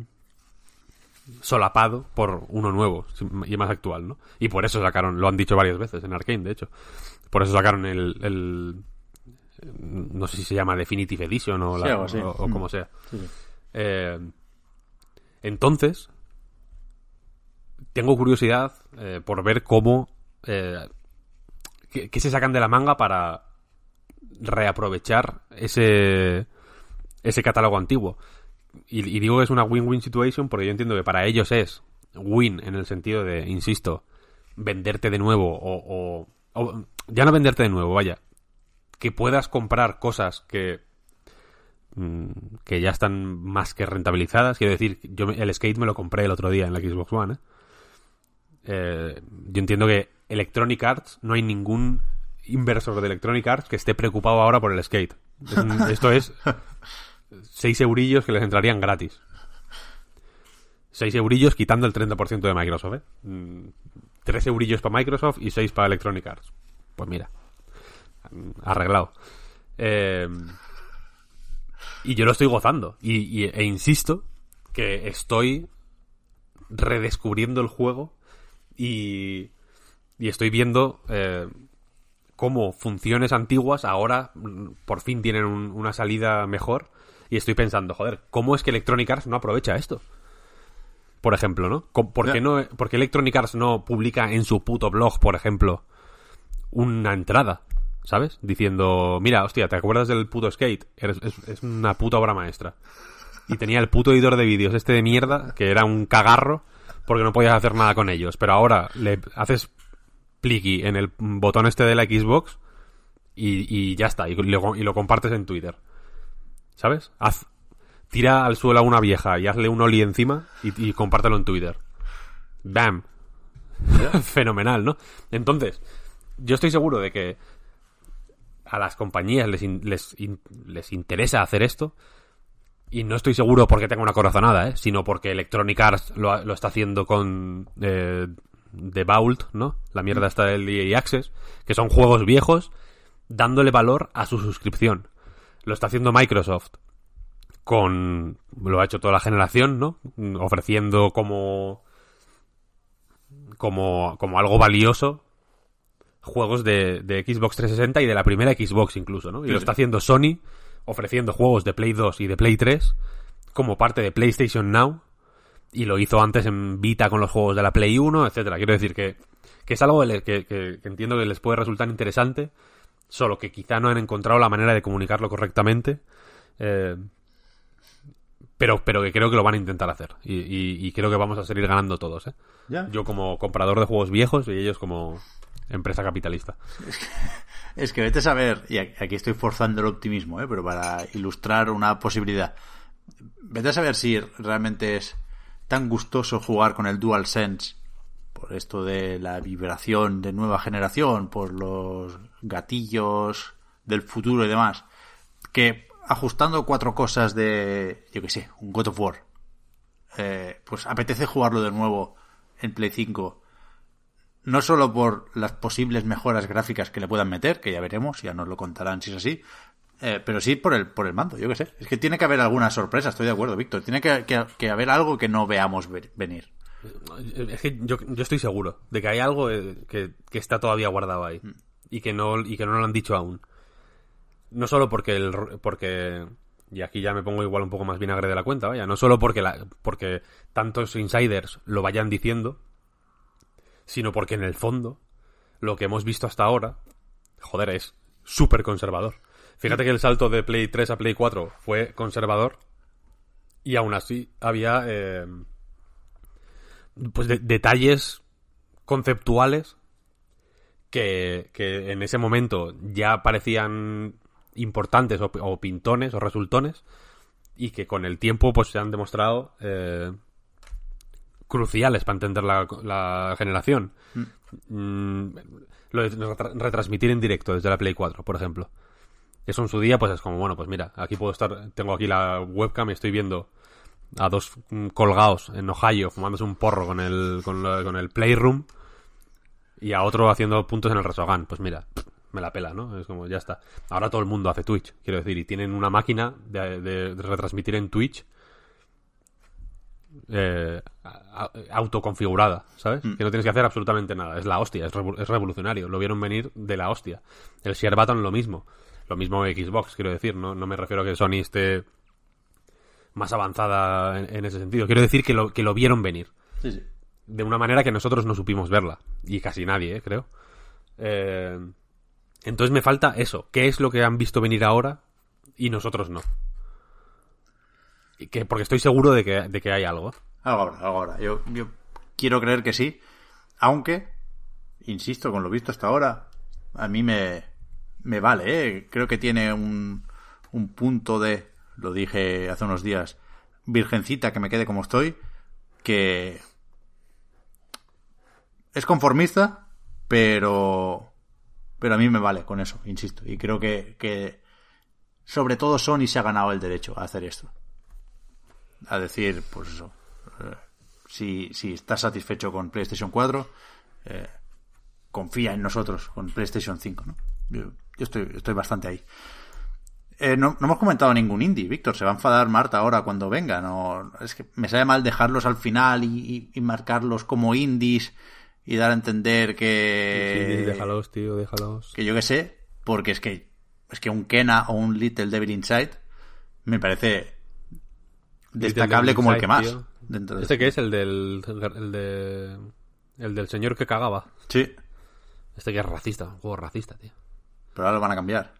solapado por uno nuevo y más actual, ¿no? Y por eso sacaron, lo han dicho varias veces en Arkane, de hecho, por eso sacaron el- no sé si se llama Definitive Edition o, la- Sí, algo así. o- o como sea. Sí, sí. Eh, entonces, tengo curiosidad eh, por ver cómo. Eh, qué, qué se sacan de la manga para reaprovechar ese, ese catálogo antiguo. Y, y digo que es una win-win situation porque yo entiendo que para ellos es win en el sentido de, insisto, venderte de nuevo o, o- o- ya no venderte de nuevo, vaya, que puedas comprar cosas que mm, que ya están más que rentabilizadas. Quiero decir, yo el skate me lo compré el otro día en la Xbox One. ¿eh? Eh, yo entiendo que Electronic Arts no hay ningún inversor de Electronic Arts que esté preocupado ahora por el skate. Es un- esto es 6 eurillos que les entrarían gratis. 6 eurillos quitando el 30% de Microsoft, ¿eh? 3 eurillos para Microsoft y 6 para Electronic Arts. Pues mira, mm, arreglado. Eh, y yo lo estoy gozando. Y, y- e insisto que estoy redescubriendo el juego y, y estoy viendo eh, cómo funciones antiguas ahora mm, por fin tienen un- una salida mejor. Y estoy pensando, joder, ¿cómo es que Electronic Arts no aprovecha esto? Por ejemplo, ¿no? ¿Por qué, no, por qué Electronic Arts no publica en su puto blog, por ejemplo, una entrada, ¿sabes? Diciendo, mira, hostia, ¿te acuerdas del puto skate? Eres- es, es una puta obra maestra. Y tenía el puto editor de vídeos este de mierda, que era un cagarro, porque no podías hacer nada con ellos. Pero ahora le haces pliqui en el botón este de la Xbox y, y ya está, y lo, y lo compartes en Twitter. ¿Sabes? Haz, tira al suelo a una vieja y hazle un oli encima y, y compártelo en Twitter. ¡Bam! Fenomenal, ¿no? Entonces, yo estoy seguro de que a las compañías les, les, les interesa hacer esto. Y no estoy seguro porque tenga una corazonada, ¿eh? sino porque Electronic Arts lo, lo está haciendo con eh, de Vault, ¿no? La mierda está del EA Access, que son juegos viejos dándole valor a su suscripción. Lo está haciendo Microsoft con lo ha hecho toda la generación, ¿no? Ofreciendo como como como algo valioso juegos de, de Xbox 360 y de la primera Xbox incluso, ¿no? Y lo está haciendo Sony ofreciendo juegos de Play 2 y de Play 3 como parte de PlayStation Now y lo hizo antes en Vita con los juegos de la Play 1, etcétera. Quiero decir que, que es algo que, que, entiendo que les puede resultar interesante, solo que quizá no han encontrado la manera de comunicarlo correctamente. Eh, pero, pero que creo que lo van a intentar hacer. Y, y, creo que vamos a seguir ganando todos. ¿eh? Yo como comprador de juegos viejos y ellos como empresa capitalista. Es que, vete a saber, y aquí estoy forzando el optimismo, ¿eh? pero para ilustrar una posibilidad. Vete a saber si realmente es tan gustoso jugar con el DualSense por esto de la vibración de nueva generación, por los gatillos del futuro y demás, que ajustando cuatro cosas de, yo que sé, un God of War, eh, pues apetece jugarlo de nuevo en Play 5. No solo por las posibles mejoras gráficas que le puedan meter, que ya veremos, ya nos lo contarán si es así, eh, pero sí por el, por el mando, yo que sé. Es que tiene que haber alguna sorpresa, estoy de acuerdo, Víctor. Tiene que, haber algo que no veamos venir. Es que yo, estoy seguro de que hay algo eh, que, está todavía guardado ahí. Mm. Y que no, y que no lo han dicho aún. No solo porque el, porque y aquí ya me pongo igual un poco más vinagre de la cuenta, vaya, no solo porque la, porque tantos insiders lo vayan diciendo, sino porque en el fondo lo que hemos visto hasta ahora, joder, es súper conservador. Fíjate que el salto de Play 3 a Play 4 fue conservador y aún así había eh, pues detalles conceptuales que, que, en ese momento ya parecían importantes o, pintones o resultones y que con el tiempo pues se han demostrado eh, cruciales para entender la, generación. Mm. Mm, lo de retransmitir en directo desde la Play 4, por ejemplo. Eso en su día, pues es como, bueno, pues mira, aquí puedo estar, tengo aquí la webcam y estoy viendo a dos mm, colgados en Ohio fumándose un porro con el, con, el Playroom y a otro haciendo puntos en el Resogan. Pues mira, me la pela, ¿no? Es como, ya está. Ahora todo el mundo hace Twitch, quiero decir, y tienen una máquina de, retransmitir en Twitch eh, autoconfigurada, ¿sabes? Mm. Que no tienes que hacer absolutamente nada. Es la hostia, es, revolucionario. Lo vieron venir de la hostia. El Share Button lo mismo. Lo mismo Xbox, quiero decir, no, no me refiero a que Sony esté más avanzada en, ese sentido. Quiero decir que lo, que lo vieron venir. Sí, sí. De una manera que nosotros no supimos verla. Y casi nadie, ¿eh? creo. Eh, entonces me falta eso. ¿Qué es lo que han visto venir ahora y nosotros no? Que, porque estoy seguro de que, hay algo. Algo ahora, algo ahora. Yo, yo quiero creer que sí. Aunque, insisto, con lo visto hasta ahora, a mí me, me vale, ¿eh? Creo que tiene un, un punto de, lo dije hace unos días, virgencita que me quede como estoy, que es conformista, pero pero a mí me vale con eso, insisto. Y creo que, que sobre todo Sony se ha ganado el derecho a hacer esto. A decir, pues eso. Eh, si, si estás satisfecho con PlayStation 4, eh, confía en nosotros con PlayStation 5, ¿no? Yo, estoy, estoy bastante ahí. Eh, no, hemos comentado ningún indie, Víctor. Se va a enfadar Marta ahora cuando venga. No, es que me sale mal dejarlos al final y, marcarlos como indies y dar a entender que. Sí, déjalos, tío, déjalos. Que yo qué sé, porque es que es que un Kena o un Little Devil Inside me parece destacable como el que más. ¿Este que es? El del. El, de, el del señor que cagaba. Sí. Este que es racista, un juego racista, tío. Pero ahora lo van a cambiar.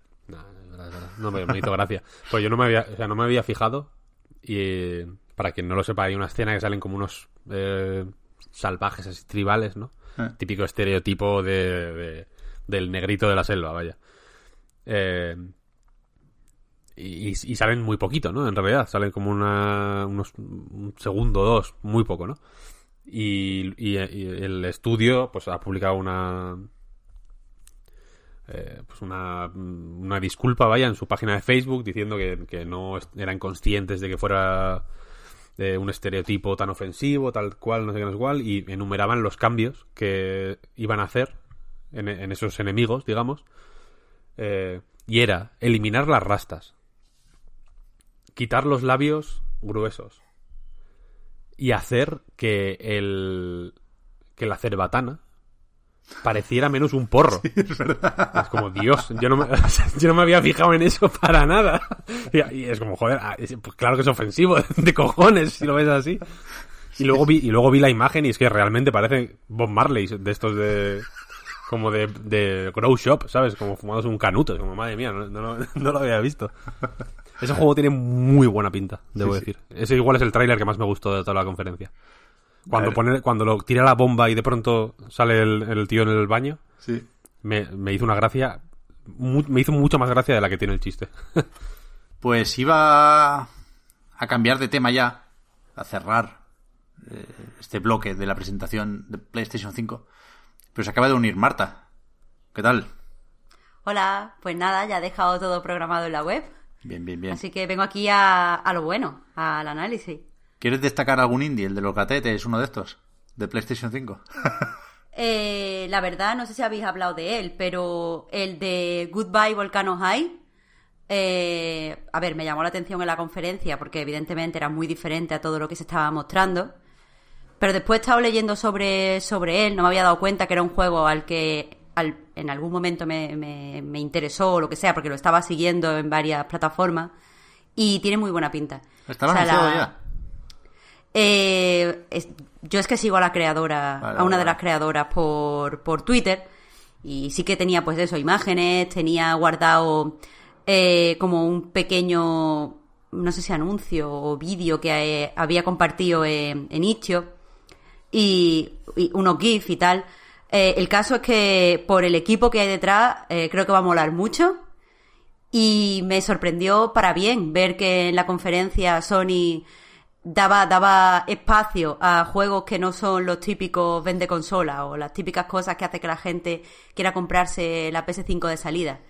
No, me, hizo gracia. Pues yo no me había, o sea, no me había fijado. Y para quien no lo sepa, hay una escena que salen como unos eh, salvajes así, tribales, ¿no? Eh. Típico estereotipo de, del negrito de la selva, vaya. Eh, y, salen muy poquito, ¿no? En realidad, salen como una, unos, un segundo o dos, muy poco, ¿no? Y, y, el estudio, pues ha publicado una, eh, pues una, una, disculpa, vaya, en su página de Facebook diciendo que, no eran conscientes de que fuera de un estereotipo tan ofensivo, tal cual, no sé qué, no sé cuál, y enumeraban los cambios que iban a hacer en, en esos enemigos, digamos. Eh, y era eliminar las rastas, quitar los labios gruesos y hacer que el que la cerbatana pareciera menos un porro. es verdad. Es como, Dios, yo no me, yo no me había fijado en eso para nada. Y, y es como, joder, ah, es- pues claro que es ofensivo, de cojones, si lo ves así. Y luego vi, y luego vi la imagen y es que realmente parece Bob Marley de estos de como de, de Grow Shop, ¿sabes? Como fumados un canuto. Como, madre mía, no, no, no lo había visto. Ese juego tiene muy buena pinta, debo Sí, sí. decir. Ese igual es el tráiler que más me gustó de toda la conferencia. Cuando pone, cuando lo tira la bomba y de pronto sale el, el tío en el baño, Sí. me, me hizo una gracia, mu- me hizo mucho más gracia de la que tiene el chiste. Pues iba a cambiar de tema ya, a cerrar eh, este bloque de la presentación de PlayStation 5. Pero se acaba de unir Marta. ¿Qué tal? Hola, pues nada, ya he dejado todo programado en la web. Bien, bien, bien. Así que vengo aquí a, a lo bueno, al análisis. ¿Quieres destacar algún indie? El de los gatetes, uno de estos, de PlayStation 5. Eh, la verdad, no sé si habéis hablado de él, pero el de Goodbye Volcano High, eh, a ver, me llamó la atención en la conferencia porque evidentemente era muy diferente a todo lo que se estaba mostrando. Pero después he estado leyendo sobre, sobre él, no me había dado cuenta que era un juego al que al- en algún momento me, me- me interesó o lo que sea, porque lo estaba siguiendo en varias plataformas y tiene muy buena pinta. Estaba O sea, anunciado la- ya. eh, es- yo es que sigo a la creadora, Vale, a una vale, de las creadoras por, por Twitter y sí que tenía pues eso, imágenes, tenía guardado eh, como un pequeño, no sé si anuncio o vídeo que eh, había compartido en, en Itch.io y, y unos GIF y tal. Eh, el caso es que por el equipo que hay detrás eh, creo que va a molar mucho. Y me sorprendió para bien ver que en la conferencia Sony daba, daba espacio a juegos que no son los típicos vende consola o las típicas cosas que hace que la gente quiera comprarse la PS5 de salida.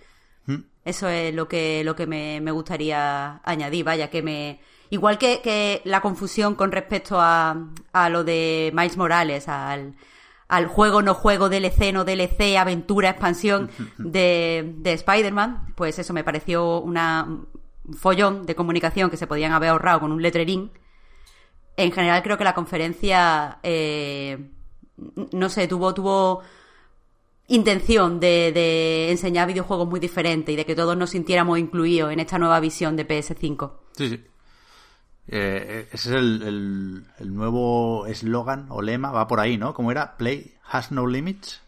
Eso es lo que, lo que me, me gustaría añadir, vaya, que me... Igual que, que la confusión con respecto a, a lo de Miles Morales, al, al juego no juego, DLC no DLC, aventura, expansión de, de Spider-Man, pues eso me pareció una, un follón de comunicación que se podían haber ahorrado con un letrerín. En general creo que la conferencia, eh, no sé, tuvo, tuvo intención de, de enseñar videojuegos muy diferentes y de que todos nos sintiéramos incluidos en esta nueva visión de PS5. Sí, sí. Eh, ese es el, el- el nuevo eslogan o lema, va por ahí, ¿no? ¿Cómo era? Play has no limits.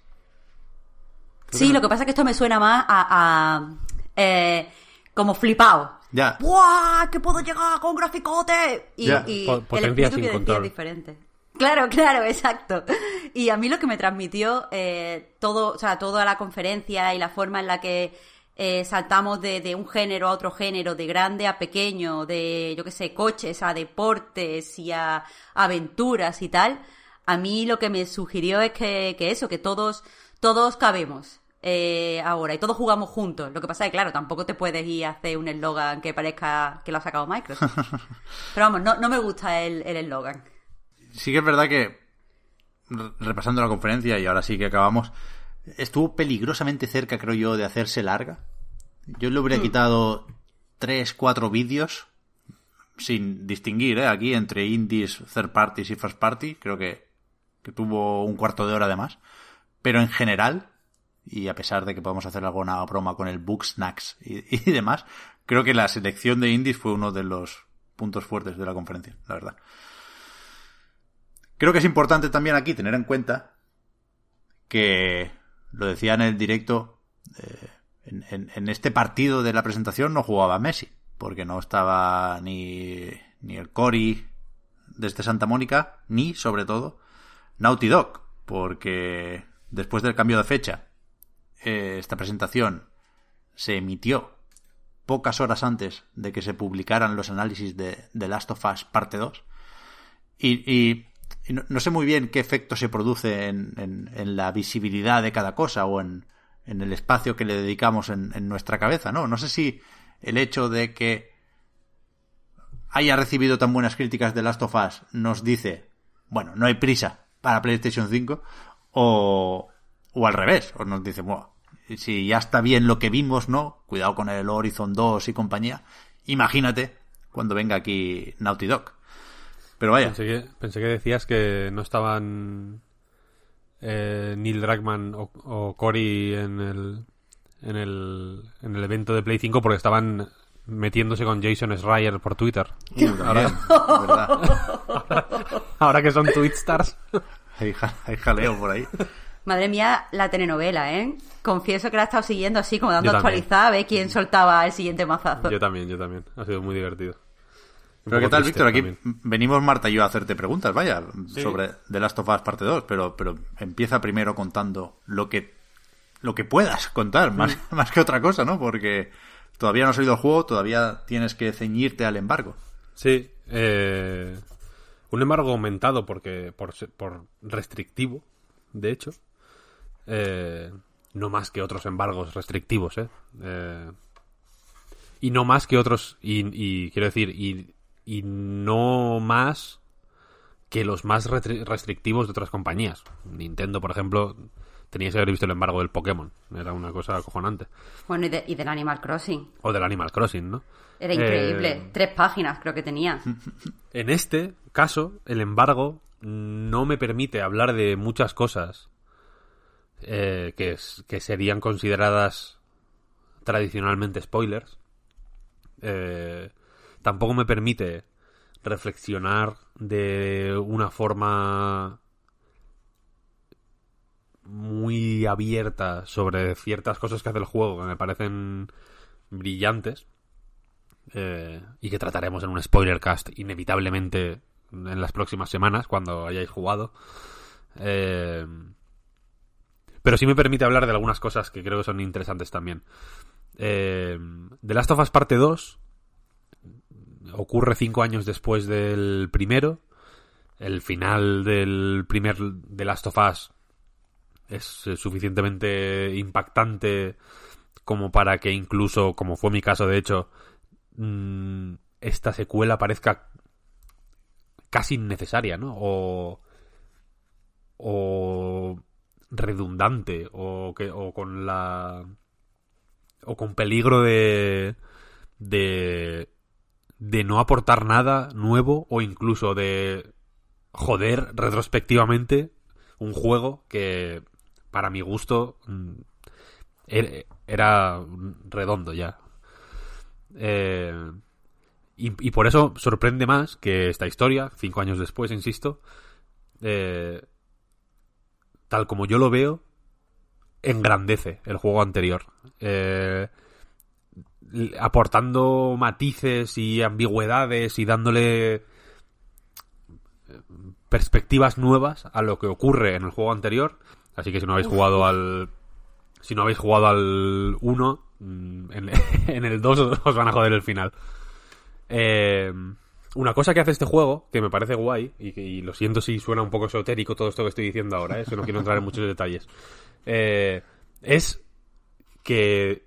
Sí, lo que pasa es que esto me suena más a, a, eh, como flipado. Ya. ¡Buah! ¡Que puedo llegar con graficote! Y, Ya. y el espíritu sin que decía es diferente. Claro, claro, exacto. Y a mí lo que me transmitió eh, todo, o sea, toda la conferencia y la forma en la que eh, saltamos de, de un género a otro género, de grande a pequeño, de, yo qué sé, coches a deportes y a aventuras y tal, a mí lo que me sugirió es que, que eso, que todos, todos cabemos eh, ahora y todos jugamos juntos. Lo que pasa es que, claro, tampoco te puedes ir a hacer un eslogan que parezca que lo ha sacado Microsoft. Pero vamos, no, no me gusta el el eslogan. Sí que es verdad que, re- repasando la conferencia, y ahora sí que acabamos, estuvo peligrosamente cerca, creo yo, de hacerse larga. Yo le hubiera quitado tres, cuatro vídeos, sin distinguir, ¿eh? Aquí, entre indies, third parties y first party. Creo que, que tuvo un cuarto de hora de más. Pero en general, y a pesar de que podemos hacer alguna broma con el book snacks y, y demás, creo que la selección de indies fue uno de los puntos fuertes de la conferencia, la verdad. Creo que es importante también aquí tener en cuenta que, lo decía en el directo, eh, en, este partido de la presentación no jugaba Messi, porque no estaba ni, ni el Cori desde Santa Mónica, ni, sobre todo, Naughty Dog, porque después del cambio de fecha, eh, esta presentación se emitió pocas horas antes de que se publicaran los análisis de The Last of Us parte 2. Y, y- y no, no sé muy bien qué efecto se produce en, la visibilidad de cada cosa o en, el espacio que le dedicamos en, en nuestra cabeza, ¿no? No sé si el hecho de que haya recibido tan buenas críticas de Last of Us nos dice, bueno, no hay prisa para PlayStation 5, o, o al revés, o nos dice, bueno, si ya está bien lo que vimos, ¿no? Cuidado con el Horizon 2 y compañía. Imagínate cuando venga aquí Naughty Dog. Pero vaya. Pensé que, pensé que decías que no estaban eh, Neil Druckmann o, o Cory en el, en, el, en el evento de Play 5 porque estaban metiéndose con Jason Schreier por Twitter. ahora, que son Twitstars. Hay, hay jaleo por ahí. Madre mía, la telenovela, ¿eh? Confieso que la he estado siguiendo así, como dando actualizada, a ver quién soltaba el siguiente mazazo. Yo también, yo también. Ha sido muy divertido. Pero ¿qué tal, Víctor? Aquí venimos Marta y yo a hacerte preguntas, vaya, sobre The Last of Us parte 2, pero, pero empieza primero contando lo que lo que puedas contar, más, más que otra cosa, ¿no? Porque todavía no has oído el juego, todavía tienes que ceñirte al embargo. Sí, eh, un embargo aumentado porque por restrictivo, de hecho. Eh, no más que otros embargos restrictivos, ¿eh? Eh, y no más que otros, y, y quiero decir, y, y no más que los más restrictivos de otras compañías. Nintendo, por ejemplo, teníais que haber visto el embargo del Pokémon. Era una cosa acojonante. Bueno, y, de- y del Animal Crossing. O del Animal Crossing, ¿no? Era increíble. Eh, Tres páginas creo que tenía. En este caso, el embargo no me permite hablar de muchas cosas eh, que, es- que serían consideradas tradicionalmente spoilers. Eh, tampoco me permite reflexionar de una forma muy abierta sobre ciertas cosas que hace el juego que me parecen brillantes eh, y que trataremos en un spoiler cast inevitablemente en las próximas semanas cuando hayáis jugado. Eh, pero sí me permite hablar de algunas cosas que creo que son interesantes también. Eh, The Last of Us Parte 2 ocurre cinco años después del primero. El final del primer The Last of Us es suficientemente impactante como para que incluso, como fue mi caso de hecho, mm, esta secuela parezca casi innecesaria, ¿no? O, o redundante, o, que, o con la... o con peligro de... de... de no aportar nada nuevo o incluso de joder retrospectivamente un juego que para mi gusto mm, er- era redondo ya. Eh, y, por eso sorprende más que esta historia, cinco años después, insisto, eh, tal como yo lo veo, engrandece el juego anterior. Eh, aportando matices y ambigüedades y dándole eh, perspectivas nuevas a lo que ocurre en el juego anterior. Así que si no habéis jugado al. Si no habéis jugado al 1, mm, en, en el 2 os van a joder el final. Eh, una cosa que hace este juego, que me parece guay, y, lo siento si suena un poco esotérico todo esto que estoy diciendo ahora, ¿eh? eso no quiero entrar en muchos detalles, eh, es que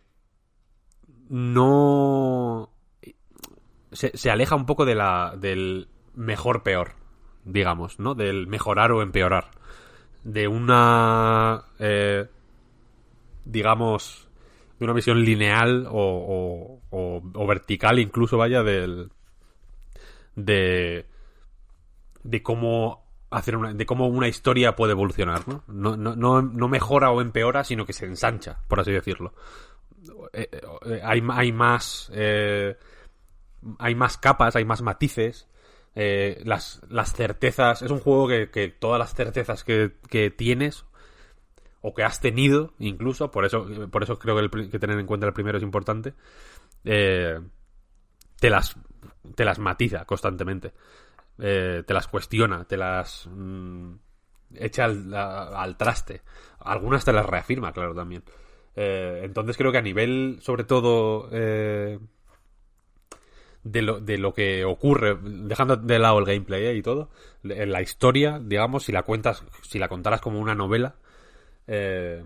no... Se, se aleja un poco de la, del mejor peor, digamos, ¿no? Del mejorar o empeorar. De una... eh, digamos, de una visión lineal o- o vertical incluso, vaya, del... de... de cómo hacer una, de cómo una historia puede evolucionar, ¿no? No, no, no, no mejora o empeora, sino que se ensancha, por así decirlo. Eh, eh, hay, hay más... eh, hay más capas, hay más matices. eh, las, las certezas. Es un juego que, que todas las certezas que, que tienes o que has tenido, incluso, por eso, por eso creo que, el que tener en cuenta el primero es importante, eh, te las te las matiza constantemente. Eh, te las cuestiona, te las mm, echa al, al traste. Algunas te las reafirma, claro, también. Eh, entonces creo que a nivel, sobre todo, eh, de lo, de lo que ocurre, dejando de lado el gameplay eh, y todo, la historia, digamos, si la cuentas, si la contaras como una novela, eh,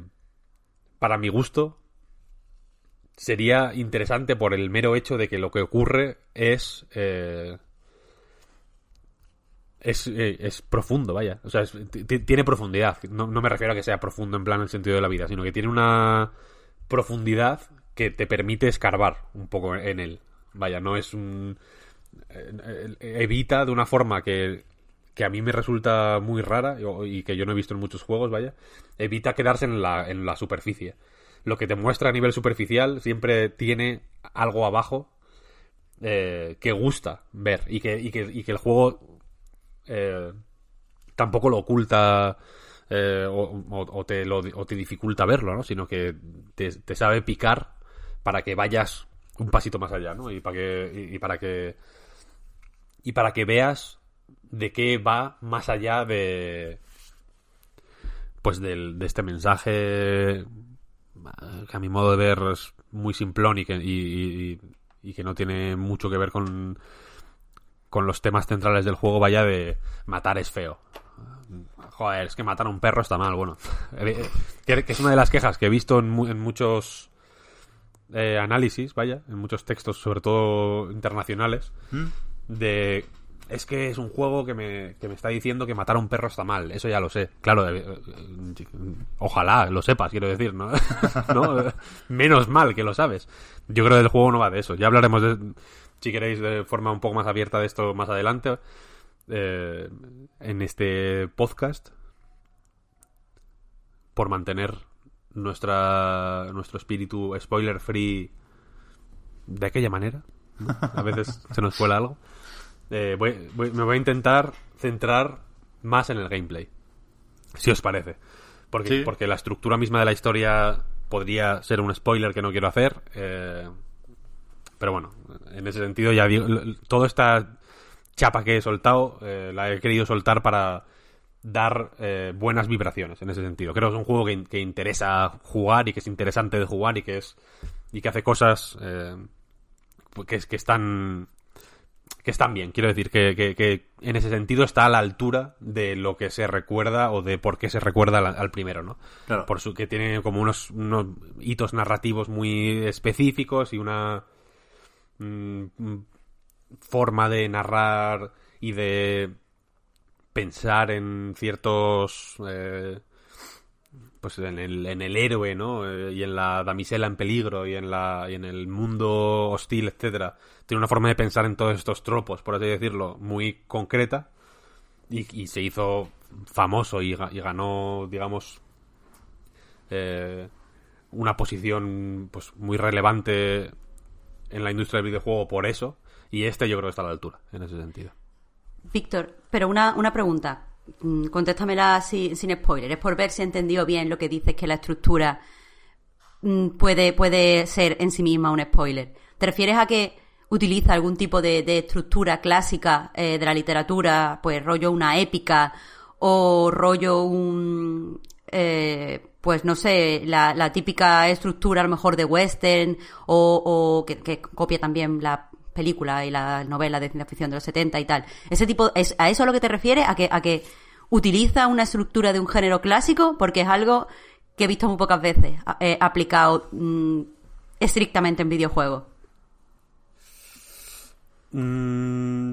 para mi gusto, sería interesante por el mero hecho de que lo que ocurre es es, eh, es profundo, vaya. O sea, es- tiene profundidad. No, no me refiero a que sea profundo en plan el sentido de la vida, sino que tiene una profundidad que te permite escarbar un poco en él. Vaya, no es un... eh, evita de una forma que, que a mí me resulta muy rara y, y que yo no he visto en muchos juegos, vaya, evita quedarse en la, en la superficie. Lo que te muestra a nivel superficial siempre tiene algo abajo eh, que gusta ver y que, y que, y que el juego eh, tampoco lo oculta eh, o, te lo, o te dificulta verlo, ¿no? Sino que te, sabe picar para que vayas un pasito más allá, ¿no? Y para que y, para que y para que veas de qué va más allá de pues del, de este mensaje que a mi modo de ver es muy simplón y que, y que no tiene mucho que ver con, con los temas centrales del juego, vaya de matar es feo. Joder, es que matar a un perro está mal, bueno. que que es una de las quejas que he visto en, mu- en muchos eh, análisis, vaya, en muchos textos, sobre todo internacionales, de... Es que es un juego que me, que me está diciendo que matar a un perro está mal, eso ya lo sé. Claro, eh, eh, ojalá lo sepas, quiero decir, ¿no? ¿No? Menos mal que lo sabes. Yo creo que el juego no va de eso. Ya hablaremos, de, si queréis, de forma un poco más abierta de esto más adelante eh, en este podcast por mantener nuestra nuestro espíritu spoiler free de aquella manera. ¿no? A veces se nos cuela algo. Eh, voy- voy- me voy a intentar centrar más en el gameplay. Si os parece. Porque, Sí. porque la estructura misma de la historia podría ser un spoiler que no quiero hacer. eh, pero bueno, en ese sentido ya digo, toda esta chapa que he soltado eh, la he querido soltar para dar eh, buenas vibraciones en ese sentido. Creo que es un juego que, que interesa jugar y que es interesante de jugar y que es y que hace cosas eh, pues que, es- que están que están bien. Quiero decir que, que- que en ese sentido está a la altura de lo que se recuerda o de por qué se recuerda al, al primero, ¿no? Claro. Por su que tiene como unos, unos hitos narrativos muy específicos y una mm, mm, forma de narrar y de pensar en ciertos eh, pues en el, en el héroe, ¿no? Eh, y en la damisela en peligro y en la y en el mundo hostil, etcétera. Tiene una forma de pensar en todos estos tropos, por así decirlo, muy concreta y, se hizo famoso y ganó, digamos, eh, una posición pues muy relevante en la industria del videojuego por eso y este yo creo que está a la altura en ese sentido. Víctor, pero una, una pregunta. Mm, Contéstamela sin, sin spoiler. Es por ver si he entendido bien lo que dices que la estructura mm, puede, puede ser en sí misma un spoiler. ¿Te refieres a que utiliza algún tipo de, estructura clásica eh, de la literatura, pues rollo una épica o rollo un... eh, pues no sé, la, típica estructura a lo mejor de western o, que copia también la película y la novela de ciencia ficción de los 70 y tal. Ese tipo, ¿es a eso a lo que te refieres? ¿A que, a que utiliza una estructura de un género clásico? Porque es algo que he visto muy pocas veces eh, aplicado mm, estrictamente en videojuegos. Mm,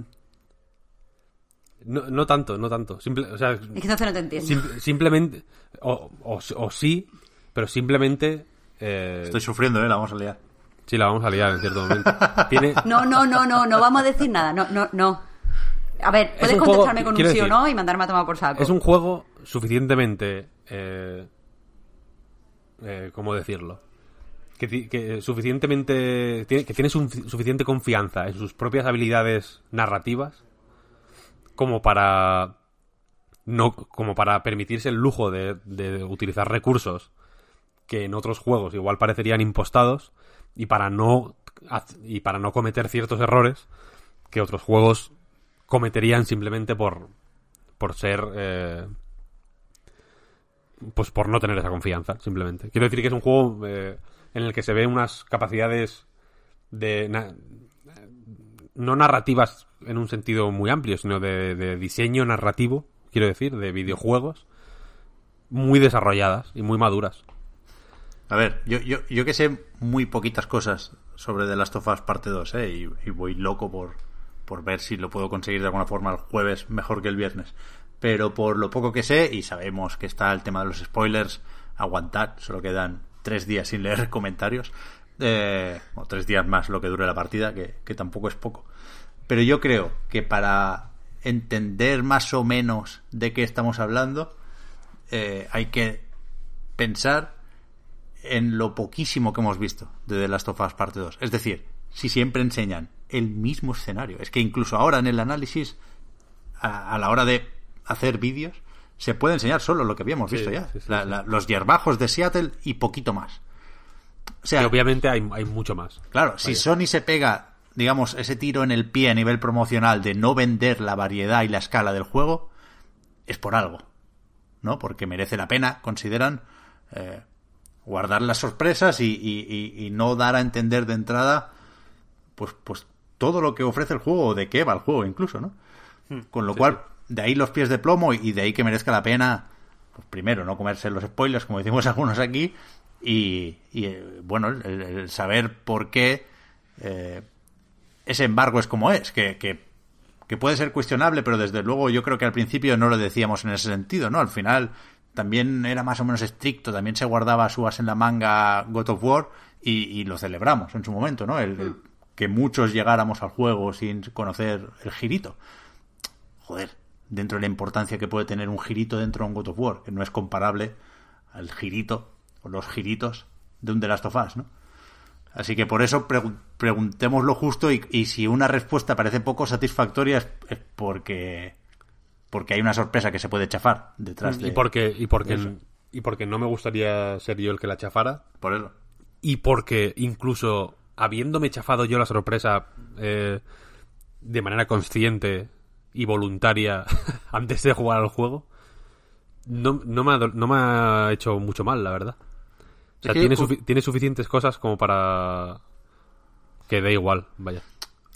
no, no tanto, no tanto. Simple, o sea, Es que no te entiendo. sim- simplemente, o, o, o sí, pero simplemente... eh, Estoy sufriendo, ¿eh? La vamos a liar. Sí, la vamos a liar en cierto momento. Tiene, No, no, no, no, no vamos a decir nada. No, no, no. A ver, puedes juego- contestarme con un sí o no y mandarme a tomar por saco. Es un juego suficientemente... Eh, eh, ¿Cómo decirlo? Que, suficientemente... tiene- que tiene su- suficiente confianza en sus propias habilidades narrativas como para... No, como para permitirse el lujo de, de utilizar recursos que en otros juegos igual parecerían impostados y para no y para no cometer ciertos errores que otros juegos cometerían simplemente por por ser eh, pues por no tener esa confianza simplemente. Quiero decir que es un juego eh, en el que se ven unas capacidades de no narrativas en un sentido muy amplio sino de, de diseño narrativo quiero decir de videojuegos muy desarrolladas y muy maduras A ver, yo, yo, yo que sé muy poquitas cosas sobre The Last of Us parte 2, ¿eh? Y, voy loco por, por ver si lo puedo conseguir de alguna forma el jueves mejor que el viernes. Pero por lo poco que sé, y sabemos que está el tema de los spoilers, aguantad, solo quedan tres días sin leer comentarios, eh, o tres días más lo que dure la partida, que, que tampoco es poco. Pero yo creo que para entender más o menos de qué estamos hablando, eh, hay que pensar en lo poquísimo que hemos visto de The Last of Us Parte 2. Es decir, si siempre enseñan el mismo escenario. Es que incluso ahora en el análisis, a, a la hora de hacer vídeos, se puede enseñar solo lo que habíamos Sí, visto ya. sí, sí, La- los hierbajos de Seattle y poquito más. O sea, Y obviamente hay, hay mucho más. Claro, si Sony se pega, digamos, ese tiro en el pie a nivel promocional de no vender la variedad y la escala del juego, es por algo, ¿no? Porque merece la pena, consideran, eh, guardar las sorpresas y, y- y- y no dar a entender de entrada, pues, pues todo lo que ofrece el juego o de qué va el juego incluso, ¿no? Con lo cual, de ahí los pies de plomo y- de ahí que merezca la pena, pues primero, no comerse los spoilers, como decimos algunos aquí, y, y, eh, bueno, el, el saber por qué eh, ese embargo es como es, que, que, puede ser cuestionable, pero desde luego yo creo que al principio no lo decíamos en ese sentido, ¿no? Al final también era más o menos estricto, también se guardaba su as en la manga God of War y, y lo celebramos en su momento, ¿no? El, el que muchos llegáramos al juego sin conocer el girito. Joder, dentro de la importancia que puede tener un girito dentro de un God of War, que no es comparable al girito o los giritos de un The Last of Us, ¿no? Así que por eso pregu- preguntemos lo justo y, y si una respuesta parece poco satisfactoria es, es porque porque hay una sorpresa que se puede chafar detrás de Y porque, y, porque, y porque no me gustaría ser yo el que la chafara. por eso. Y porque incluso habiéndome chafado yo la sorpresa eh, de manera consciente y voluntaria antes de jugar al juego, no, no, me ha, no me ha hecho mucho mal, la verdad. O sea, Es que tiene, cu- sufi- tiene suficientes cosas como para que dé igual, vaya.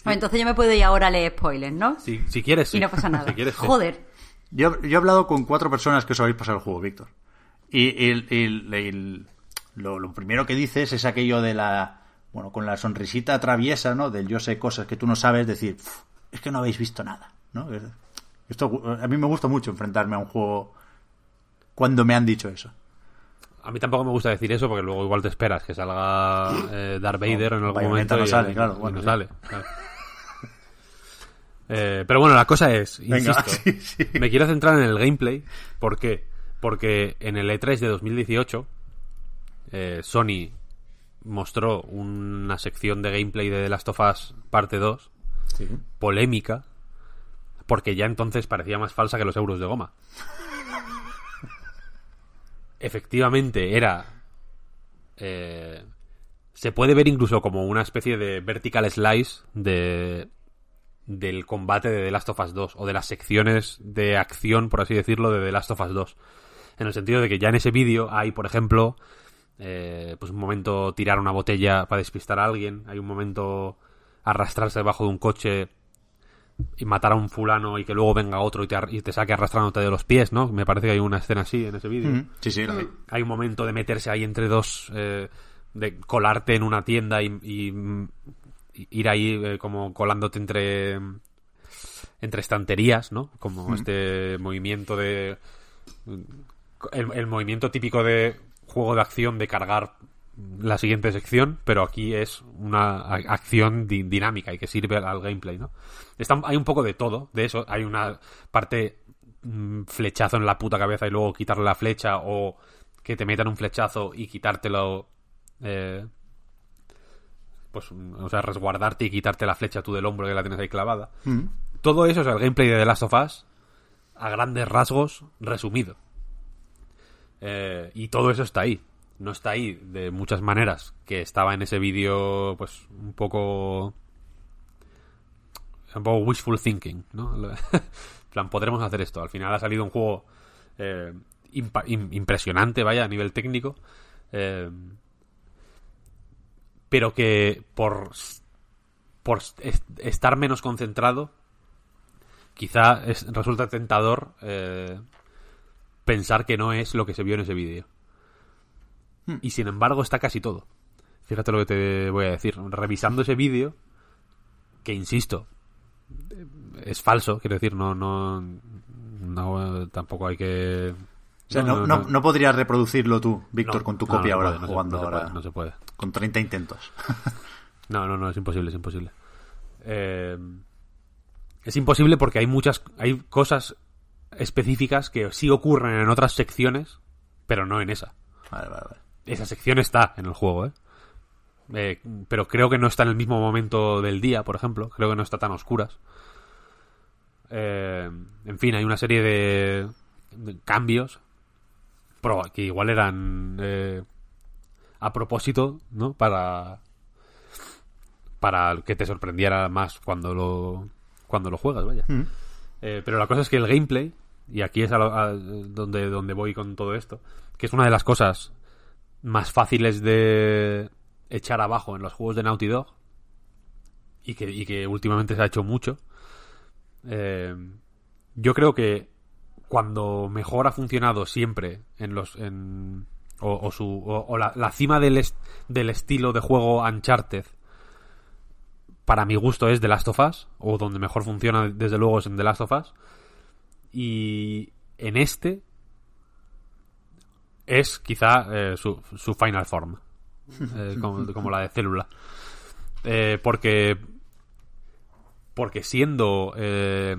Ah, Entonces yo me puedo ir ahora a leer spoilers, ¿no? Si, si quieres, sí. Y no pasa nada. Si quieres, sí. Joder. Yo, yo he hablado con cuatro personas que os habéis pasado el juego, Víctor. Y, lo, lo primero que dices es aquello de la. Bueno, con la sonrisita traviesa, ¿no? Del yo sé cosas que tú no sabes, decir, "Pf, es que no habéis visto nada, ¿no? Esto, a mí me gusta mucho enfrentarme a un juego cuando me han dicho eso. A mí tampoco me gusta decir eso porque luego igual te esperas que salga eh, Darth Vader en algún momento. no y- sale, y- claro, y bueno, no sí. sale. claro. Eh, pero bueno, la cosa es, Venga, insisto, sí, sí. me quiero centrar en el gameplay. ¿Por qué? Porque en el E3 de 2018 eh, Sony mostró una sección de gameplay de The Last of Us parte 2 polémica porque ya entonces parecía más falsa que los euros de goma. Efectivamente, era. eh, se puede ver incluso como una especie de vertical slice de del combate de The Last of Us 2 o de las secciones de acción, por así decirlo, de The Last of Us 2. En el sentido de que ya en ese vídeo hay, por ejemplo, eh, pues un momento tirar una botella para despistar a alguien, hay un momento arrastrarse debajo de un coche y matar a un fulano y que luego venga otro y te, y te saque arrastrándote de los pies, ¿no? Me parece que hay una escena así en ese vídeo. Sí, sí, vi. Hay un momento de meterse ahí entre dos, eh, de colarte en una tienda y, y, y ir ahí eh, como colándote entre entre estanterías, ¿no? Como este movimiento de el, el movimiento típico de juego de acción de cargar la siguiente sección, pero aquí es una acción di- dinámica y que sirve al, gameplay, ¿no? Está- hay un poco de todo, de eso. Hay una parte mm, flechazo en la puta cabeza y luego quitarle la flecha o que te metan un flechazo y quitártelo eh, pues mm, o sea resguardarte y quitarte la flecha tú del hombro que la tienes ahí clavada Ujú. todo eso es el gameplay de The Last of Us a grandes rasgos resumido Eh, y todo eso está ahí no está ahí de muchas maneras que estaba en ese vídeo pues un poco un poco wishful thinking no plan podremos hacer esto. Al final ha salido un juego eh, impresionante vaya a nivel técnico eh, pero que por por est- estar menos concentrado quizá es- resulta tentador eh, pensar que no es lo que se vio en ese vídeo y sin embargo está casi todo fíjate lo que te voy a decir revisando ese vídeo que insisto es falso, quiero decir, no, no, no tampoco hay que... O sea, no, no, no podrías reproducirlo tú, Víctor, No, con tu no, no copia ahora, puede, no jugando no se ahora. puede, no se puede. Con 30 intentos. No, no, no, es imposible, es imposible. Eh, es imposible porque hay muchas, hay cosas específicas que sí ocurren en otras secciones, pero no en esa. Vale, vale, vale. Esa sección está en el juego, ¿eh? Eh, pero creo que no está en el mismo momento del día, por ejemplo. Creo que no está tan oscuras. Eh, en fin, hay una serie de, de cambios pero que igual eran eh, a propósito, ¿no? Para para que te sorprendiera más cuando lo cuando lo juegas, vaya. Mm. Eh, pero la cosa es que el gameplay, y aquí es a lo- a donde, donde voy con todo esto, que es una de las cosas más fáciles de echar abajo en los juegos de Naughty Dog, y que, y que últimamente se ha hecho mucho, eh, yo creo que cuando mejor ha funcionado siempre en los... En, o, o su, o, o la, la cima del, del estilo de juego Uncharted para mi gusto es The Last of Us, o donde mejor funciona desde luego es en The Last of Us. Y en este es quizá eh, su, su final form, eh, como, como la de célula. Eh, porque porque siendo eh,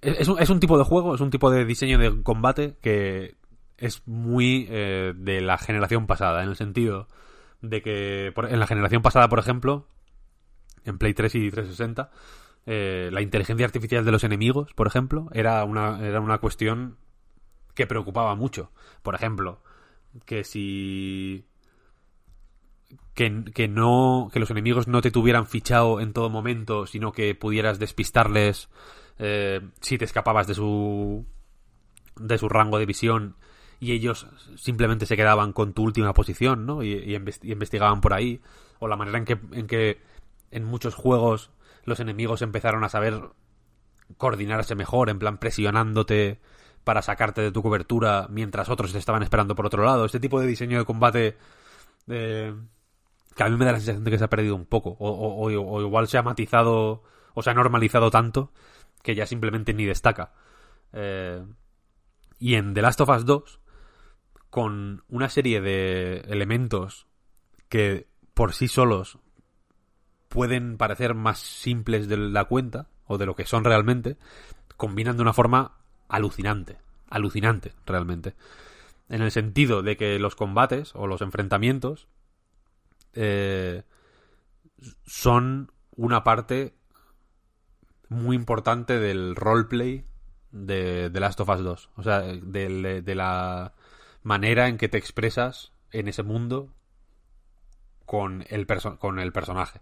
es, un, es un tipo de juego, es un tipo de diseño de combate que es muy eh, de la generación pasada, en el sentido de que por- en la generación pasada, por ejemplo, en Play 3 y 360, eh, la inteligencia artificial de los enemigos, por ejemplo, era una, era una cuestión que preocupaba mucho. Por ejemplo, que si que, que no que los enemigos no te tuvieran fichado en todo momento, sino que pudieras despistarles eh, si te escapabas de su de su rango de visión y ellos simplemente se quedaban con tu última posición, ¿no? Y, y inves- y investigaban por ahí o la manera en que en que en muchos juegos los enemigos empezaron a saber coordinarse mejor, en plan presionándote para sacarte de tu cobertura mientras otros te estaban esperando por otro lado. Este tipo de diseño de combate eh, que a mí me da la sensación de que se ha perdido un poco. O, igual se ha matizado o se ha normalizado tanto que ya simplemente ni destaca. Eh, y en The Last of Us 2, con una serie de elementos que por sí solos pueden parecer más simples de la cuenta o de lo que son realmente, combinan de una forma alucinante, alucinante realmente. En el sentido de que los combates o los enfrentamientos eh, son una parte muy importante del roleplay de Last of Us 2. O sea, de, la manera en que te expresas en ese mundo con el, con el personaje.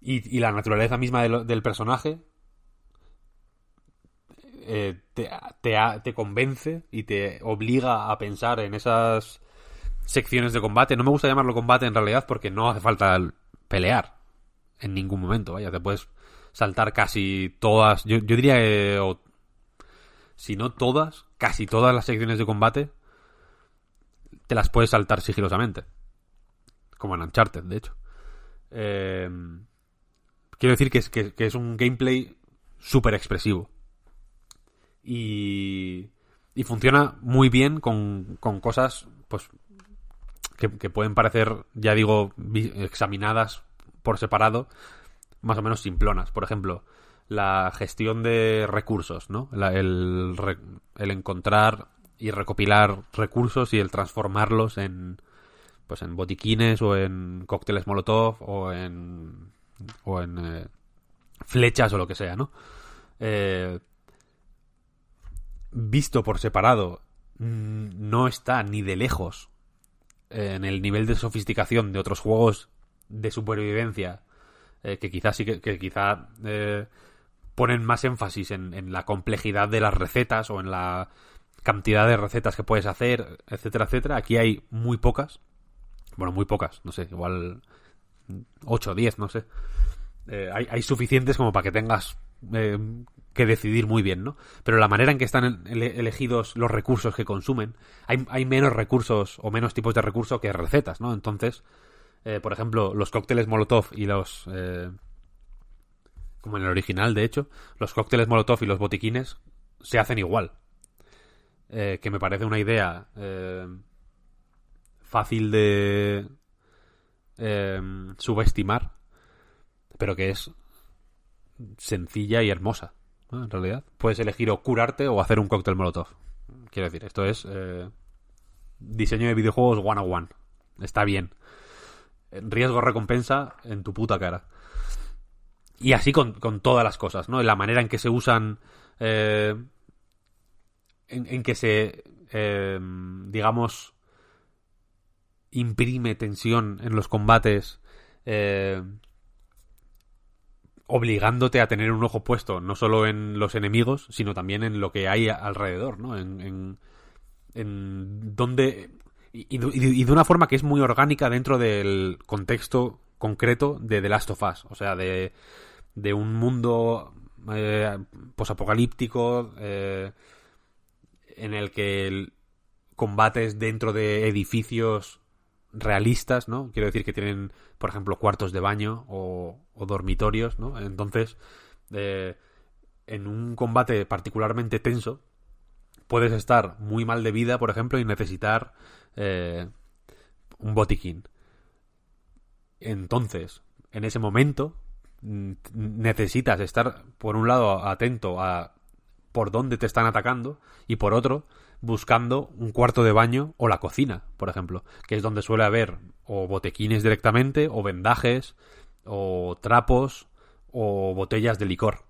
Y, la naturaleza misma del personaje eh, te, convence y te obliga a pensar en esas secciones de combate. No me gusta llamarlo combate en realidad porque no hace falta el- pelear en ningún momento. Vaya, te puedes saltar casi todas. Yo, diría que. o- si no todas, casi todas las secciones de combate te las puedes saltar sigilosamente. Como en Uncharted, de hecho. Eh, quiero decir que es, que es un gameplay súper expresivo. Y, y funciona muy bien con, con cosas pues que, pueden parecer, ya digo, examinadas por separado, más o menos simplonas. Por ejemplo, la gestión de recursos, ¿no? El, el encontrar y recopilar recursos y el transformarlos en pues en botiquines o en cócteles molotov o en o en eh, flechas o lo que sea, ¿no? Eh, visto por separado mm, no está ni de lejos en el nivel de sofisticación de otros juegos de supervivencia eh, que quizás sí que, que quizá eh, ponen más énfasis en, en la complejidad de las recetas o en la cantidad de recetas que puedes hacer, etcétera, etcétera. Aquí hay muy pocas. Bueno, muy pocas, no sé, igual 8 o 10, no sé. Eh, hay, hay suficientes como para que tengas eh, que decidir muy bien, ¿no? Pero la manera en que están ele- elegidos los recursos que consumen, hay, hay menos recursos o menos tipos de recursos que recetas, ¿no? Entonces, eh, por ejemplo, los cócteles Molotov y los... eh, como en el original, de hecho, los cócteles Molotov y los botiquines se hacen igual. Eh, que me parece una idea fácil de subestimar, pero que es sencilla y hermosa, ¿no? en realidad. Puedes elegir o curarte o hacer un cóctel Molotov. Quiero decir, esto es eh, diseño de videojuegos one on one. Está bien. Riesgo-recompensa en tu puta cara. Y así con, con, todas las cosas, ¿no? La manera en que se usan. Eh, en, que se. Eh, digamos. Imprime tensión en los combates. Obligándote a tener un ojo puesto no solo en los enemigos, sino también en lo que hay alrededor, ¿no? En, en. Y, de una forma que es muy orgánica dentro del contexto concreto de The Last of Us. O sea, de, de un mundo eh, posapocalíptico eh, en el que combates dentro de edificios realistas, ¿no? Quiero decir que tienen, por ejemplo, cuartos de baño o, o dormitorios, ¿no? Entonces, eh, en un combate particularmente tenso, puedes estar muy mal de vida, por ejemplo, y necesitar eh, un botiquín. Entonces, en ese momento, necesitas estar, por un lado, atento a por dónde te están atacando y por otro, buscando un cuarto de baño o la cocina, por ejemplo, que es donde suele haber o botequines directamente, o vendajes, o trapos, o botellas de licor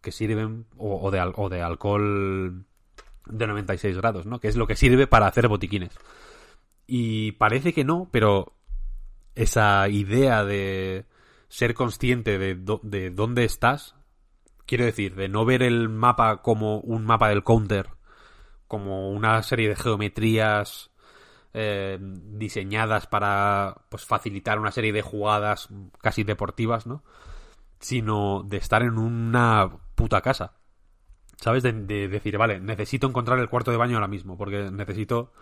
que sirven, o, de, o de alcohol de 96 grados, ¿no? Que es lo que sirve para hacer botiquines. Y parece que no, pero esa idea de ser consciente de, de dónde estás, quiero decir, de no ver el mapa como un mapa del counter, como una serie de geometrías eh, diseñadas para pues facilitar una serie de jugadas casi deportivas, ¿no? Sino de estar en una puta casa. ¿Sabes? De, de decir, vale, necesito encontrar el cuarto de baño ahora mismo, porque necesito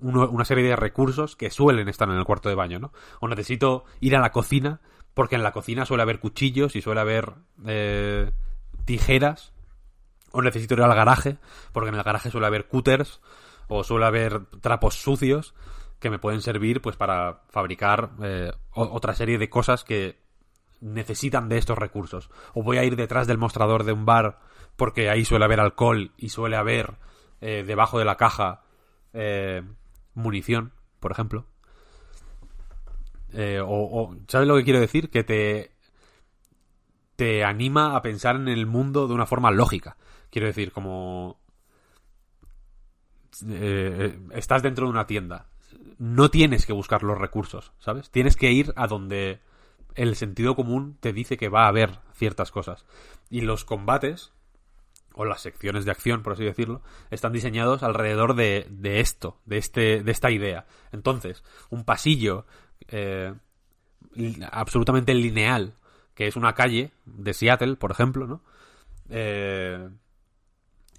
uno, una serie de recursos que suelen estar en el cuarto de baño, ¿no? O necesito ir a la cocina, porque en la cocina suele haber cuchillos y suele haber eh, tijeras. O necesito ir al garaje, porque en el garaje suele haber cutters o suele haber trapos sucios que me pueden servir pues para fabricar eh, otra serie de cosas que necesitan de estos recursos. O voy a ir detrás del mostrador de un bar porque ahí suele haber alcohol y suele haber eh, debajo de la caja eh, munición, por ejemplo. O, o, ¿sabes lo que quiero decir? Que te te anima a pensar en el mundo de una forma lógica. Quiero decir, como eh, estás dentro de una tienda. No tienes que buscar los recursos, ¿sabes? Tienes que ir a donde el sentido común te dice que va a haber ciertas cosas. Y los combates, o las secciones de acción, por así decirlo, están diseñados alrededor de, de esto, de, este, de esta idea. Entonces, un pasillo eh, absolutamente lineal, que es una calle de Seattle, por ejemplo, ¿no? Eh,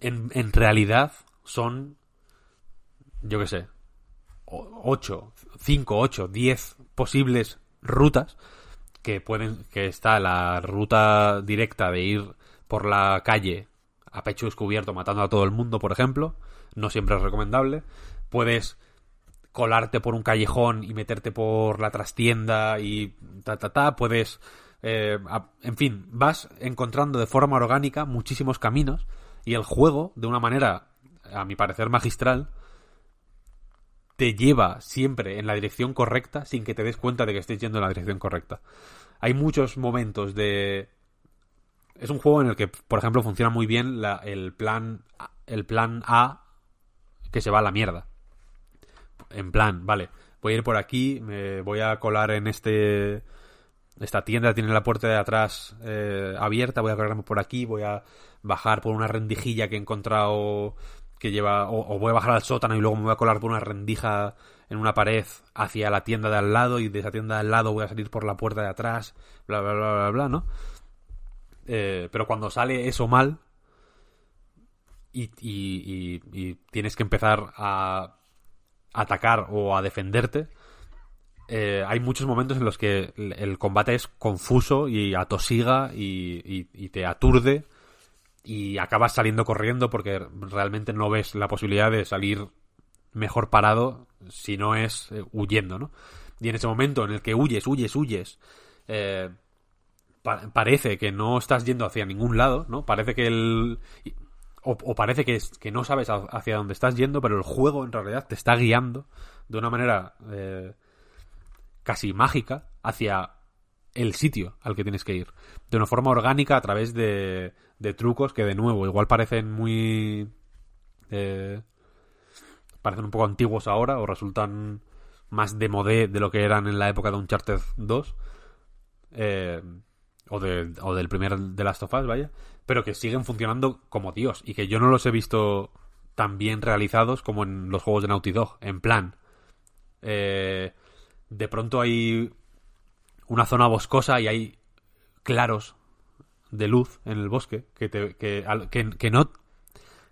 en, realidad son, yo qué sé, 8, 5, 8, 10 posibles rutas que pueden que está la ruta directa de ir por la calle a pecho descubierto matando a todo el mundo, por ejemplo, no siempre es recomendable. Puedes colarte por un callejón y meterte por la trastienda y ta ta ta, puedes eh, en fin, vas encontrando de forma orgánica muchísimos caminos y el juego, de una manera, a mi parecer magistral, te lleva siempre en la dirección correcta sin que te des cuenta de que estés yendo en la dirección correcta. Hay muchos momentos de... Es un juego en el que, por ejemplo, funciona muy bien la, el plan el plan A que se va a la mierda. En plan, vale, voy a ir por aquí, me voy a colar en este esta tienda tiene la puerta de atrás eh, abierta, voy a colarme por aquí, voy a bajar por una rendijilla que he encontrado que lleva, o, voy a bajar al sótano y luego me voy a colar por una rendija en una pared hacia la tienda de al lado y de esa tienda de al lado voy a salir por la puerta de atrás, bla, bla, bla, bla, bla, ¿no? Eh, pero cuando sale eso mal y, tienes que empezar a atacar o a defenderte, eh, hay muchos momentos en los que el, combate es confuso y atosiga y te aturde y acabas saliendo corriendo porque realmente no ves la posibilidad de salir mejor parado si no es eh, huyendo, ¿no? Y en ese momento en el que huyes, huyes, huyes, eh, pa- parece que no estás yendo hacia ningún lado, ¿no? Parece que el... O, o parece que, es- que no sabes hacia dónde estás yendo, pero el juego en realidad te está guiando de una manera eh, casi mágica hacia el sitio al que tienes que ir. De una forma orgánica a través de, de trucos que de nuevo igual parecen muy... eh, parecen un poco antiguos ahora o resultan más de modé de lo que eran en la época de Uncharted 2 eh, o, de- o del primer The Last of Us, vaya, pero que siguen funcionando como Dios y que yo no los he visto tan bien realizados como en los juegos de Naughty Dog, en plan, eh, de pronto hay una zona boscosa y hay claros de luz en el bosque que, te- que, que- que no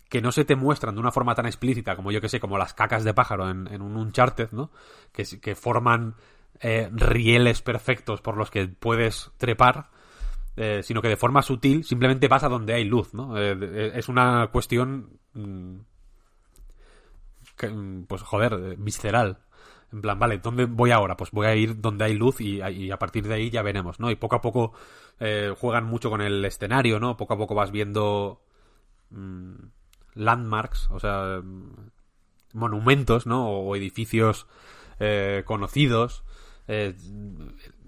que no se te muestran de una forma tan explícita como yo que sé, como las cacas de pájaro en, un Uncharted, ¿no? Que, que forman eh, rieles perfectos por los que puedes trepar, eh, sino que de forma sutil simplemente vas a donde hay luz, ¿no? Eh, es una cuestión, mm, mm, pues joder, visceral. En plan, vale, ¿dónde voy ahora? Pues voy a ir donde hay luz y, a partir de ahí ya veremos, ¿no? Y poco a poco eh, juegan mucho con el escenario, ¿no? Poco a poco vas viendo mm, landmarks, o sea, mm, monumentos, ¿no? O edificios eh, conocidos. Eh,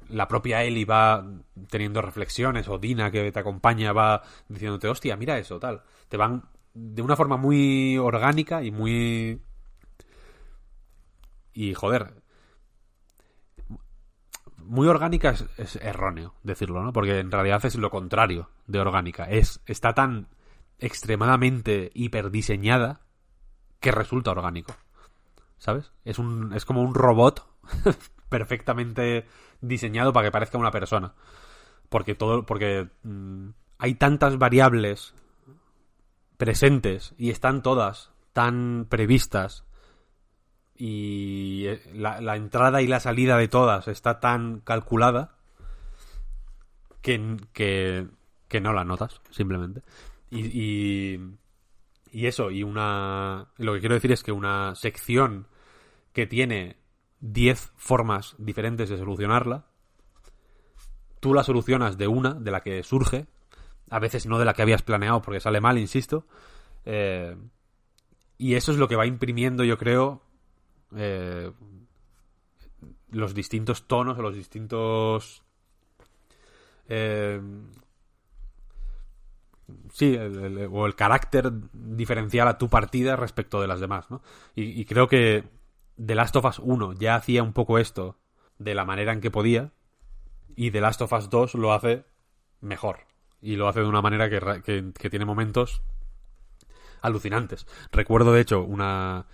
la propia Ellie va teniendo reflexiones, o Dina que te acompaña va diciéndote, hostia, mira eso, tal. Te van de una forma muy orgánica y muy... Y joder, muy orgánica es, erróneo decirlo, ¿no? Porque en realidad es lo contrario de orgánica. Es, está tan extremadamente hiperdiseñada que resulta orgánico. ¿Sabes? Es un. es como un robot perfectamente diseñado para que parezca una persona. Porque todo. porque mm, hay tantas variables presentes y están todas tan previstas y eh, la, entrada y la salida de todas está tan calculada que, que, que no la notas, simplemente. Y, y, y eso, y una... Lo que quiero decir es que una sección que tiene 10 formas diferentes de solucionarla, tú la solucionas de una, de la que surge, a veces no de la que habías planeado porque sale mal, insisto, eh, y eso es lo que va imprimiendo, yo creo, eh, los distintos tonos o los distintos eh, sí o el carácter diferencial a tu partida respecto de las demás ¿no? y, creo que The Last of Us 1 ya hacía un poco esto de la manera en que podía y The Last of Us 2 lo hace mejor y lo hace de una manera que, ra- que- que tiene momentos alucinantes recuerdo de hecho una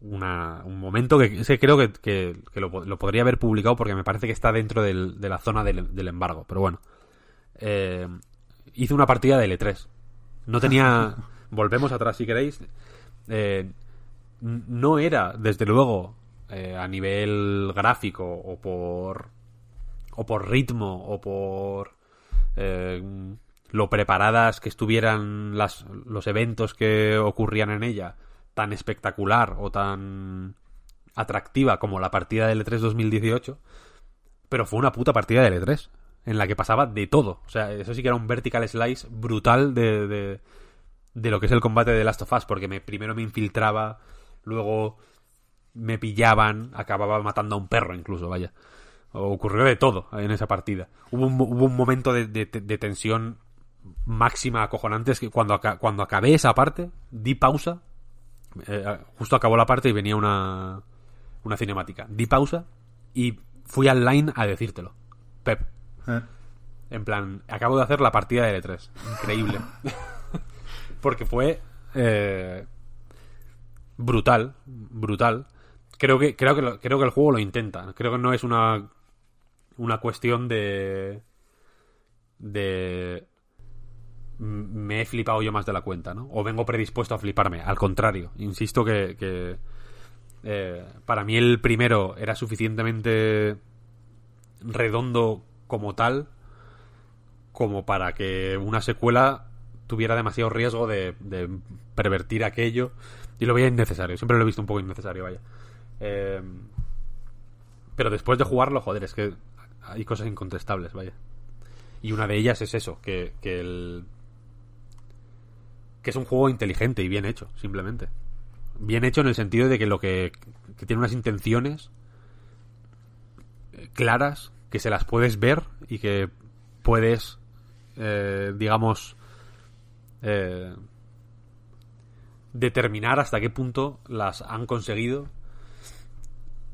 una, un momento que, creo que, que- que lo, po- lo podría haber publicado porque me parece que está dentro del- de la zona del, del embargo. Pero bueno. Eh, hice una partida de L3. No tenía... volvemos atrás si queréis. Eh, no era, desde luego, eh, a nivel gráfico o por... o por ritmo o por... lo preparadas que estuvieran las, los eventos que ocurrían en ella tan espectacular o tan atractiva como la partida de L3 2018, pero fue una puta partida de L3 en la que pasaba de todo. O sea, eso sí que era un vertical slice brutal de, de, lo que es el combate de Last of Us, porque me, primero me infiltraba, luego me pillaban, acababa matando a un perro incluso, vaya. Ocurrió de todo en esa partida. Hubo un, hubo un momento de, de- de tensión máxima acojonante, es que cuando, cuando acabé esa parte, di pausa, eh, justo acabó la parte y venía una, una cinemática. Di pausa y fui al line a decírtelo. Pep, Eh, en plan, acabo de hacer la partida de L3. Increíble. Porque fue eh, brutal, brutal. Creo que creo que lo- creo que el juego lo intenta. Creo que no es una una cuestión de de me he flipado yo más de la cuenta, ¿no? O vengo predispuesto a fliparme. Al contrario, insisto que, Eh, para mí el primero era suficientemente redondo como tal como para que una secuela tuviera demasiado riesgo de, de pervertir aquello y lo veía innecesario. Siempre lo he visto un poco innecesario, vaya. Eh, pero después de jugarlo, joder, es que hay cosas incontestables, vaya. Y una de ellas es eso, que el... que es un juego inteligente y bien hecho, simplemente. Bien hecho en el sentido de que lo que, que tiene unas intenciones claras, que se las puedes ver y que puedes, eh, digamos, eh, determinar hasta qué punto las han conseguido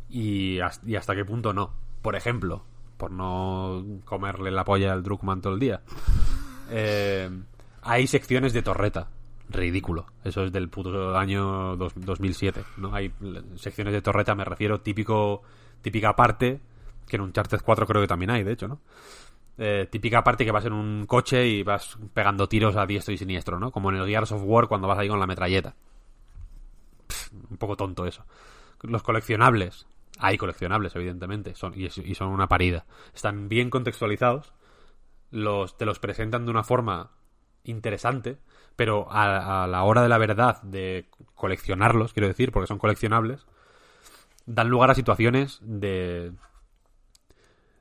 y hasta qué punto no. Por ejemplo, por no comerle la polla al Druckmann todo el día. eh, hay secciones de torreta. Ridículo. Eso es del puto año dos- 2007. ¿no? Hay secciones de torreta, me refiero, típico típica parte, que en Uncharted 4 creo que también hay, de hecho, ¿no? Eh, típica parte que vas en un coche y vas pegando tiros a diestro y siniestro, ¿no? Como en el Gears of War cuando vas ahí con la metralleta. Pff, un poco tonto eso. Los coleccionables. Hay coleccionables, evidentemente, son, y, y son una parida. Están bien contextualizados. Los, te los presentan de una forma interesante, pero a, la hora de la verdad de coleccionarlos, quiero decir, porque son coleccionables, dan lugar a situaciones de...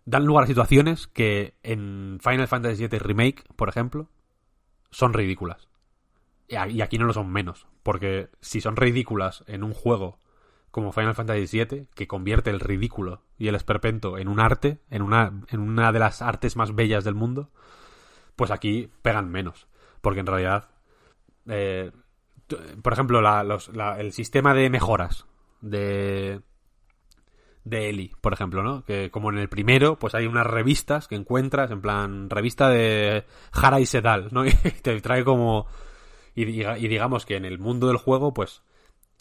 Dan lugar a situaciones que en Final Fantasy VII Remake, por ejemplo, son ridículas. Y aquí no lo son menos, porque si son ridículas en un juego como Final Fantasy VII, que convierte el ridículo y el esperpento en un arte, en una, en una de las artes más bellas del mundo, pues aquí pegan menos. Porque en realidad, eh, por ejemplo, el sistema de mejoras de, de Eli, por ejemplo, ¿no? Que como en el primero, pues hay unas revistas que encuentras, en plan, revista de Jara y Sedal, ¿no? Y te trae como... Y, diga- y digamos que en el mundo del juego, pues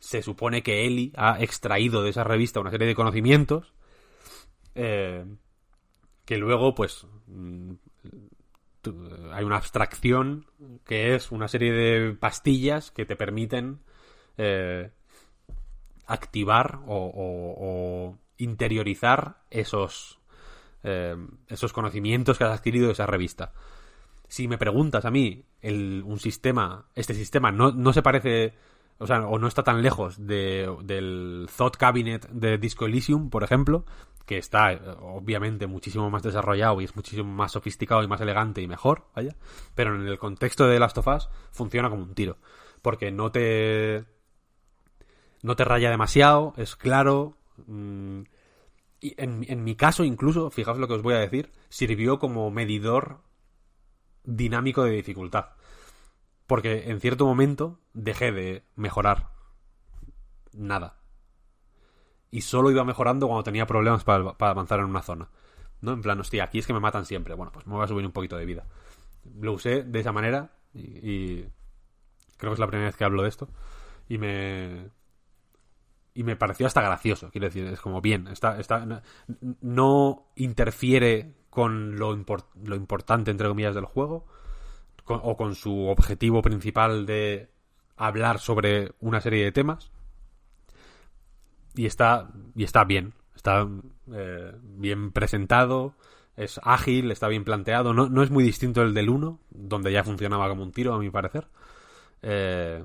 se supone que Eli ha extraído de esa revista una serie de conocimientos eh, que luego, pues, mm, hay una abstracción que es una serie de pastillas que te permiten eh, activar o, interiorizar esos eh, esos conocimientos que has adquirido de esa revista. Si me preguntas a mí, un sistema, este sistema no, no se parece, o sea, o no está tan lejos de- del Thought Cabinet de Disco Elysium, por ejemplo, que está eh, obviamente muchísimo más desarrollado y es muchísimo más sofisticado y más elegante y mejor, vaya, pero en el contexto de Last of Us funciona como un tiro, porque no te no te raya demasiado, es claro. mm, y en, en mi caso, incluso, fijaos lo que os voy a decir, sirvió como medidor dinámico de dificultad. Porque en cierto momento dejé de mejorar nada. Y solo iba mejorando cuando tenía problemas para, avanzar en una zona. ¿No? En plan, hostia, aquí es que me matan siempre. Bueno, pues me voy a subir un poquito de vida. Lo usé de esa manera y, y creo que es la primera vez que hablo de esto. Y me, y me pareció hasta gracioso, quiero decir, es como bien, está, está, no, no interfiere con lo, import- lo importante, entre comillas, del juego, con- o con su objetivo principal de hablar sobre una serie de temas, y está, y está bien, está eh, bien presentado, es ágil, está bien planteado, no, no es muy distinto el del 1, donde ya funcionaba como un tiro, a mi parecer. Eh,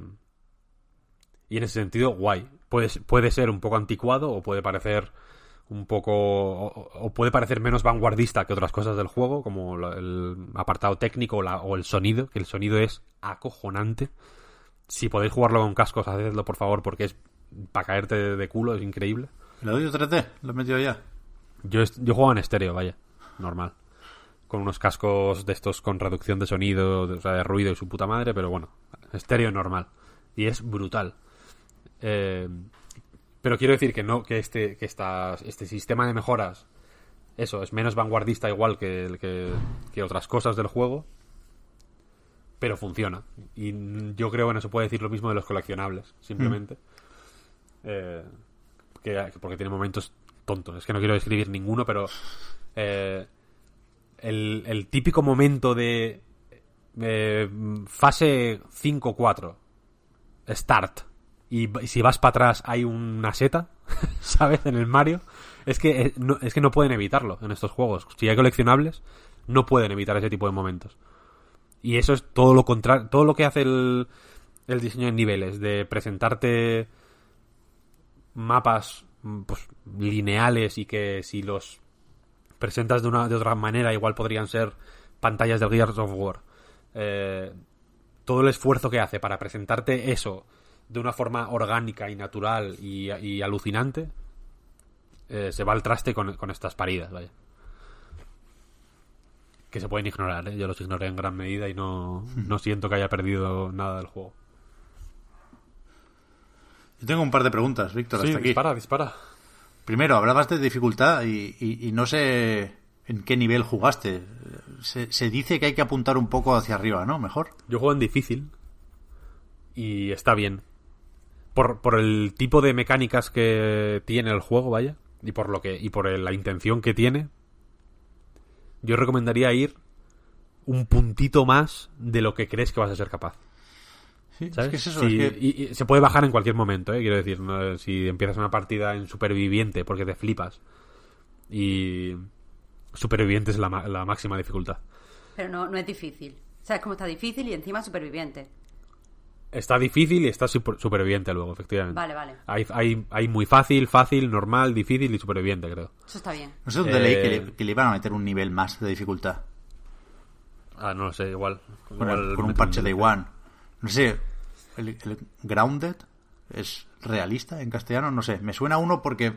y en ese sentido, guay. Puede, puede ser un poco anticuado o puede parecer un poco. O, puede parecer menos vanguardista que otras cosas del juego, como el apartado técnico o, o el sonido, que el sonido es acojonante. Si podéis jugarlo con cascos, hacedlo por favor, porque es para caerte de, culo, es increíble. ¿El audio 3D? ¿Lo he metido ya? Yo, yo juego en estéreo, vaya, normal. Con unos cascos de estos con reducción de sonido, de, o sea, de ruido y su puta madre, pero bueno, estéreo normal. Y es brutal. Eh, pero quiero decir que no, que este, que esta, este sistema de mejoras, eso, es menos vanguardista igual que, que, que otras cosas del juego, pero funciona. Y yo creo que no se puede decir lo mismo de los coleccionables, simplemente. Eh, que- porque tiene momentos tontos. Es que no quiero describir ninguno, pero eh, el, el típico momento de eh, fase 5-4, start, y si vas para atrás hay una seta, ¿sabes? En el Mario. Es que eh, no, es que no pueden evitarlo en estos juegos. Si hay coleccionables, no pueden evitar ese tipo de momentos. Y eso es todo lo contrario, todo lo que hace el, el diseño de niveles, de presentarte mapas mm, pues, lineales y que si los presentas de una de otra manera igual podrían ser pantallas del Gears of War. Eh, todo el esfuerzo que hace para presentarte eso de una forma orgánica y natural y, y alucinante eh, se va al traste con, con estas paridas, vaya. Que se pueden ignorar, ¿eh? yo los ignoré en gran medida y no, no siento que haya perdido nada del juego. Yo tengo un par de preguntas, Víctor, Sí, hasta aquí. dispara, dispara. Primero, hablabas de dificultad y, y- y no sé en qué nivel jugaste. Se, se dice que hay que apuntar un poco hacia arriba, ¿no? Mejor. Yo juego en difícil y está bien. Por, por el tipo de mecánicas que tiene el juego, vaya, y por lo que y por la intención que tiene, yo recomendaría ir un puntito más de lo que crees que vas a ser capaz. Sí, ¿sabes? es que es eso. Si- es que- y, y se puede bajar en cualquier momento, ¿eh? quiero decir, no- si empiezas una partida en superviviente porque te flipas y superviviente es la, ma- la máxima dificultad. Pero no, no es difícil. ¿Sabes cómo está difícil y encima superviviente? Está difícil y está super- superviviente luego, efectivamente. Vale, vale. Hay, hay, hay muy fácil, fácil, normal, difícil y superviviente, creo. Eso está bien. no sé dónde eh, leí que le, que le iban a meter un nivel más de dificultad. Ah, no lo sé, igual. Con, igual el- con un parche de. One. No sé, el, el Grounded es realista en castellano, no sé. Me suena uno porque, o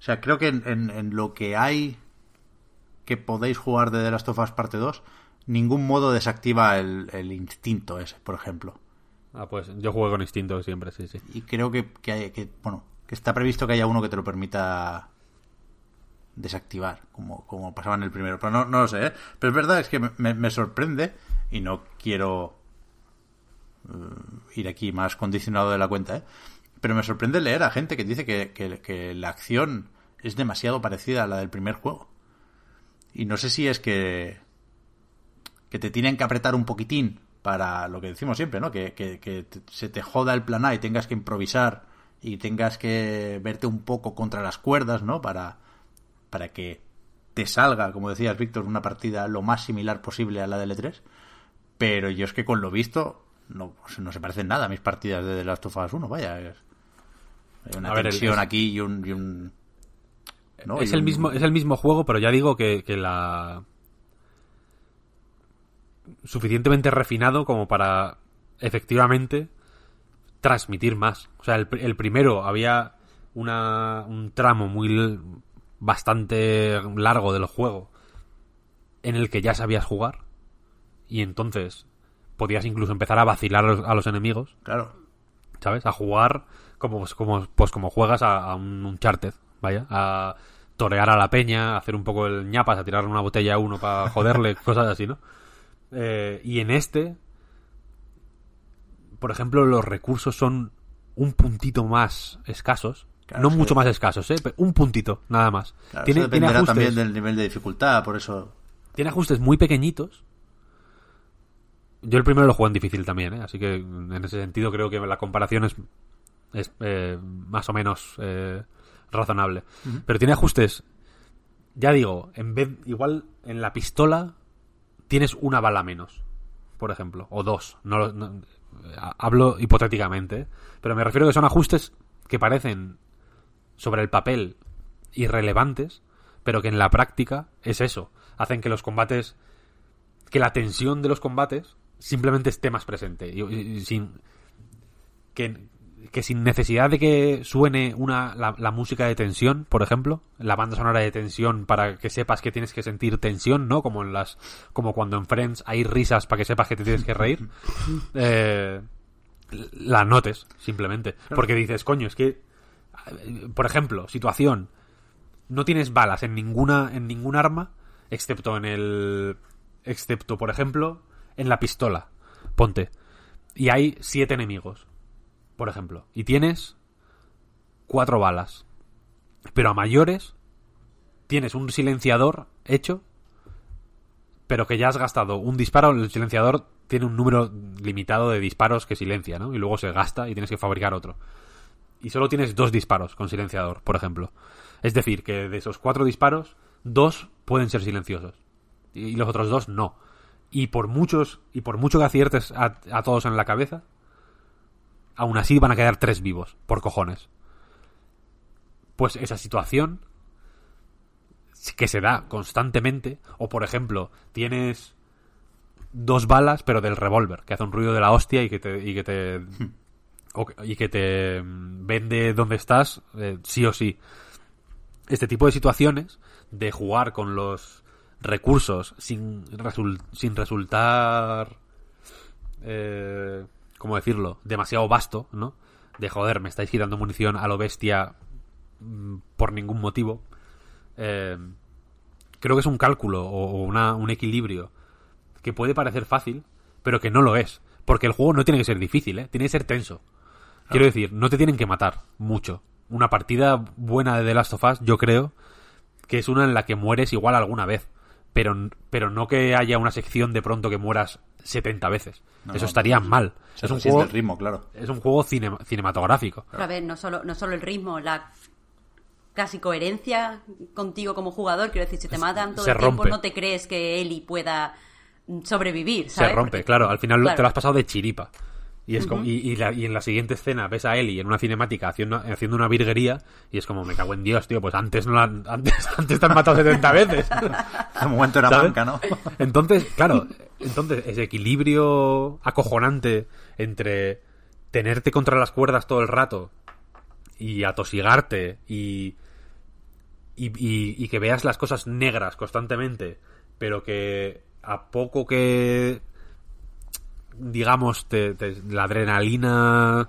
sea, creo que en, en- en lo que hay que podéis jugar de The Last of Us parte 2, ningún modo desactiva el, el instinto ese, por ejemplo. Ah, pues yo juego con instinto siempre, sí, sí. Y creo que, que, hay- que, bueno, que está previsto que haya uno que te lo permita desactivar, como, como pasaba en el primero. Pero no, no lo sé, ¿eh? Pero es verdad, es que me, me- sorprende y no quiero ir aquí más condicionado de la cuenta, ¿eh? Pero me sorprende leer a gente que dice que, la acción es demasiado parecida a la del primer juego. Y no sé si es que que te tienen que apretar un poquitín para lo que decimos siempre, ¿no? Que, que- se te joda el plan A y tengas que improvisar y tengas que verte un poco contra las cuerdas, ¿no? Para, para que te salga, como decías, Víctor, una partida lo más similar posible a la de L3. Pero yo es que con lo visto no, no se parecen nada a mis partidas de The Last of Us 1, vaya. Es, hay una A ver, es- aquí y un... y un- ¿no? es, Y el un- mismo, es el mismo juego, pero ya digo que, que la... Suficientemente refinado como para efectivamente transmitir más. O sea, el, el primero había una, un tramo muy bastante largo del juego en el que ya sabías jugar y entonces podías incluso empezar a vacilar a los, a los enemigos Claro. ¿sabes? A jugar como, pues, como, pues como juegas a, a un Uncharted, vaya, a torear a la peña, a hacer un poco el ñapas, a tirarle una botella a uno para joderle, cosas así, ¿no? Eh, y en este, por ejemplo, los recursos son un puntito más escasos. Claro, no mucho que- más escasos, ¿eh? Pero un puntito, nada más. Claro, tiene, eso tiene dependerá ajustes, también del nivel de dificultad, por eso... tiene ajustes muy pequeñitos. Yo el primero lo juego en difícil también, ¿eh? así que en ese sentido creo que la comparación es, es eh, más o menos eh, razonable. Pero tiene ajustes, ya digo, en vez igual en la pistola tienes una bala menos, por ejemplo, o dos. No, lo- no- ha- hablo hipotéticamente, ¿eh? pero me refiero que son ajustes que parecen sobre el papel irrelevantes, pero que en la práctica es eso. Hacen que los combates, que la tensión de los combates simplemente esté más presente. Y, sin que, que sin necesidad de que suene una, la, la música de tensión, por ejemplo, la banda sonora de tensión para que sepas que tienes que sentir tensión, ¿no? Como en las, como cuando en Friends hay risas para que sepas que te tienes que reír. Eh, la notes, simplemente. Porque dices, coño, es que, por ejemplo, situación, no tienes balas en ninguna, en ningún arma, excepto en el, excepto, por ejemplo, en la pistola. Ponte. Y hay siete enemigos, por ejemplo. Y tienes cuatro balas. Pero a mayores tienes un silenciador hecho, pero que ya has gastado un disparo, el silenciador tiene un número limitado de disparos que silencia, ¿no? Y luego se gasta y tienes que fabricar otro. Y solo tienes dos disparos con silenciador, por ejemplo. Es decir, que de esos cuatro disparos, dos pueden ser silenciosos. Y los otros dos no. Y por muchos, y por mucho que aciertes a, a todos en la cabeza, aún así van a quedar tres vivos, por cojones. Pues esa situación que se da constantemente, o por ejemplo, tienes dos balas, pero del revólver, que hace un ruido de la hostia y que te, y que te, o- y que te mm, vende dónde estás, eh, sí o sí. Este tipo de situaciones, de jugar con los recursos sin, sin resultar, eh, ¿cómo decirlo?, demasiado vasto, ¿no? De joder, me estáis quitando munición a lo bestia mm, por ningún motivo. Eh, creo que es un cálculo o, o una- un equilibrio que puede parecer fácil, pero que no lo es. Porque el juego no tiene que ser difícil, ¿eh? Tiene que ser tenso. Quiero decir, no te tienen que matar mucho. Una partida buena de The Last of Us, yo creo, que es una en la que mueres igual alguna vez. Pero, pero no que haya una sección de pronto que mueras 70 veces. No, Eso no, estaría no, mal. Es un juego, el ritmo, claro. es un juego cine- cinematográfico. Pero a ver, no solo, no solo el ritmo, la casi coherencia contigo como jugador. Quiero decir, si te matan todo se el tiempo, no te crees que Eli pueda sobrevivir, ¿sabes? Se rompe, Porque- claro. Al final lo- claro. te lo has pasado de chiripa. Y, es como, y, y la- y en la siguiente escena ves a Ellie en una cinemática haciendo, haciendo una virguería y es como, me cago en Dios, tío, pues antes no la han- antes, antes te han matado 70 veces. De momento era ¿Sabes? manca, ¿no? Entonces, claro, entonces ese equilibrio acojonante entre tenerte contra las cuerdas todo el rato y atosigarte y, y, y- y que veas las cosas negras constantemente, pero que a poco que digamos la adrenalina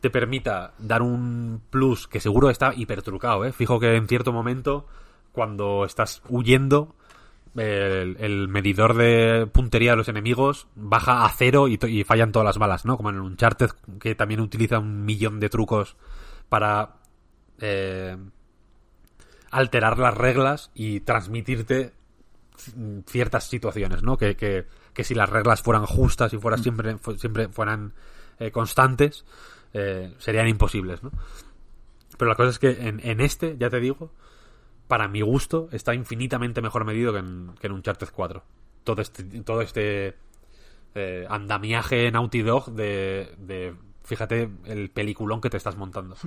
te permita dar un plus que seguro está hipertrucado, ¿eh? Fijo que en cierto momento cuando estás huyendo el, medidor de puntería de los enemigos baja a cero y, fallan todas las balas, ¿no? Como en el Uncharted, que también utiliza un millón de trucos para eh, alterar las reglas y transmitirte ciertas situaciones, ¿no? Que, que, que si las reglas fueran justas y fueran siempre, fu- siempre fueran eh, constantes, eh, serían imposibles, ¿no? Pero la cosa es que en, en este, ya te digo, para mi gusto, está infinitamente mejor medido que en, que en Uncharted 4. Todo este, todo este eh, andamiaje Naughty Dog de, de, fíjate, el peliculón que te estás montando.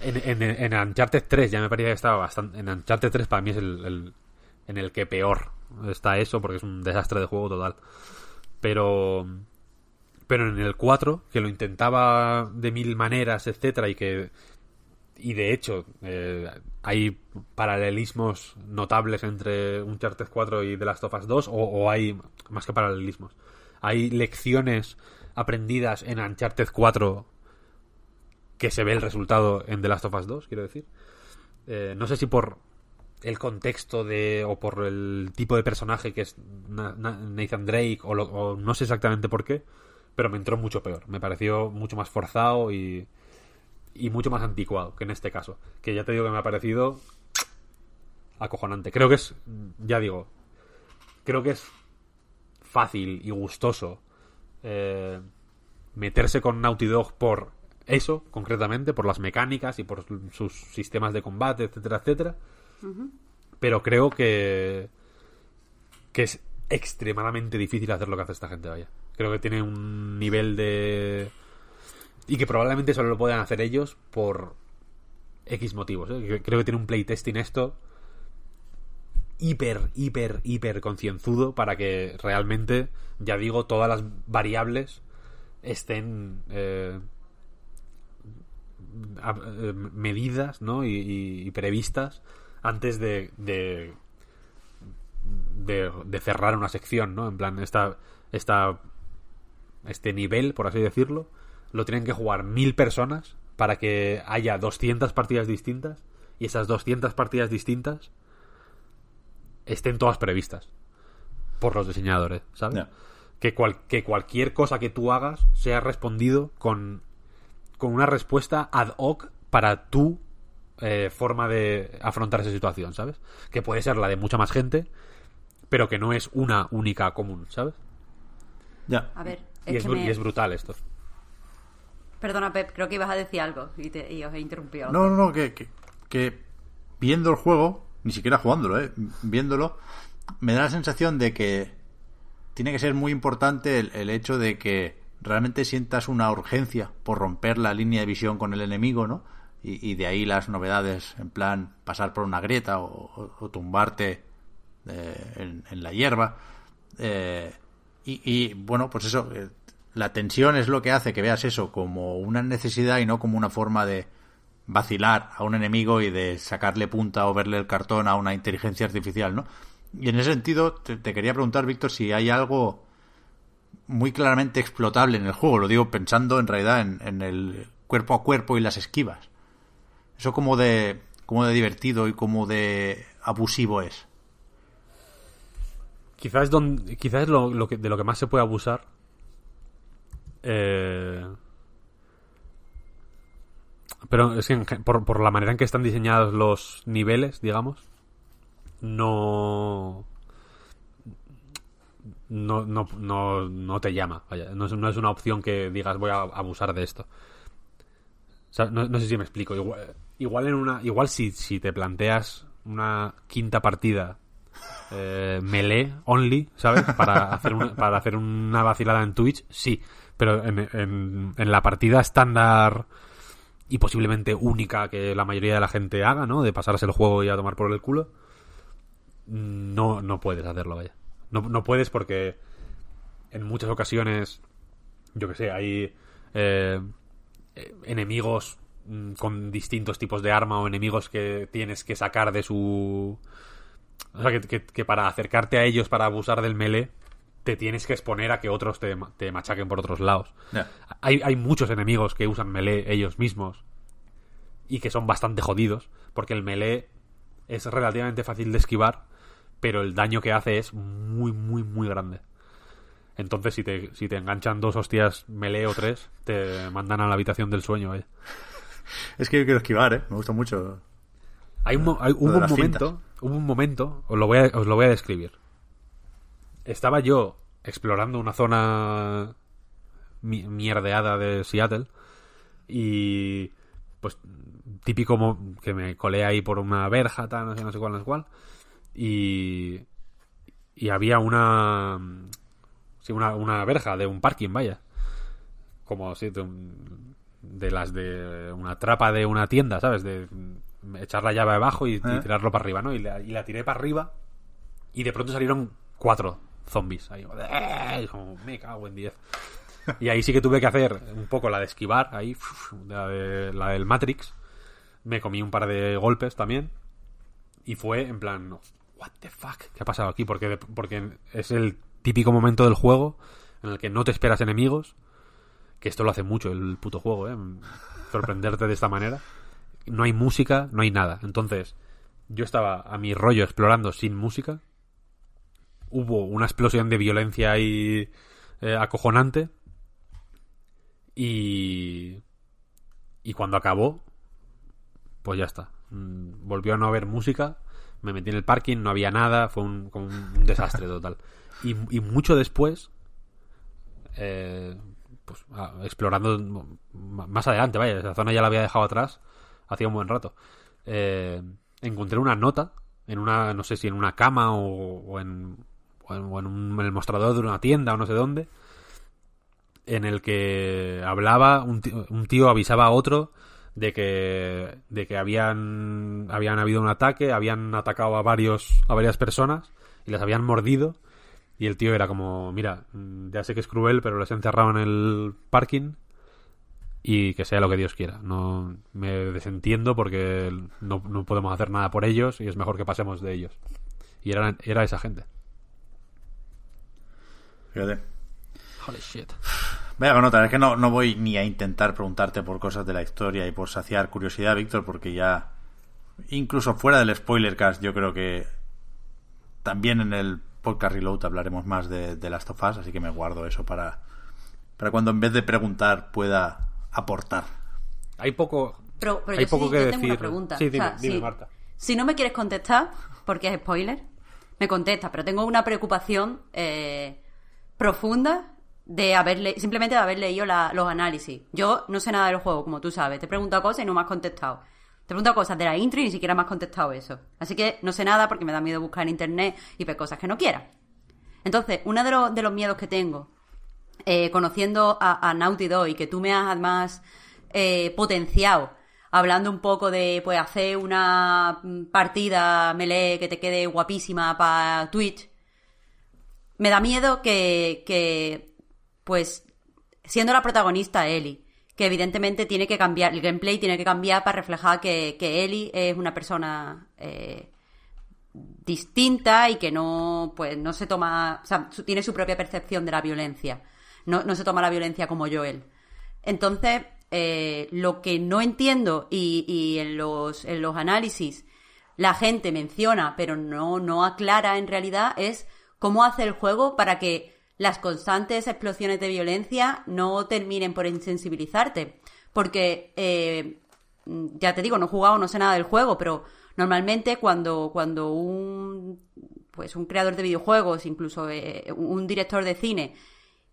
En, en, en Uncharted 3 ya me parecía que estaba bastante... En Uncharted 3 para mí es el, el- en el que peor está eso, porque es un desastre de juego total. Pero... Pero en el 4, que lo intentaba de mil maneras, etcétera, y que y de hecho eh, hay paralelismos notables entre Uncharted 4 y The Last of Us 2 o, hay más que paralelismos hay lecciones aprendidas en Uncharted 4 que se ve el resultado en The Last of Us 2 quiero decir Eh, no sé si por el contexto de o por el tipo de personaje que es Na- Na- Nathan Drake o, lo- o no sé exactamente por qué pero me entró mucho peor me pareció mucho más forzado y y mucho más anticuado que en este caso. Que ya te digo que me ha parecido acojonante. Creo que es, ya digo, creo que es fácil y gustoso eh, meterse con Naughty Dog por eso, concretamente, por las mecánicas y por sus sistemas de combate, etcétera, etcétera. Pero creo que que es extremadamente difícil hacer lo que hace esta gente, vaya. Creo que tiene un nivel de y que probablemente solo lo puedan hacer ellos por X motivos. ¿eh? Creo que tiene un playtesting esto hiper, hiper, hiper concienzudo para que realmente, ya digo, todas las variables estén eh, eh, medidas ¿no? y previstas antes de, de, de, de cerrar una sección, ¿no? En plan, esta, esta, este nivel, por así decirlo, lo tienen que jugar mil personas para que haya 200 partidas distintas y esas 200 partidas distintas estén todas previstas por los diseñadores, ¿sabes? Que, cual- que cualquier cosa que tú hagas sea respondido con, con una respuesta ad hoc para tu eh, forma de afrontar esa situación, ¿sabes? Que puede ser la de mucha más gente, pero que no es una única común, ¿sabes? Ya. A ver, Y es que me... y es brutal esto. Perdona, Pep, creo que ibas a decir algo y, te- y os he interrumpido. No, no, no, que, que, que viendo el juego, ni siquiera jugándolo, ¿eh? viéndolo, me da la sensación de que tiene que ser muy importante el, el hecho de que realmente sientas una urgencia por romper la línea de visión con el enemigo, ¿no? Y, de ahí las novedades, en plan pasar por una grieta o, tumbarte eh, en, la hierba. Eh, y, bueno, pues eso, eh, la tensión es lo que hace que veas eso como una necesidad y no como una forma de vacilar a un enemigo y de sacarle punta o verle el cartón a una inteligencia artificial, ¿no? Y en ese sentido, te, te quería preguntar, Víctor, si hay algo muy claramente explotable en el juego. Lo digo pensando en realidad en, en el cuerpo a cuerpo y las esquivas. Eso como de, como de divertido y como de abusivo es. Quizás, don, quizás es lo, que, de lo que más se puede abusar. Eh, pero es que por, por la manera en que están diseñados los niveles, digamos, no. No, no, no, no te llama. No, es, no es una opción que digas voy a abusar de esto. O sea, no, sé si me explico. Igual en una. Igual si, si te planteas una quinta partida eh, melee only, ¿sabes? Para hacer, una, para hacer una vacilada en Twitch, sí. Pero en, en, la partida estándar y posiblemente única que la mayoría de la gente haga, ¿no? De pasarse el juego y a tomar por el culo, no, no puedes hacerlo, vaya. No, no puedes porque en muchas ocasiones, yo que sé, hay eh, eh, enemigos con distintos tipos de arma o enemigos que tienes que sacar de su... O sea, que, que- que para acercarte a ellos, para abusar del melee, te tienes que exponer a que otros te, te machaquen por otros lados. Hay, hay muchos enemigos que usan melee ellos mismos y que son bastante jodidos, porque el melee es relativamente fácil de esquivar, pero el daño que hace es muy, muy, muy grande. Entonces, si te, si te enganchan dos hostias melee o tres, te mandan a la habitación del sueño. vaya. Es que yo quiero esquivar, ¿eh? Me gusta mucho. Hay un, hay- hubo un momento, hubo un momento, os lo voy a, os lo voy a describir. Estaba yo explorando una zona mi- mierdeada de Seattle y pues típico que me colé ahí por una verja, tal, no sé, no sé cuál, no sé cuál y y había una sí, una, una verja de un parking, vaya. Como si de, un- de las de una trapa de una tienda, ¿sabes? De echar la llave abajo y, y ¿Eh? tirarlo para arriba, ¿no? Y la, y la tiré para arriba y de pronto salieron cuatro zombies. Ahí, ¡eh! y como, me cago en diez. Y ahí sí que tuve que hacer un poco la de esquivar, ahí, la, de- la del Matrix. Me comí un par de golpes también. Y fue en plan, no, what the fuck, ¿qué ha pasado aquí? Porque, porque es el típico momento del juego en el que no te esperas enemigos. Que esto lo hace mucho el puto juego, ¿eh? Sorprenderte de esta manera. No hay música, no hay nada. Entonces, yo estaba a mi rollo explorando sin música. Hubo una explosión de violencia ahí eh, acojonante. Y. Y cuando acabó, pues ya está. Mm, Volvió a no haber música. Me metí en el parking, no había nada. Fue un, como un desastre total. Y, y mucho después, eh, pues ah, explorando más adelante, vaya, esa zona ya la había dejado atrás hacía un buen rato. Eh, encontré una nota en una, no sé si en una cama o, en, un- el mostrador de una tienda o no sé dónde, en el que hablaba, un tío, un tío avisaba a otro de que, de que habían, habían habido un ataque, habían atacado a varios, a varias personas y las habían mordido. Y el tío era como, mira, mm, ya sé que es cruel, pero les he encerrado en el parking y que sea lo que Dios quiera. No me desentiendo porque no, no podemos hacer nada por ellos y es mejor que pasemos de ellos. Y era, era esa gente. Fíjate. Holy shit. Vaya nota, es que no, no voy ni a intentar preguntarte por cosas de la historia y por saciar curiosidad, Víctor, porque ya, incluso fuera del spoiler cast, yo creo que también en el podcast Reload hablaremos más de, de Last of Us, así que me guardo eso para, para cuando en vez de preguntar pueda aportar. Hay poco. Pero, pero hay yo, poco sí, que yo decir. tengo una pregunta. Sí, O sea, dime, dime, si, Marta. si no me quieres contestar, porque es spoiler, me contesta, pero tengo una preocupación eh, profunda de haber simplemente de haber leído la- los análisis. Yo no sé nada del juego, como tú sabes. Te he preguntado cosas y no me has contestado. Te he preguntado cosas de la intro y ni siquiera me has contestado eso. Así que no sé nada porque me da miedo buscar en internet y ver cosas que no quiera. Entonces, uno de los, miedos que tengo, eh, conociendo a, a Naughty Dog y que tú me has además eh, potenciado, hablando un poco de pues hacer una mm, partida melee que te quede guapísima para Twitch, me da miedo que, que, pues, siendo la protagonista Ellie, que evidentemente tiene que cambiar, el gameplay tiene que cambiar para reflejar que, que Ellie es una persona eh, distinta y que no, pues, no se toma, o sea, tiene su propia percepción de la violencia. No, no se toma la violencia como Joel. Entonces, eh, lo que no entiendo y, y en, los, en los análisis la gente menciona, pero no, no aclara en realidad, es cómo hace el juego para que las constantes explosiones de violencia no terminen por insensibilizarte. Porque, eh, ya te digo, no he jugado, no sé nada del juego, pero normalmente cuando, cuando un, pues un creador de videojuegos, incluso eh, un director de cine,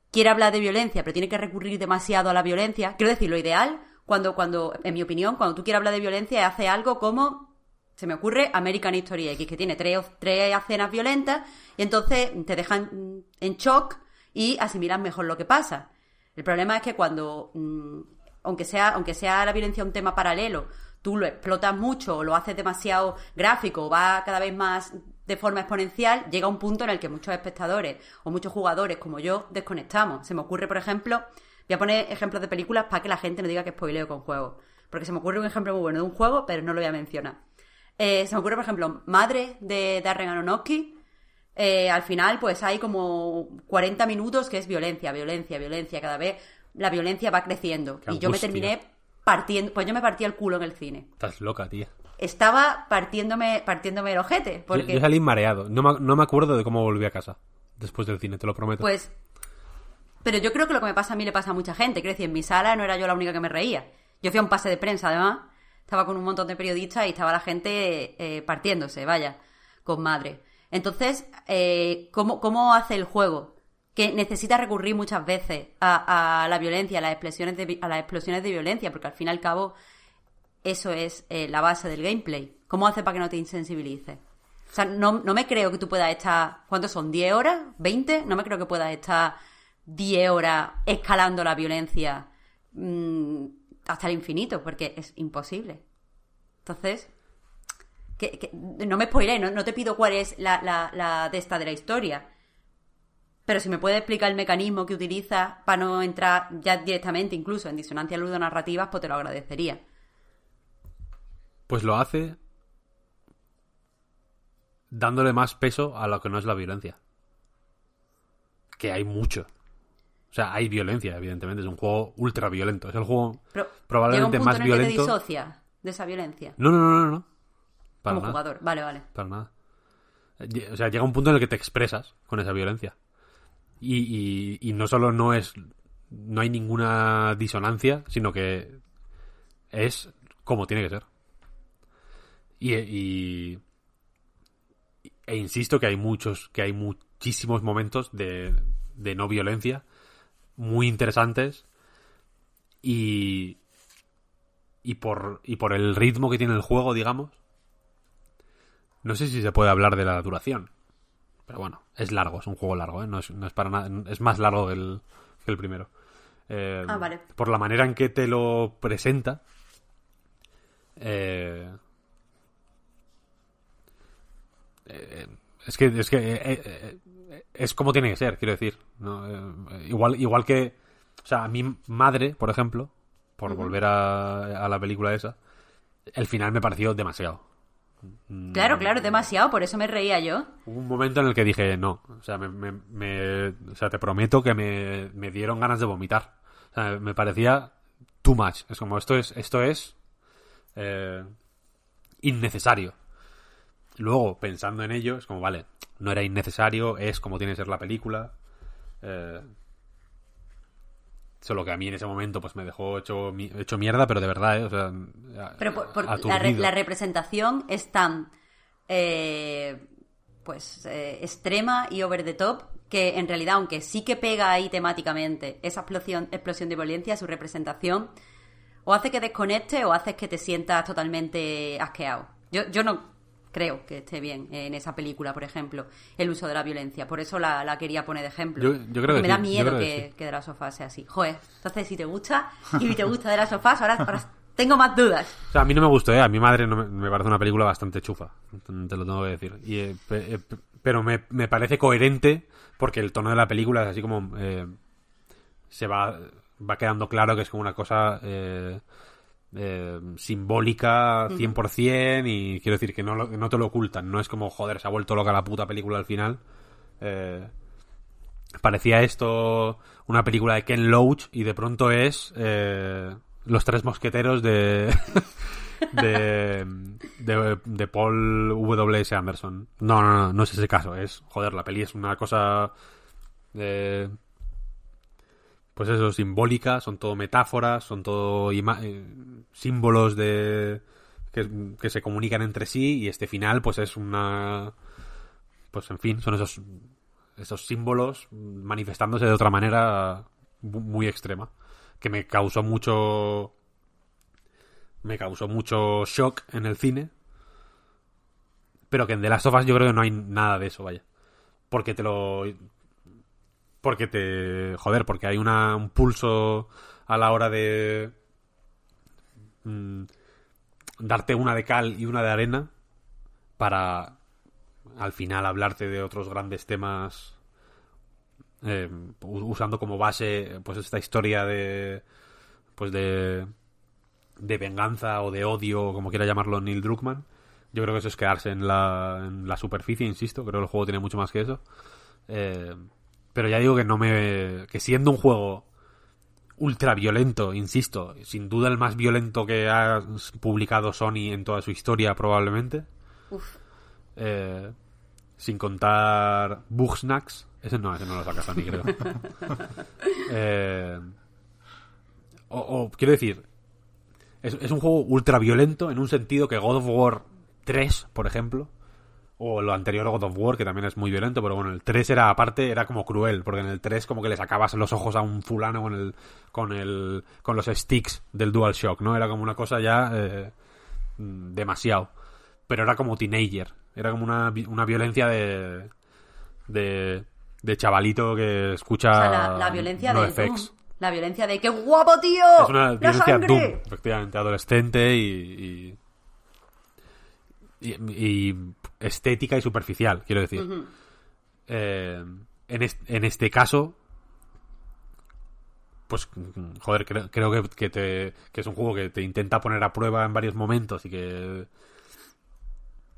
quiere hablar de violencia, pero tiene que recurrir demasiado a la violencia. Quiero decir, lo ideal, cuando, cuando, en mi opinión, cuando tú quieres hablar de violencia, hace algo como, se me ocurre, American History X, que tiene tres, tres escenas violentas, y entonces te dejan en shock y asimilas mejor lo que pasa. El problema es que cuando, mm, aunque sea, aunque sea la violencia un tema paralelo, tú lo explotas mucho o lo haces demasiado gráfico, o va cada vez más de forma exponencial, llega un punto en el que muchos espectadores o muchos jugadores como yo desconectamos. Se me ocurre, por ejemplo, voy a poner ejemplos de películas para que la gente no diga que spoileo con juegos. Porque se me ocurre un ejemplo muy bueno de un juego, pero no lo voy a mencionar. Eh, se me ocurre, por ejemplo, Madre de Darren Aronofsky. Eh, al final, pues hay como 40 minutos que es violencia, violencia, violencia. Cada vez la violencia va creciendo. Qué y yo me terminé partiendo, pues yo me partía el culo en el cine. Estás loca, tía. Estaba partiéndome, partiéndome el ojete. Yo- Yo, salí mareado. No me, no me acuerdo de cómo volví a casa después del cine, te lo prometo. Pues. Pero yo creo que lo que me pasa a mí le pasa a mucha gente. Quiero decir, en mi sala no era yo la única que me reía. Yo fui a un pase de prensa, además. Estaba con un montón de periodistas y estaba la gente eh, partiéndose, vaya, con madre. Entonces, eh, ¿cómo, ¿cómo hace el juego? Que necesita recurrir muchas veces a, la violencia, a las, explosiones de, a las explosiones de violencia, porque al fin y al cabo eso es eh, la base del gameplay. ¿Cómo hace para que no te insensibilices? O sea, no, no me creo que tú puedas estar. ¿Cuántos son? ¿10 horas? ¿20? No me creo que puedas estar 10 horas escalando la violencia mm, hasta el infinito, porque es imposible. Entonces, que, no me spoilé, no, no te pido cuál es la, la, la de esta de la historia. Pero si me puedes explicar el mecanismo que utilizas para no entrar ya directamente, incluso en disonancias ludonarrativas, pues te lo agradecería. Pues lo hace dándole más peso a lo que no es la violencia. Que hay mucho. O sea, hay violencia, evidentemente. Es un juego ultra violento. Es el juego Pero probablemente llega un punto más en el que te violento. disocias de esa violencia No, no, no, no. no. Para como nada. jugador. Vale, vale. Para nada. O sea, llega un punto en el que te expresas con esa violencia. Y, y- y no solo no es. No hay ninguna disonancia, sino que es como tiene que ser. Y, y- e insisto que hay muchos, que hay muchísimos momentos de, de no violencia muy interesantes y y por y por el ritmo que tiene el juego, digamos, no sé si se puede hablar de la duración. Pero bueno, es largo, es un juego largo, ¿eh? no, es, no es para nada. Es más largo que el, que el primero. Eh, Ah, vale. Por la manera en que te lo presenta. eh, eh, es que, es que eh, eh, eh, es como tiene que ser, quiero decir. ¿no? Igual, igual que. O sea, a mi madre, por ejemplo, por volver a, a la película esa, el final me pareció demasiado. Mm. Claro, claro, es demasiado, por eso me reía yo. Hubo un momento en el que dije, no, o sea, me, me- me- o sea te prometo que me, me dieron ganas de vomitar. O sea, me parecía too much. Es como, esto es, esto es eh, innecesario. Luego, pensando en ello, es como, vale, no era innecesario, es como tiene que ser la película. Eh, solo que a mí en ese momento pues me dejó hecho, hecho mierda, pero de verdad, ¿eh? O sea, Pero por, por la, re- aturdido. la representación es tan eh, pues eh, extrema y over the top que en realidad, aunque sí que pega ahí temáticamente esa explosión, explosión de violencia, su representación, o hace que desconecte o hace que te sientas totalmente asqueado. Yo, yo no creo que esté bien en esa película, por ejemplo, el uso de la violencia. Por eso la, la quería poner de ejemplo. Yo- yo creo Porque que me sí, da miedo que que, sí. que de la sofá sea así. Joder, entonces si te gusta y te gusta de la sofá, ahora, ahora tengo más dudas. O sea, a mí no me gustó, ¿eh? A mi madre no me, me parece una película bastante chufa, te lo tengo que decir. Y, eh, pe- eh, pe- pero me, me parece coherente porque el tono de la película es así como... eh, se va, va quedando claro que es como una cosa eh, eh, simbólica 100% y quiero decir que no, lo- no te lo ocultan. No es como, joder, se ha vuelto loca la puta película al final. Eh, parecía esto una película de Ken Loach y de pronto es eh, Los Tres Mosqueteros de, de, de, de Paul W.S. Anderson. No, no, no, no es ese caso. Es, joder, la peli es una cosa de... Pues eso, simbólica, son todo metáforas, son todo eh, símbolos de que, se comunican entre sí y este final pues es una... Pues en fin, son esos esos símbolos manifestándose de otra manera mu- muy extrema que me causó mucho me causó mucho shock en el cine pero que en The Last of Us yo creo que no hay nada de eso vaya porque te lo porque te joder porque hay una, un pulso a la hora de mm, darte una de cal y una de arena para al final hablarte de otros grandes temas eh, usando como base pues esta historia de pues de de venganza o de odio como quiera llamarlo Neil Druckmann. Yo creo que eso es quedarse en la, en la superficie insisto creo que el juego tiene mucho más que eso. Eh, pero ya digo que no me que siendo un juego ultra violento, insisto, sin duda el más violento que ha publicado Sony en toda su historia probablemente. Eh, sin contar Bugsnax. Ese no, ese no lo saca Sony, creo. Eh, o, o, quiero decir, es, es un juego ultra violento en un sentido que God of War 3, por ejemplo, o lo anterior God of War, que también es muy violento, pero bueno, el 3 era aparte, era como cruel, porque en el 3 como que le sacabas los ojos a un fulano con el con el con los sticks del DualShock, ¿no? Era como una cosa ya eh, demasiado. Pero era como teenager, era como una, una violencia de de de chavalito que escucha O sea, la, la violencia de NoFX. Doom. La violencia de ¡qué guapo, tío! Es una ¡La violencia! Doom, efectivamente, adolescente y, y, y- y estética y superficial, quiero decir. Eh, en, est- en este caso, pues, joder, creo, creo que, que te, que es un juego que te intenta poner a prueba en varios momentos y que.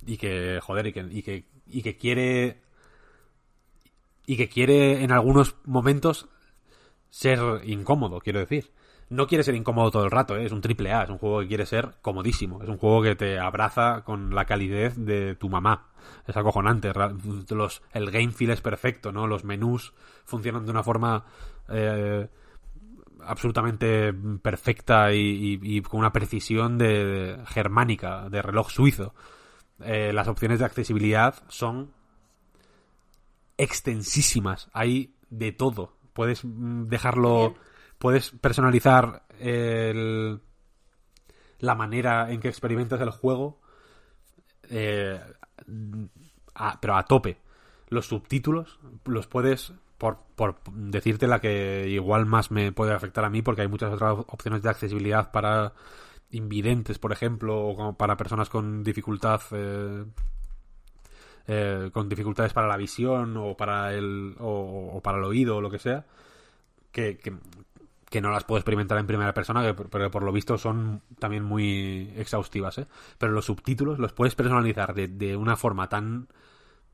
Y que, joder, y que, y que, y que quiere. Y que quiere en algunos momentos ser incómodo, quiero decir. No quiere ser incómodo todo el rato, ¿eh? es un triple A, es un juego que quiere ser comodísimo, es un juego que te abraza con la calidez de tu mamá. Es acojonante, los, el game feel es perfecto, ¿no? Los menús funcionan de una forma eh, absolutamente perfecta y, y- con una precisión de, germánica, de reloj suizo. Eh, las opciones de accesibilidad son extensísimas. Hay de todo. Puedes mm, dejarlo. Puedes personalizar el- la manera en que experimentas el juego. eh, pero a tope. Los subtítulos los puedes. Por, decirte la que igual más me puede afectar a mí, porque hay muchas otras opciones de accesibilidad para invidentes, por ejemplo, o para personas con dificultad eh, eh, con dificultades para la visión o para el o, para el oído o lo que sea que, que no las puedo experimentar en primera persona que, pero por lo visto son también muy exhaustivas ¿eh? pero los subtítulos los puedes personalizar de, de una forma tan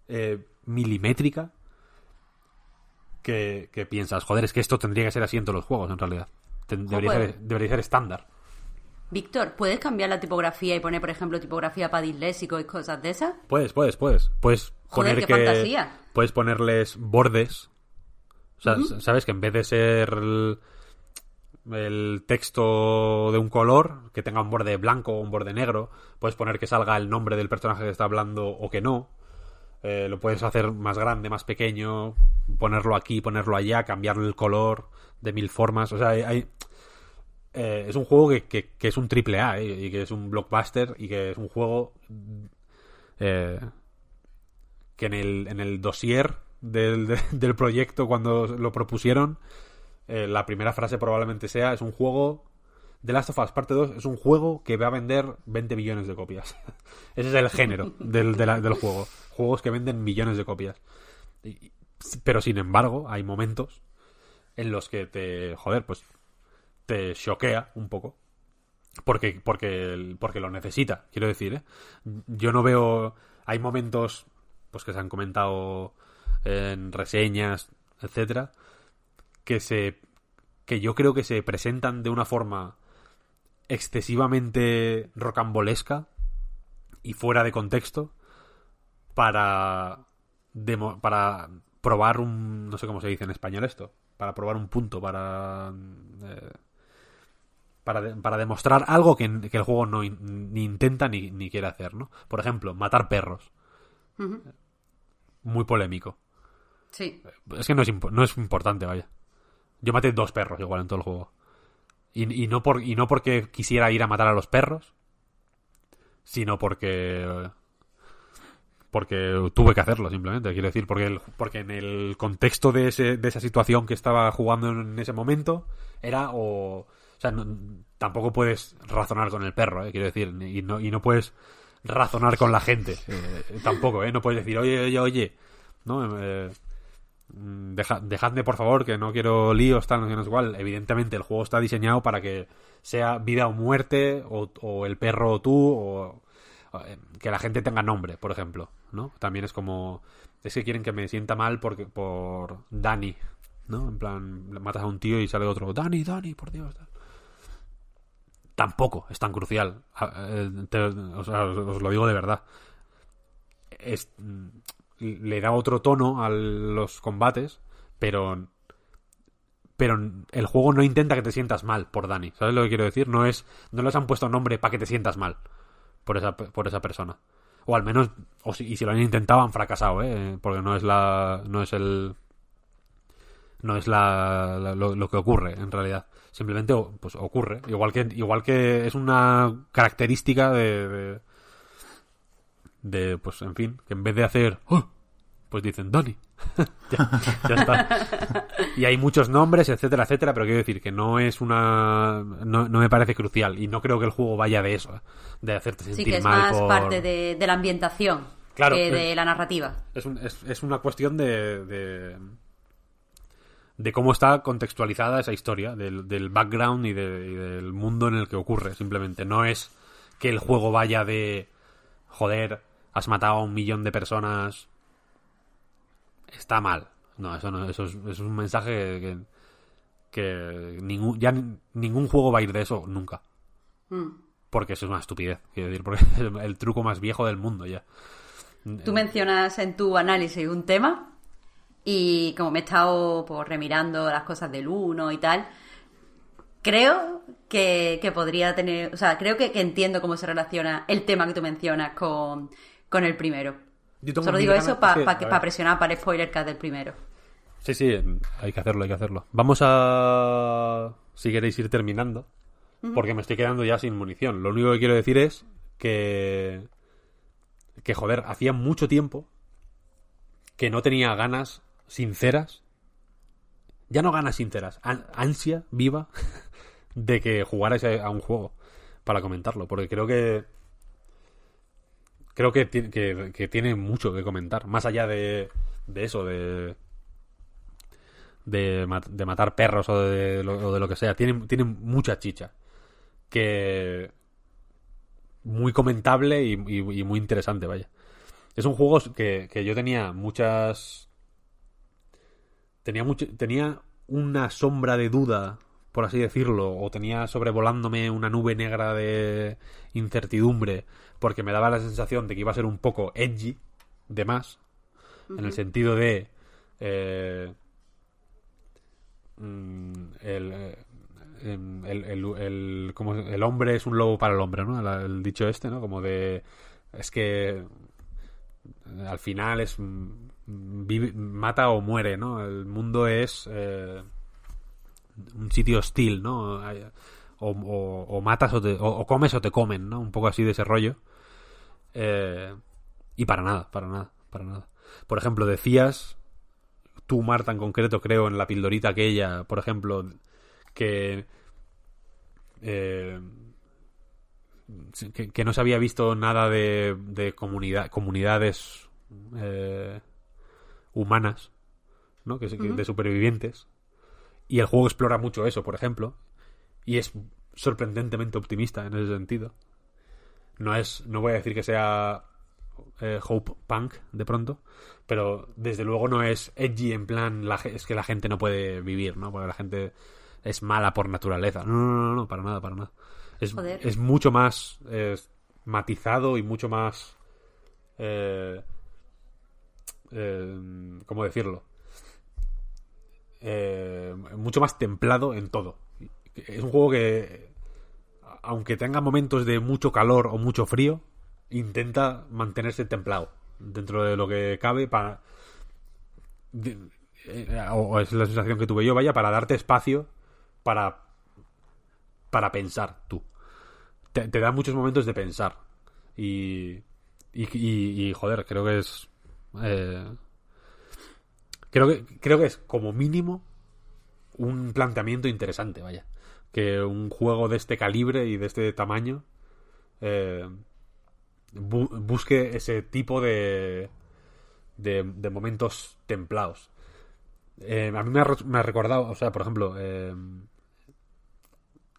eh, milimétrica que, que piensas joder es que esto tendría que ser así en todos los juegos en realidad Ten- debería, ser, debería ser estándar Víctor, ¿puedes cambiar la tipografía y poner, por ejemplo, tipografía para disléxico y cosas de esas? Puedes, puedes, puedes. Puedes Joder, poner qué que. fantasía. Puedes ponerles bordes. O sea, ¿sabes? Que en vez de ser el, el texto de un color, que tenga un borde blanco o un borde negro, puedes poner que salga el nombre del personaje que está hablando o que no. eh, lo puedes hacer más grande, más pequeño, ponerlo aquí, ponerlo allá, cambiarle el color de mil formas. O sea, hay, eh, es un juego que, que, es un triple A eh, y que es un blockbuster y que es un juego que en el, en el dossier del, del proyecto cuando lo propusieron la primera frase probablemente sea es un juego The Last of Us Parte 2 es un juego que va a vender 20 millones de copias. Ese es el género del, del juego. Juegos que venden millones de copias. pero sin embargo, hay momentos en los que te. Joder, pues. Te choquea un poco. Porque, porque, porque lo necesita, quiero decir. ¿eh? Yo no veo. Hay momentos pues que se han comentado en reseñas, etcétera, que se que yo creo que se presentan de una forma excesivamente rocambolesca y fuera de contexto para para probar un no sé cómo se dice en español esto para probar un punto para eh, para, demostrar algo que, el juego no ni intenta ni, ni, quiere hacer no por ejemplo matar perros. Muy polémico. Sí. Es que no es, no es importante vaya yo maté dos perros igual en todo el juego. Y, no por, y no porque quisiera ir a matar a los perros, sino porque porque tuve que hacerlo simplemente. Quiero decir porque porque en el contexto de, ese, de esa situación que estaba jugando en ese momento era o o sea tampoco puedes razonar con el perro ¿eh? quiero decir y no y no puedes razonar con la gente eh, tampoco eh. No puedes decir oye oye oye no eh, Mm, dejadme por favor que no quiero líos tal no igual evidentemente el juego está diseñado para que sea vida o muerte o, el perro o tú o, eh, que la gente tenga nombre por ejemplo no también es como es que quieren que me sienta mal porque por Dani no en plan matas a un tío y sale otro Dani Dani por Dios tampoco es tan crucial. Eh, os, os lo digo de verdad. Es le da otro tono a los combates, pero pero el juego no intenta que te sientas mal por Dani. ¿Sabes lo que quiero decir? No es no les han puesto nombre para que te sientas mal por esa por esa persona. O al menos o si, y si lo han intentado han fracasado, ¿eh? Porque no es la no es el no es la, lo, que ocurre en realidad. Simplemente pues ocurre, igual que igual que es una característica de de pues en fin que en vez de hacer ¡Oh! pues dicen Donny ya, está. Y hay muchos nombres etcétera etcétera pero quiero decir que no es una no, me parece crucial y no creo que el juego vaya de eso de hacerte sentir sí que es más parte de, la ambientación que de la narrativa. es, es, una cuestión de, de, de cómo está contextualizada esa historia del, del background y, y del mundo en el que ocurre simplemente. No es que el juego vaya de joder has matado a un millón de personas, está mal. No, eso no, eso es, un mensaje que, que ningún, ya ningún juego va a ir de eso nunca. Mm. Porque eso es una estupidez, quiero decir, porque es el truco más viejo del mundo ya. Tú mencionas en tu análisis un tema y como me he estado pues, remirando las cosas del uno y tal, creo que, podría tener, o sea, creo que, que, entiendo cómo se relaciona el tema que tú mencionas con, con el primero. Solo digo eso para presionar para el spoiler del primero. Sí, sí, hay que hacerlo, hay que hacerlo. Vamos a, si queréis ir terminando, porque me estoy quedando ya sin munición. Lo único que quiero decir es que, que joder, hacía mucho tiempo que no tenía ganas sinceras, ya no ganas sinceras, ansia viva de que jugarais a un juego para comentarlo, porque creo que creo que, que, tiene mucho que comentar. Más allá de, de eso, de, de, matar perros o de, lo, de lo que sea. Tiene, mucha chicha. Que. Muy comentable y, muy interesante, vaya. Es un juego que, que yo tenía muchas. Tenía, mucho, tenía una sombra de duda, por así decirlo, o tenía sobrevolándome una nube negra de incertidumbre porque me daba la sensación de que iba a ser un poco edgy, de más, en el sentido de... Eh, mm, eh, em, el, el, el, como el hombre es un lobo para el hombre, ¿no? El, dicho este, ¿no? Como de... Es que al final es mata o muere, ¿no? El mundo es eh, un sitio hostil, ¿no? O, matas o, te, o, comes o te comen, ¿no? Un poco así de ese rollo. Eh, y para nada, para nada, para nada. Por ejemplo, decías, tú, Marta, en concreto, creo, en la pildorita aquella, por ejemplo, que... Eh, que, no se había visto nada de, de comunidad, comunidades eh, humanas, ¿no? Que, de supervivientes. Y el juego explora mucho eso, por ejemplo. Y es sorprendentemente optimista en ese sentido. No es, no voy a decir que sea eh, Hope Punk de pronto, pero desde luego no es edgy en plan la, es que la gente no puede vivir, ¿no? Porque la gente es mala por naturaleza. No, no, no, no para nada, para nada. Es, es mucho más matizado y mucho más eh, eh, ¿cómo decirlo? Mucho más templado en todo. Es un juego que, aunque tenga momentos de mucho calor o mucho frío, intenta mantenerse templado dentro de lo que cabe para... Eh, o es la sensación que tuve yo, vaya, para darte espacio para para pensar tú. Te, da muchos momentos de pensar. Y, y, joder, creo que es eh, creo, que, creo que es como mínimo un planteamiento interesante, vaya. Que un juego de este calibre y de este tamaño eh, busque ese tipo de, de, momentos templados. Eh, a mí me ha, recordado, o sea, por ejemplo,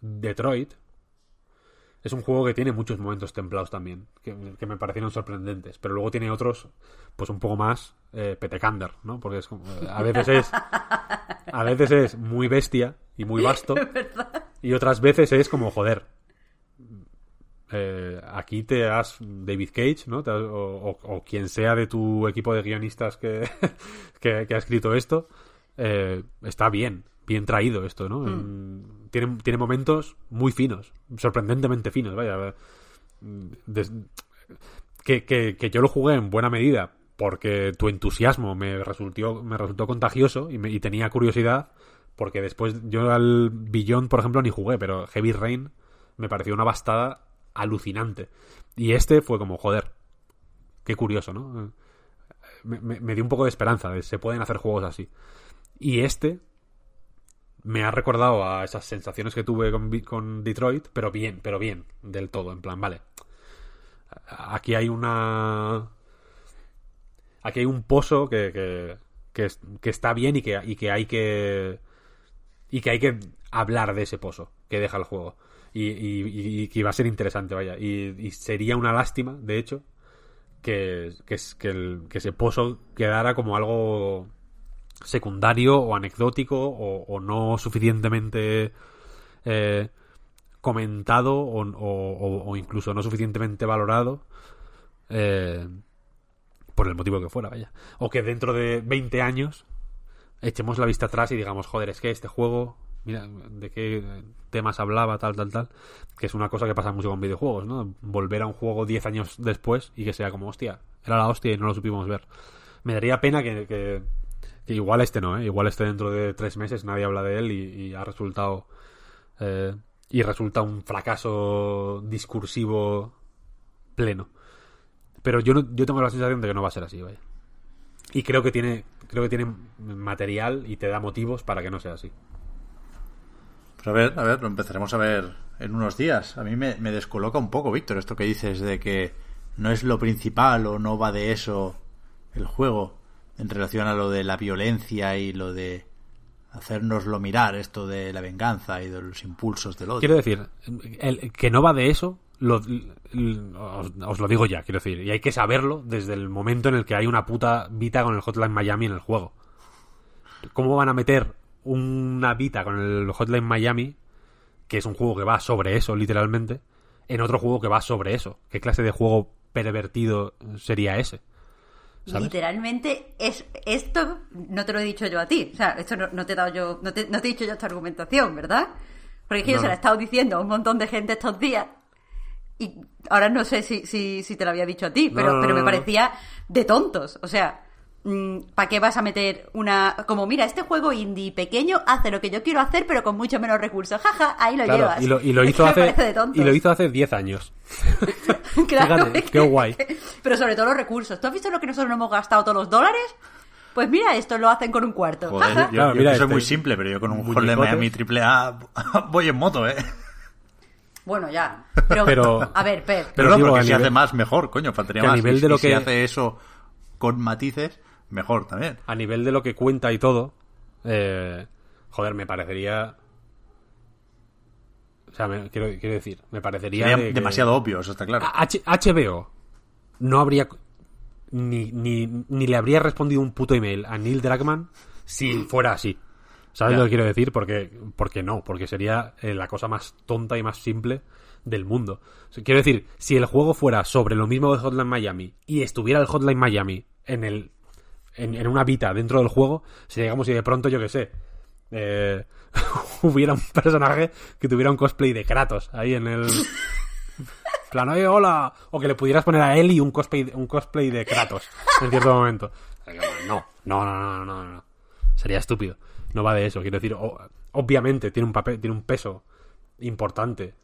Detroit es un juego que tiene muchos momentos templados también, que, me parecieron sorprendentes, pero luego tiene otros, pues un poco más eh, petecander, ¿no? Porque es como, eh, a veces es, a veces es muy bestia y muy vasto, y otras veces es como, joder, eh, aquí te has David Cage, ¿no? o, quien sea de tu equipo de guionistas que, que, ha escrito esto, eh, está bien, bien traído esto, ¿no? Mm. Tiene, tiene momentos muy finos, sorprendentemente finos, vaya. que, que, yo lo jugué en buena medida porque tu entusiasmo me resultó, me resultó contagioso y, me, tenía curiosidad porque después yo al Beyond, por ejemplo, ni jugué, pero Heavy Rain me pareció una bastada alucinante. Y este fue como, joder, qué curioso, ¿no? Me, dio un poco de esperanza de se pueden hacer juegos así. Y este me ha recordado a esas sensaciones que tuve con, Detroit, pero bien, pero bien, del todo, en plan, vale. Aquí hay una... Aquí hay un pozo que, que, que, está bien y que, y que hay que... Y que hay que hablar de ese pozo que deja el juego. Y, y, que va a ser interesante, vaya. Y, sería una lástima, de hecho, que, que, que, que ese pozo quedara como algo secundario o anecdótico o, no suficientemente eh, comentado o, incluso no suficientemente valorado eh, por el motivo que fuera, vaya. O que dentro de 20 años echemos la vista atrás y digamos, joder, es que este juego, mira, de qué temas hablaba, tal, tal, tal, que es una cosa que pasa mucho con videojuegos, ¿no? Volver a un juego 10 años después y que sea como, hostia, era la hostia y no lo supimos ver. Me daría pena que igual este no, ¿eh? Igual este dentro de tres meses nadie habla de él y, ha resultado... Eh, y resulta un fracaso discursivo pleno. Pero yo, no, yo tengo la sensación de que no va a ser así, vaya. Y creo que tiene creo que tiene material y te da motivos para que no sea así. Pues a ver, a ver, lo empezaremos a ver en unos días. A mí me, me descoloca un poco, Víctor, esto que dices de que no es lo principal o no va de eso el juego en relación a lo de la violencia y lo de hacernoslo mirar, esto de la venganza y de los impulsos del odio. Quiero decir, el, que no va de eso, os, lo digo ya, quiero decir, y hay que saberlo desde el momento en el que hay una puta Vita con el Hotline Miami en el juego. ¿Cómo van a meter una Vita con el Hotline Miami, que es un juego que va sobre eso, literalmente, en otro juego que va sobre eso? ¿Qué clase de juego pervertido sería ese? Literalmente, es, esto no te lo he dicho yo a ti. O sea, esto no, te he dado yo, no te, he dicho yo esta argumentación, ¿verdad? Porque es que yo se la he estado diciendo a un montón de gente estos días. Y ahora no sé si, si, si te lo había dicho a ti, pero, pero me parecía, de tontos. O sea, ¿para qué vas a meter una... Como, mira, este juego indie pequeño hace lo que yo quiero hacer, pero con mucho menos recursos. Jaja, ahí lo Claro, llevas. y lo, y lo hizo hace parece de tontos. y lo hizo hace 10 años. Claro, Fíjate, es qué guay. Pero sobre todo los recursos. ¿Tú has visto lo que nosotros nos hemos gastado todos los dólares? Pues mira, esto lo hacen con un cuarto. Joder, yo, Claro, yo mira soy este muy simple, pero yo con un Hall de muñecote. Miami triple A voy en moto, ¿eh? Bueno, ya. Pero, Pero- a ver, Pep. Pero no, digo, porque si nivel- hace más, mejor, coño, faltaría que a más. nivel de y lo si que- hace eso con matices, mejor también. A nivel de lo que cuenta y todo, eh, joder, me parecería... O sea, me- quiero, quiero decir, me parecería... Sería de que- demasiado obvio, eso está claro. H- HBO no habría ni, ni, ni le habría respondido un puto email a Neil Druckmann si fuera así. ¿Sabes lo que quiero decir? Porque, porque no, porque sería eh, la cosa más tonta y más simple del mundo. O sea, quiero decir, si el juego fuera sobre lo mismo de Hotline Miami y estuviera el Hotline Miami en el en, en una vita dentro del juego, sería digamos si de pronto, yo que sé, eh, hubiera un personaje que tuviera un cosplay de Kratos ahí en el plan, oye, hola. O que le pudieras poner a Ellie un cosplay, un cosplay de Kratos en cierto momento. No, no, no, no, no, no. Sería estúpido. No va de eso. Quiero decir, obviamente tiene un papel, tiene un peso importante.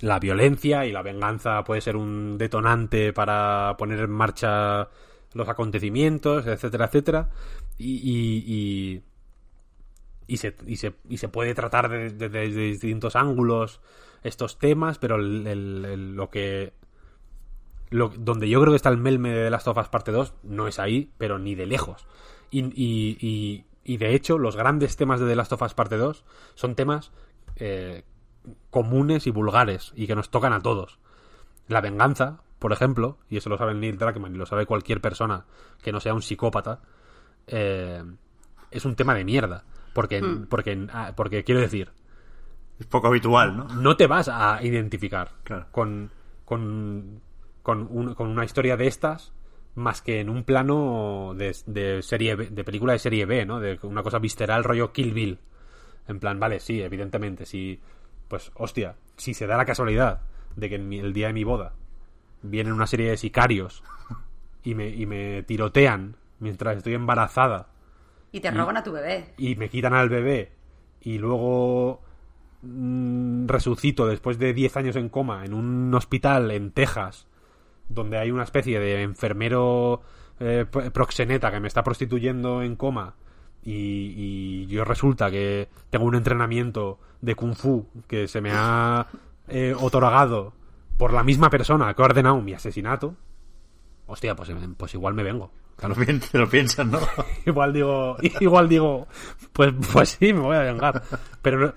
La violencia y la venganza puede ser un detonante para poner en marcha los acontecimientos, etcétera, etcétera. Y, y, y, y se, se, se puede tratar de- de- desde distintos ángulos estos temas, pero lo que donde yo creo que está el melme de The Last of Us parte 2 no es ahí, pero ni de lejos. Y, y de hecho, los grandes temas de The Last of Us parte 2 son temas eh, comunes y vulgares y que nos tocan a todos. La venganza, por ejemplo, y eso lo sabe Neil Druckmann y lo sabe cualquier persona que no sea un psicópata, eh, es un tema de mierda. Porque, porque, ah, porque quiero decir, Es poco habitual, ¿no? no te vas a identificar Claro. con, con, con, un- con una historia de estas más que en un plano de, de serie B- de película de serie B, ¿no? De una cosa visceral rollo Kill Bill. En plan, vale, sí, evidentemente, si pues hostia, si se da la casualidad de que en mi- el día de mi boda vienen una serie de sicarios y me, y me tirotean mientras estoy embarazada Y te roban a tu bebé. y me quitan al bebé y luego mm, resucito después de 10 años en coma en un hospital en Texas donde hay una especie de enfermero eh, proxeneta que me está prostituyendo en coma y, y yo resulta que tengo un entrenamiento de kung fu que se me ha eh, otorgado por la misma persona que ha ordenado mi asesinato hostia pues, pues igual me vengo pi- te lo piensas, ¿no? igual digo, igual digo, pues, pues sí, me voy a vengar. Pero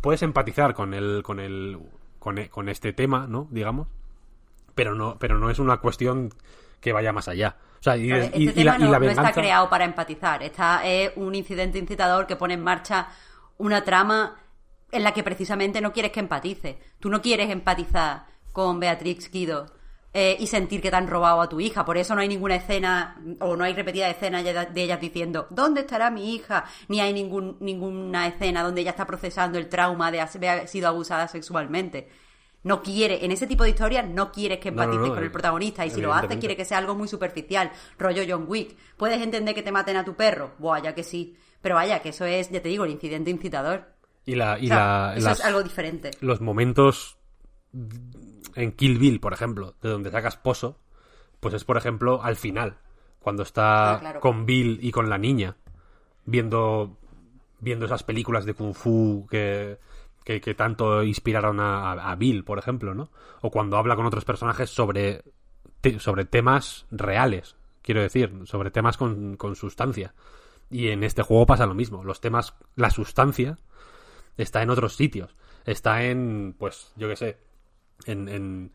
puedes empatizar con el, con el, con, e- con este tema, ¿no? Digamos. Pero no, pero no es una cuestión que vaya más allá. O sea, y, este y la, tema y no, la no está creado para empatizar. Está es un incidente incitador que pone en marcha una trama en la que precisamente no quieres que empatice. Tú no quieres empatizar con Beatrix Guido eh, y sentir que te han robado a tu hija. Por eso no hay ninguna escena o no hay repetida escena de de ellas diciendo ¿dónde estará mi hija? Ni hay ningún, ninguna escena donde ella está procesando el trauma de haber sido abusada sexualmente. No quiere, en ese tipo de historias no quieres que No, no, empatices no, con el protagonista y si lo hace evidentemente. quiere que sea algo muy superficial, rollo John Wick. ¿Puedes entender que te maten a tu perro? Buah, ya que sí. Pero vaya, que eso es, ya te digo, el incidente incitador. Y la, y O sea, la- eso las- es algo diferente. los momentos en Kill Bill, por ejemplo, de donde sacas pozo, pues es, por ejemplo, al final, cuando está Ah, claro. con Bill y con la niña, viendo, viendo esas películas de Kung Fu que, que, tanto inspiraron a, Bill, por ejemplo, ¿no? O cuando habla con otros personajes sobre, sobre temas reales, quiero decir, sobre temas con, con sustancia. Y en este juego pasa lo mismo. Los temas, la sustancia, está en otros sitios. Está en, pues, yo qué sé, en... en-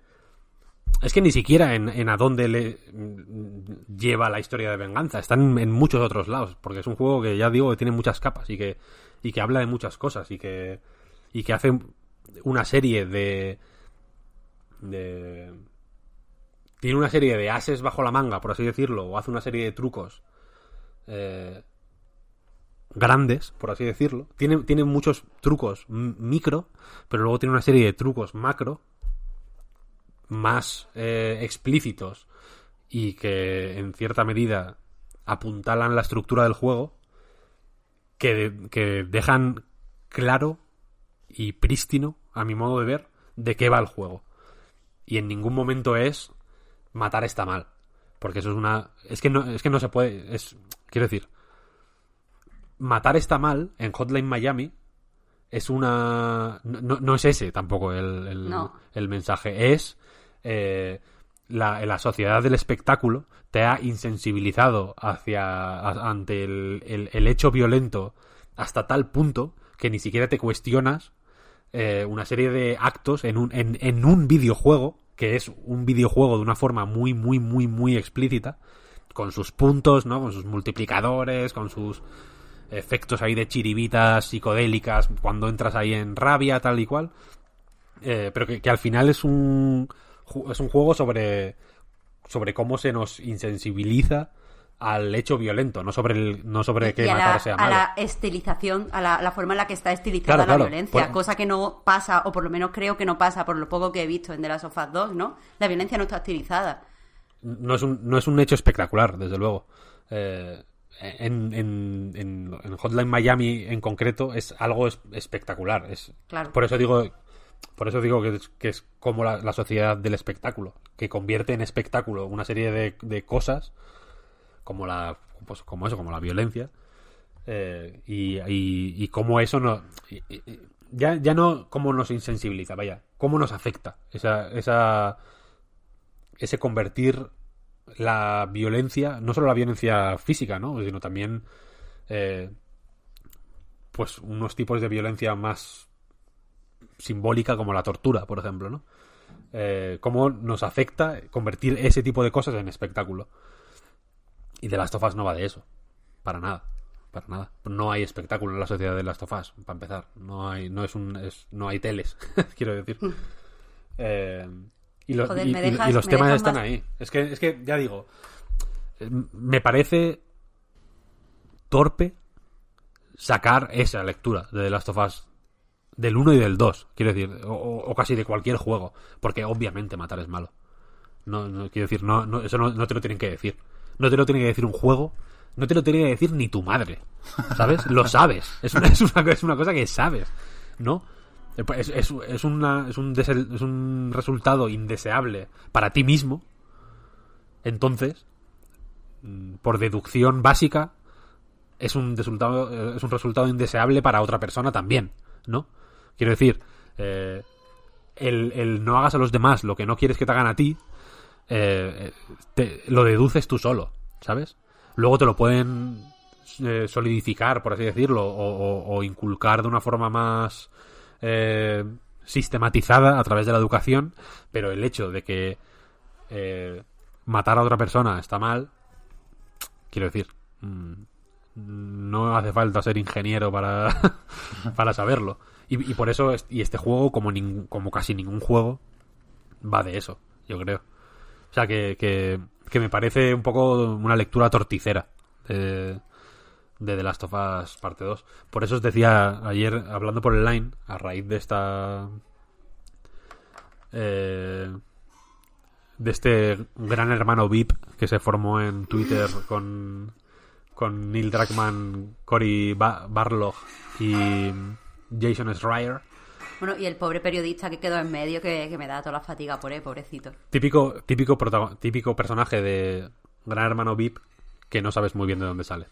es que ni siquiera en, en a dónde le lleva la historia de venganza. Está en, en muchos otros lados. Porque es un juego que ya digo que tiene muchas capas y que, y que habla de muchas cosas y que, y que hace una serie de... de tiene una serie de ases bajo la manga, por así decirlo, o hace una serie de trucos eh, grandes, por así decirlo. Tiene, tiene muchos trucos micro, pero luego tiene una serie de trucos macro más eh, explícitos y que en cierta medida apuntalan la estructura del juego que, que dejan claro y prístino, a mi modo de ver, de qué va el juego. Y en ningún momento es matar está mal. Porque eso es una. Es que no, es que no se puede. Es. Quiero decir. Matar está mal en Hotline Miami. Es una. No, no es ese tampoco el, el, No. el mensaje. Es. eh, la, la sociedad del espectáculo te ha insensibilizado hacia. ante el- el hecho violento hasta tal punto que ni siquiera te cuestionas eh, una serie de actos en un, en, en un videojuego, que es un videojuego de una forma muy, muy, muy, muy explícita, con sus puntos, ¿no? Con sus multiplicadores, con sus efectos ahí de chiribitas psicodélicas cuando entras ahí en rabia, tal y cual. Eh, pero que, que al final es un, es un juego sobre, sobre cómo se nos insensibiliza al hecho violento, no sobre el, no sobre que y a matar la, sea a malo. la estilización, a la, la forma en la que está estilizada Claro, la claro. violencia, Por- cosa que no pasa, o por lo menos creo que no pasa, por lo poco que he visto en The Last of Us 2, ¿no? La violencia no está estilizada. no es un, no es un hecho espectacular, desde luego. Eh, en, en, en, en Hotline Miami en concreto es algo es- espectacular. Es, Claro. Por eso digo, por eso digo que es, que es como la, la sociedad del espectáculo, que convierte en espectáculo una serie de, de cosas como la pues como eso, como la violencia. eh, y, y, cómo eso no y- y- y- ya, ya no cómo nos insensibiliza, vaya, cómo nos afecta esa, esa ese convertir la violencia, no solo la violencia física, ¿no? Sino también eh, pues unos tipos de violencia más simbólica como la tortura, por ejemplo, ¿no? Eh, cómo nos afecta convertir ese tipo de cosas en espectáculo. Y de Last of Us no va de eso. Para nada. Para nada. No hay espectáculo en la sociedad de Last of Us, para empezar. No hay, no es un, es- no hay teles, quiero decir. Eh, y, los- Joder, y- me y- y dejas- los temas dejas están más- ahí. Es que, es que, ya digo, me parece torpe sacar esa lectura de The Last of Us del 1 y del 2, quiero decir, o, o- o casi de cualquier juego, porque obviamente matar es malo. No, no quiero decir, no, no, eso no, no te lo tienen que decir. No te lo tiene que decir un juego, no te lo tiene que decir ni tu madre, ¿sabes? Lo sabes, es una, es una, es una cosa que sabes, ¿no? Es, es, es, una, es, un es un resultado indeseable para ti mismo, entonces, mm, por deducción básica, es un resultado, eh, es un resultado indeseable para otra persona también, ¿no? Quiero decir, eh, el, el no hagas a los demás lo que no quieres que te hagan a ti, eh, lo deduces tú solo, ¿sabes? Luego te lo pueden eh, solidificar, por así decirlo, o, inculcar de una forma más eh, sistematizada a través de la educación, pero el hecho de que eh, matar a otra persona está mal, quiero decir, mm, no hace falta ser ingeniero para, para saberlo. Y, por eso, es- y este juego, como, como casi ningún juego, va de eso, yo creo. O sea, que, que, que me parece un poco una lectura torticera de, de The Last of Us parte 2. Por eso os decía ayer, hablando por el line, a raíz de esta... eh, de este gran hermano VIP que se formó en Twitter con, con Neil Druckmann, Cory Ba- Barlog y Jason Schreier. Bueno, y el pobre periodista que quedó en medio que, que me da toda la fatiga por él, pobrecito. Típico, típico, típico personaje de Gran Hermano VIP que no sabes muy bien de dónde sale.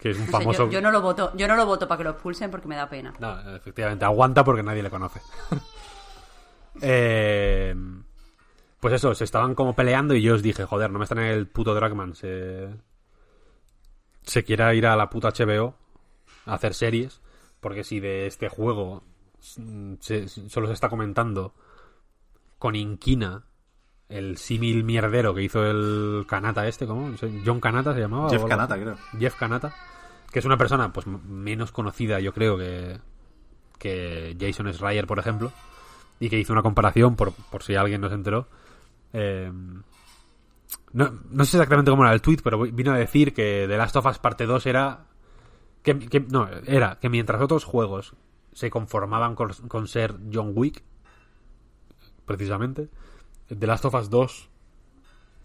Que es un No sé, famoso. yo, yo no lo voto, yo no lo voto para que lo expulsen porque me da pena. No, efectivamente, aguanta porque nadie le conoce. Eh, pues eso, se estaban como peleando y yo os dije, joder, no me están en el puto Dragman. Se, se quiera ir a la puta HBO a hacer series. Porque si de este juego se- solo se está comentando con inquina el símil mierdero que hizo el Kanata este, ¿cómo? John Kanata se llamaba. Jeff Kanata, creo. Jeff Kanata, que es una persona pues menos conocida, yo creo, que, que Jason Schreier, por ejemplo, y que hizo una comparación, por, por si alguien no se enteró. eh, no, no sé exactamente cómo era el tweet, pero vino a decir que The Last of Us Parte 2 era. Que, que- no, era que mientras otros juegos se conformaban con, con ser John Wick, precisamente, The Last of Us 2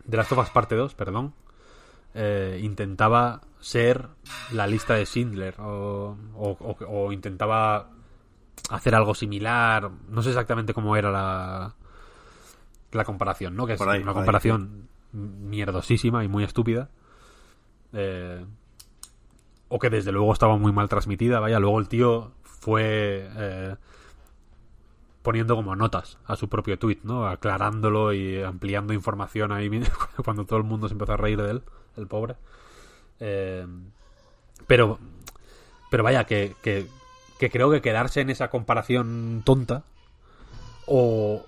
de Last of Us Parte 2, perdón, eh, intentaba ser la lista de Schindler o, o- o- o intentaba hacer algo similar. No sé exactamente cómo era la, la comparación, ¿no? Que es ahí, una ahí, comparación mierdosísima y muy estúpida. Eh, o que desde luego estaba muy mal transmitida. Vaya, luego el tío fue eh, poniendo como notas a su propio tweet, ¿no? Aclarándolo y ampliando información ahí cuando todo el mundo se empezó a reír de él, el pobre. Eh, pero, pero vaya, que, que, creo que quedarse en esa comparación tonta o,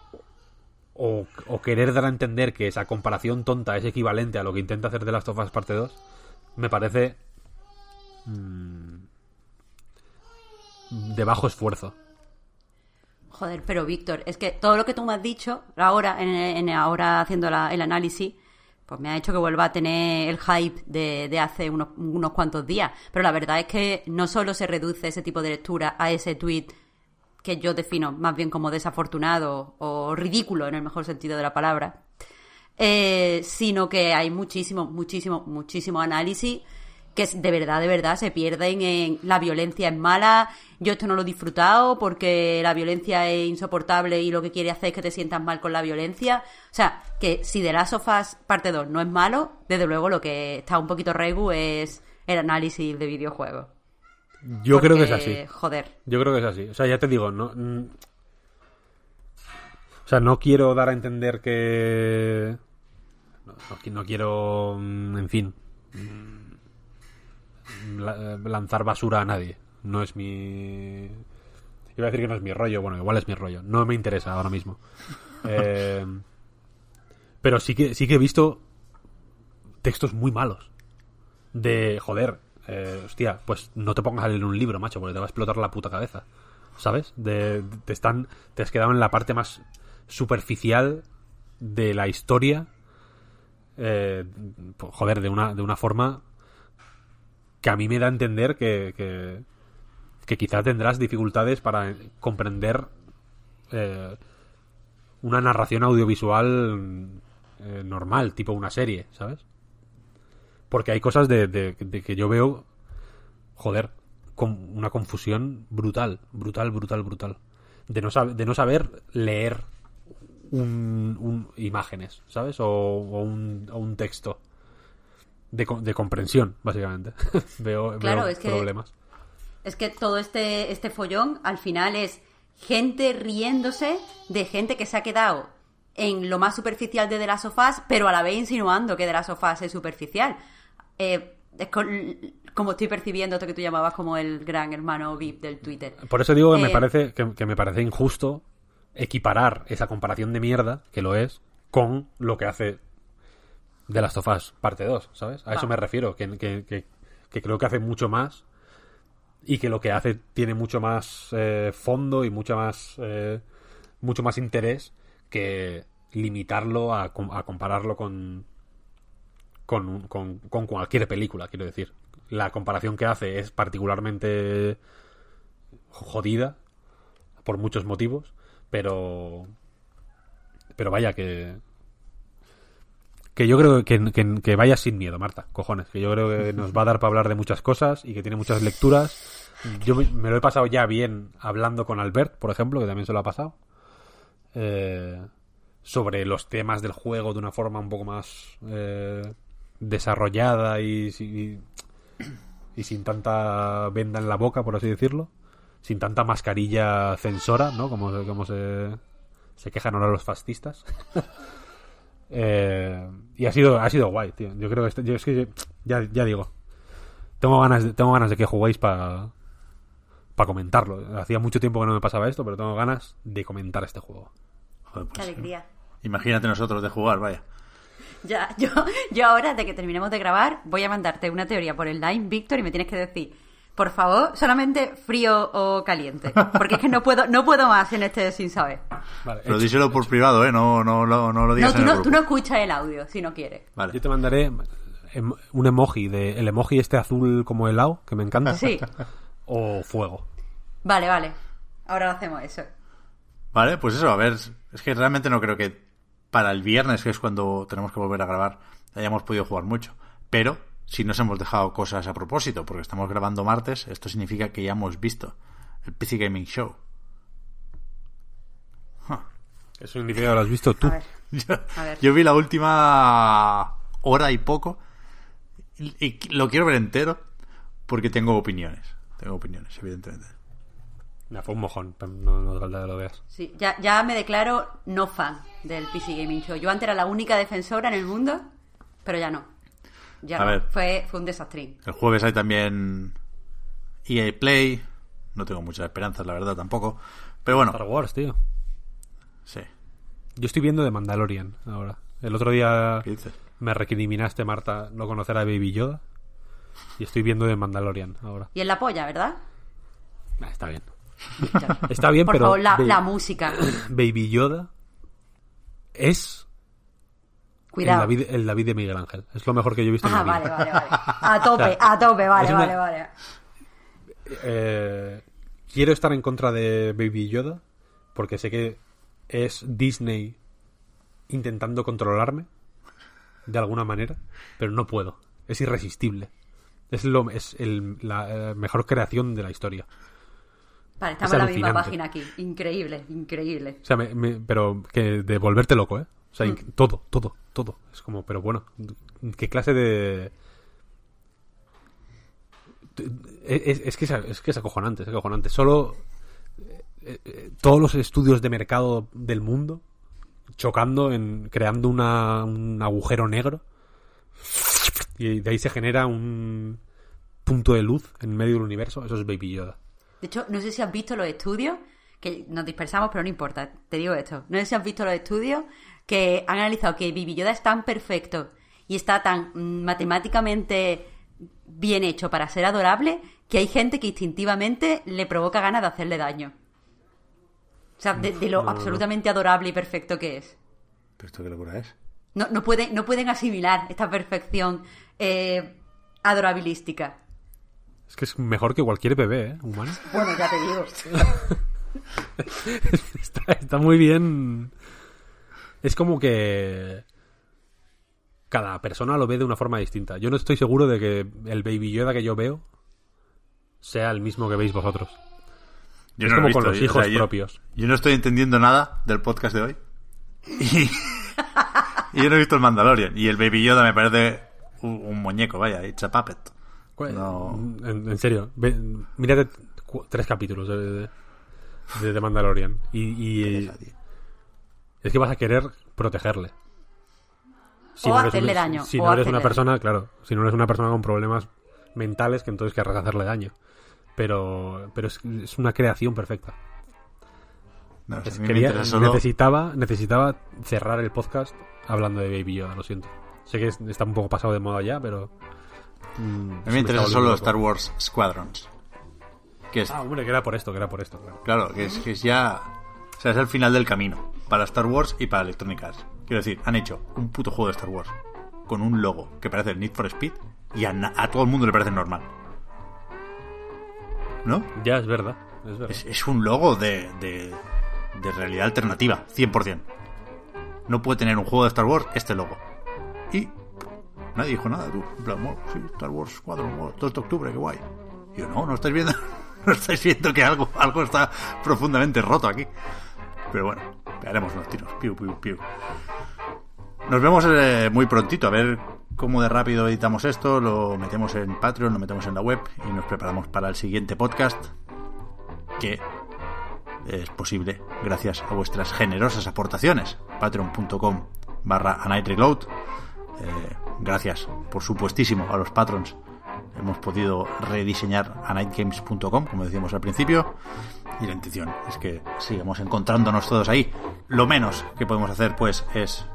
o, o querer dar a entender que esa comparación tonta es equivalente a lo que intenta hacer The Last of Parte 2, me parece mm, de bajo esfuerzo. Joder, pero Víctor, es que todo lo que tú me has dicho ahora, en, ahora haciendo la- el análisis, pues me ha hecho que vuelva a tener el hype de, de hace unos, unos cuantos días. Pero la verdad es que no solo se reduce ese tipo de lectura a ese tweet que yo defino más bien como desafortunado o ridículo en el mejor sentido de la palabra, eh, sino que hay muchísimo, muchísimo, muchísimo análisis que de verdad, de verdad se pierden en la violencia es mala, yo esto no lo he disfrutado porque la violencia es insoportable y lo que quiere hacer es que te sientas mal con la violencia. O sea, que si The Last of Us parte 2 no es malo, desde luego lo que está un poquito regu es el análisis de videojuegos. Yo creo que es así. Joder. Yo creo que es así. O sea, ya te digo, no. O sea, no quiero dar a entender que. No, no qui- no quiero. mm, En fin. La- lanzar basura a nadie. No es mi. Iba a decir que no es mi rollo. Bueno, igual es mi rollo. No me interesa ahora mismo. Eh, pero sí que, sí que he visto textos muy malos. De, joder, eh, hostia, pues no te pongas a leer un libro, macho, porque te va a explotar la puta cabeza. ¿Sabes? De, te están, te has quedado en la parte más superficial de la historia. eh, joder, de una, de una forma que a mí me da a entender que, que, quizá tendrás dificultades para comprender eh, una narración audiovisual eh, normal, tipo una serie, ¿sabes? Porque hay cosas de, de- que yo veo, joder, con una confusión brutal, brutal, brutal, brutal. De no, sab- de no saber leer un, un- imágenes, ¿sabes? O un, o un texto. De, de comprensión, básicamente. veo, Claro, veo es que- problemas. Es que todo este, este follón al final es gente riéndose de gente que se ha quedado en lo más superficial de The Last of Us, pero a la vez insinuando que The Last of Us es superficial. Eh, es con- como estoy percibiendo esto que tú llamabas como el gran hermano VIP del Twitter. Por eso digo que me Eh, parece que, que me parece injusto equiparar esa comparación de mierda, que lo es, con lo que hace The Last of Us parte 2, ¿sabes? A eso me refiero, que, que- que- que creo que hace mucho más y que lo que hace tiene mucho más eh, fondo y mucho más eh, mucho más interés que limitarlo a, a compararlo con con, con con cualquier película, quiero decir. La comparación que hace es particularmente jodida por muchos motivos, pero pero vaya que que yo creo que, que, que vaya sin miedo, Marta, cojones, que yo creo que nos va a dar para hablar de muchas cosas y que tiene muchas lecturas. Yo me, lo he pasado ya bien hablando con Albert, por ejemplo, que también se lo ha pasado, eh, sobre los temas del juego de una forma un poco más eh, desarrollada y, y sin tanta venda en la boca, por así decirlo, sin tanta mascarilla censora, ¿no? Como, como se quejan ahora los fascistas. Eh, y ha sido, ha sido guay, tío. Yo creo que, este- yo es que ya, ya digo, tengo ganas, de, tengo ganas de que juguéis para para comentarlo. Hacía mucho tiempo que no me pasaba esto, pero tengo ganas de comentar este juego. Joder, Qué pues, alegría. Imagínate nosotros de jugar, vaya. Ya, yo, yo ahora, de que terminemos de grabar, voy a mandarte una teoría por el line, Víctor, y me tienes que decir, por favor, solamente frío o caliente. Porque es que no puedo, no pudo más en este sin saber. Vale, Pero hecho. díselo por privado, ¿eh? No, no, no, no lo No, digas tú en el no, grupo. tú no escuchas el audio, si no quieres. Vale. Yo te mandaré em- un emoji de el emoji este azul como helado que me encanta Sí. o fuego. Vale, vale. Ahora hacemos eso. Vale, pues eso, a ver, es que realmente no creo que para el viernes, que es cuando tenemos que volver a grabar, hayamos podido jugar mucho. Pero si nos hemos dejado cosas a propósito, porque estamos grabando martes, esto significa que ya hemos visto el PC Gaming Show. Eso significa que lo has visto tú. A ver, Yo, A ver. yo vi la última hora y poco y, y lo quiero ver entero porque tengo opiniones. Tengo opiniones, evidentemente. Nah, fue un mojón, pero no, no falta que lo veas. Sí, ya, ya me declaro no fan del PC Gaming Show. Yo antes era la única defensora en el mundo, pero ya no. Ya A no. ver. Fue, fue un desastrín. El jueves hay también EA Play. No tengo muchas esperanzas, la verdad, tampoco. Pero bueno, Star Wars, tío. sí. Yo estoy viendo de Mandalorian ahora. El otro día ¿Qué dices? me recriminaste, Marta, no conocer a Baby Yoda. Y estoy viendo de Mandalorian ahora. Y en la polla, ¿verdad? Nah, está bien. Está bien, Por pero favor, la, la música. Baby Yoda es el Cuidado. David, el David de Miguel Ángel. Es lo mejor que yo he visto en Ah, mi vida. vale, vale, vale. A tope, a tope, vale, una- vale, vale. Eh, quiero estar en contra de Baby Yoda porque sé que es Disney intentando controlarme de alguna manera, pero no puedo. Es irresistible. Es, lo, es el- la eh, mejor creación de la historia. Vale, estamos Es en la misma página aquí. Increíble, increíble. O sea, me- me- pero que de volverte loco, ¿eh? O sea, todo, todo, todo. Es como, pero bueno, ¿qué clase de...? Es, que, es que es acojonante, es acojonante. Solo eh, eh, todos los estudios de mercado del mundo chocando en creando una, un agujero negro y de ahí se genera un punto de luz en medio del universo. Eso es Baby Yoda. De hecho, no sé si has visto los estudios, que nos dispersamos, pero no importa, te digo esto. No sé si has visto los estudios que han analizado que Baby Yoda es tan perfecto y está tan mm, matemáticamente bien hecho para ser adorable que hay gente que instintivamente le provoca ganas de hacerle daño. O sea, de, de lo no, no, no. absolutamente adorable y perfecto que es. ¿Pero esto qué locura es? No, no, pueden, no pueden asimilar esta perfección eh, adorabilística. Es que es mejor que cualquier bebé, ¿eh? Humano. Bueno, ya te digo. está, está muy bien. Es como que cada persona lo ve de una forma distinta. Yo no estoy seguro de que el Baby Yoda que yo veo sea el mismo que veis vosotros. Yo Es no lo como con visto, los o hijos sea, propios. Yo no estoy entendiendo nada del podcast de hoy. Y, y yo no he visto el Mandalorian. Y el Baby Yoda me parece un, un muñeco, vaya, it's a puppet. No. En, en serio, ve- mírate tres capítulos de, de, de Mandalorian. Y, y-. es que vas a querer protegerle. O eres hacerle un- daño, Si o no eres una persona, claro, si no eres una persona con problemas mentales, que entonces querrás hacerle daño. Pero, pero es, es una creación perfecta. No, o Es- quería- interesa solo- necesitaba, necesitaba cerrar el podcast hablando de Baby Yoda, lo siento. Sé que es- está un poco pasado de moda ya, pero... mm, A mí me interesa solo Star. Wars Squadrons. Que es, Ah, hombre, que era por esto, que era por esto, claro. claro, que es, que es ya. O sea, es el final del camino. Para Star Wars y para Electronic Arts. Quiero decir, han hecho un puto juego de Star Wars. Con un logo que parece el Need for Speed. Y a, todo el mundo le parece normal. ¿No? Ya, es verdad. Es verdad. Es, es un logo de, de, de realidad alternativa, 100%. No puede tener un juego de Star Wars este logo. Y nadie dijo nada, tú. En plan, "Oh, sí, Star Wars Squadron, oh, 2 de octubre, qué guay. Y yo, no, no estáis viendo, no estáis viendo que algo, algo está profundamente roto aquí. Pero bueno, pegaremos unos tiros. Nos vemos eh, muy prontito, a ver cómo de rápido editamos esto, lo metemos en Patreon, lo metemos en la web y nos preparamos para el siguiente podcast que es posible gracias a vuestras generosas aportaciones. Patreon.com barra. Eh, gracias, por supuestísimo, a los patrons. Hemos podido rediseñar anightgames.com, como decíamos al principio. Y la intención es que sigamos encontrándonos todos ahí. Lo menos que podemos hacer, pues, es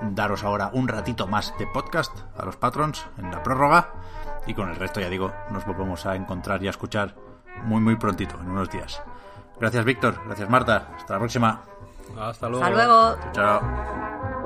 daros ahora un ratito más de podcast a los patrons en la prórroga. Y con el resto, ya digo, nos volvemos a encontrar y a escuchar muy, muy prontito, en unos días. Gracias, Víctor. Gracias, Marta. Hasta la próxima. Hasta luego. Hasta luego. Chao.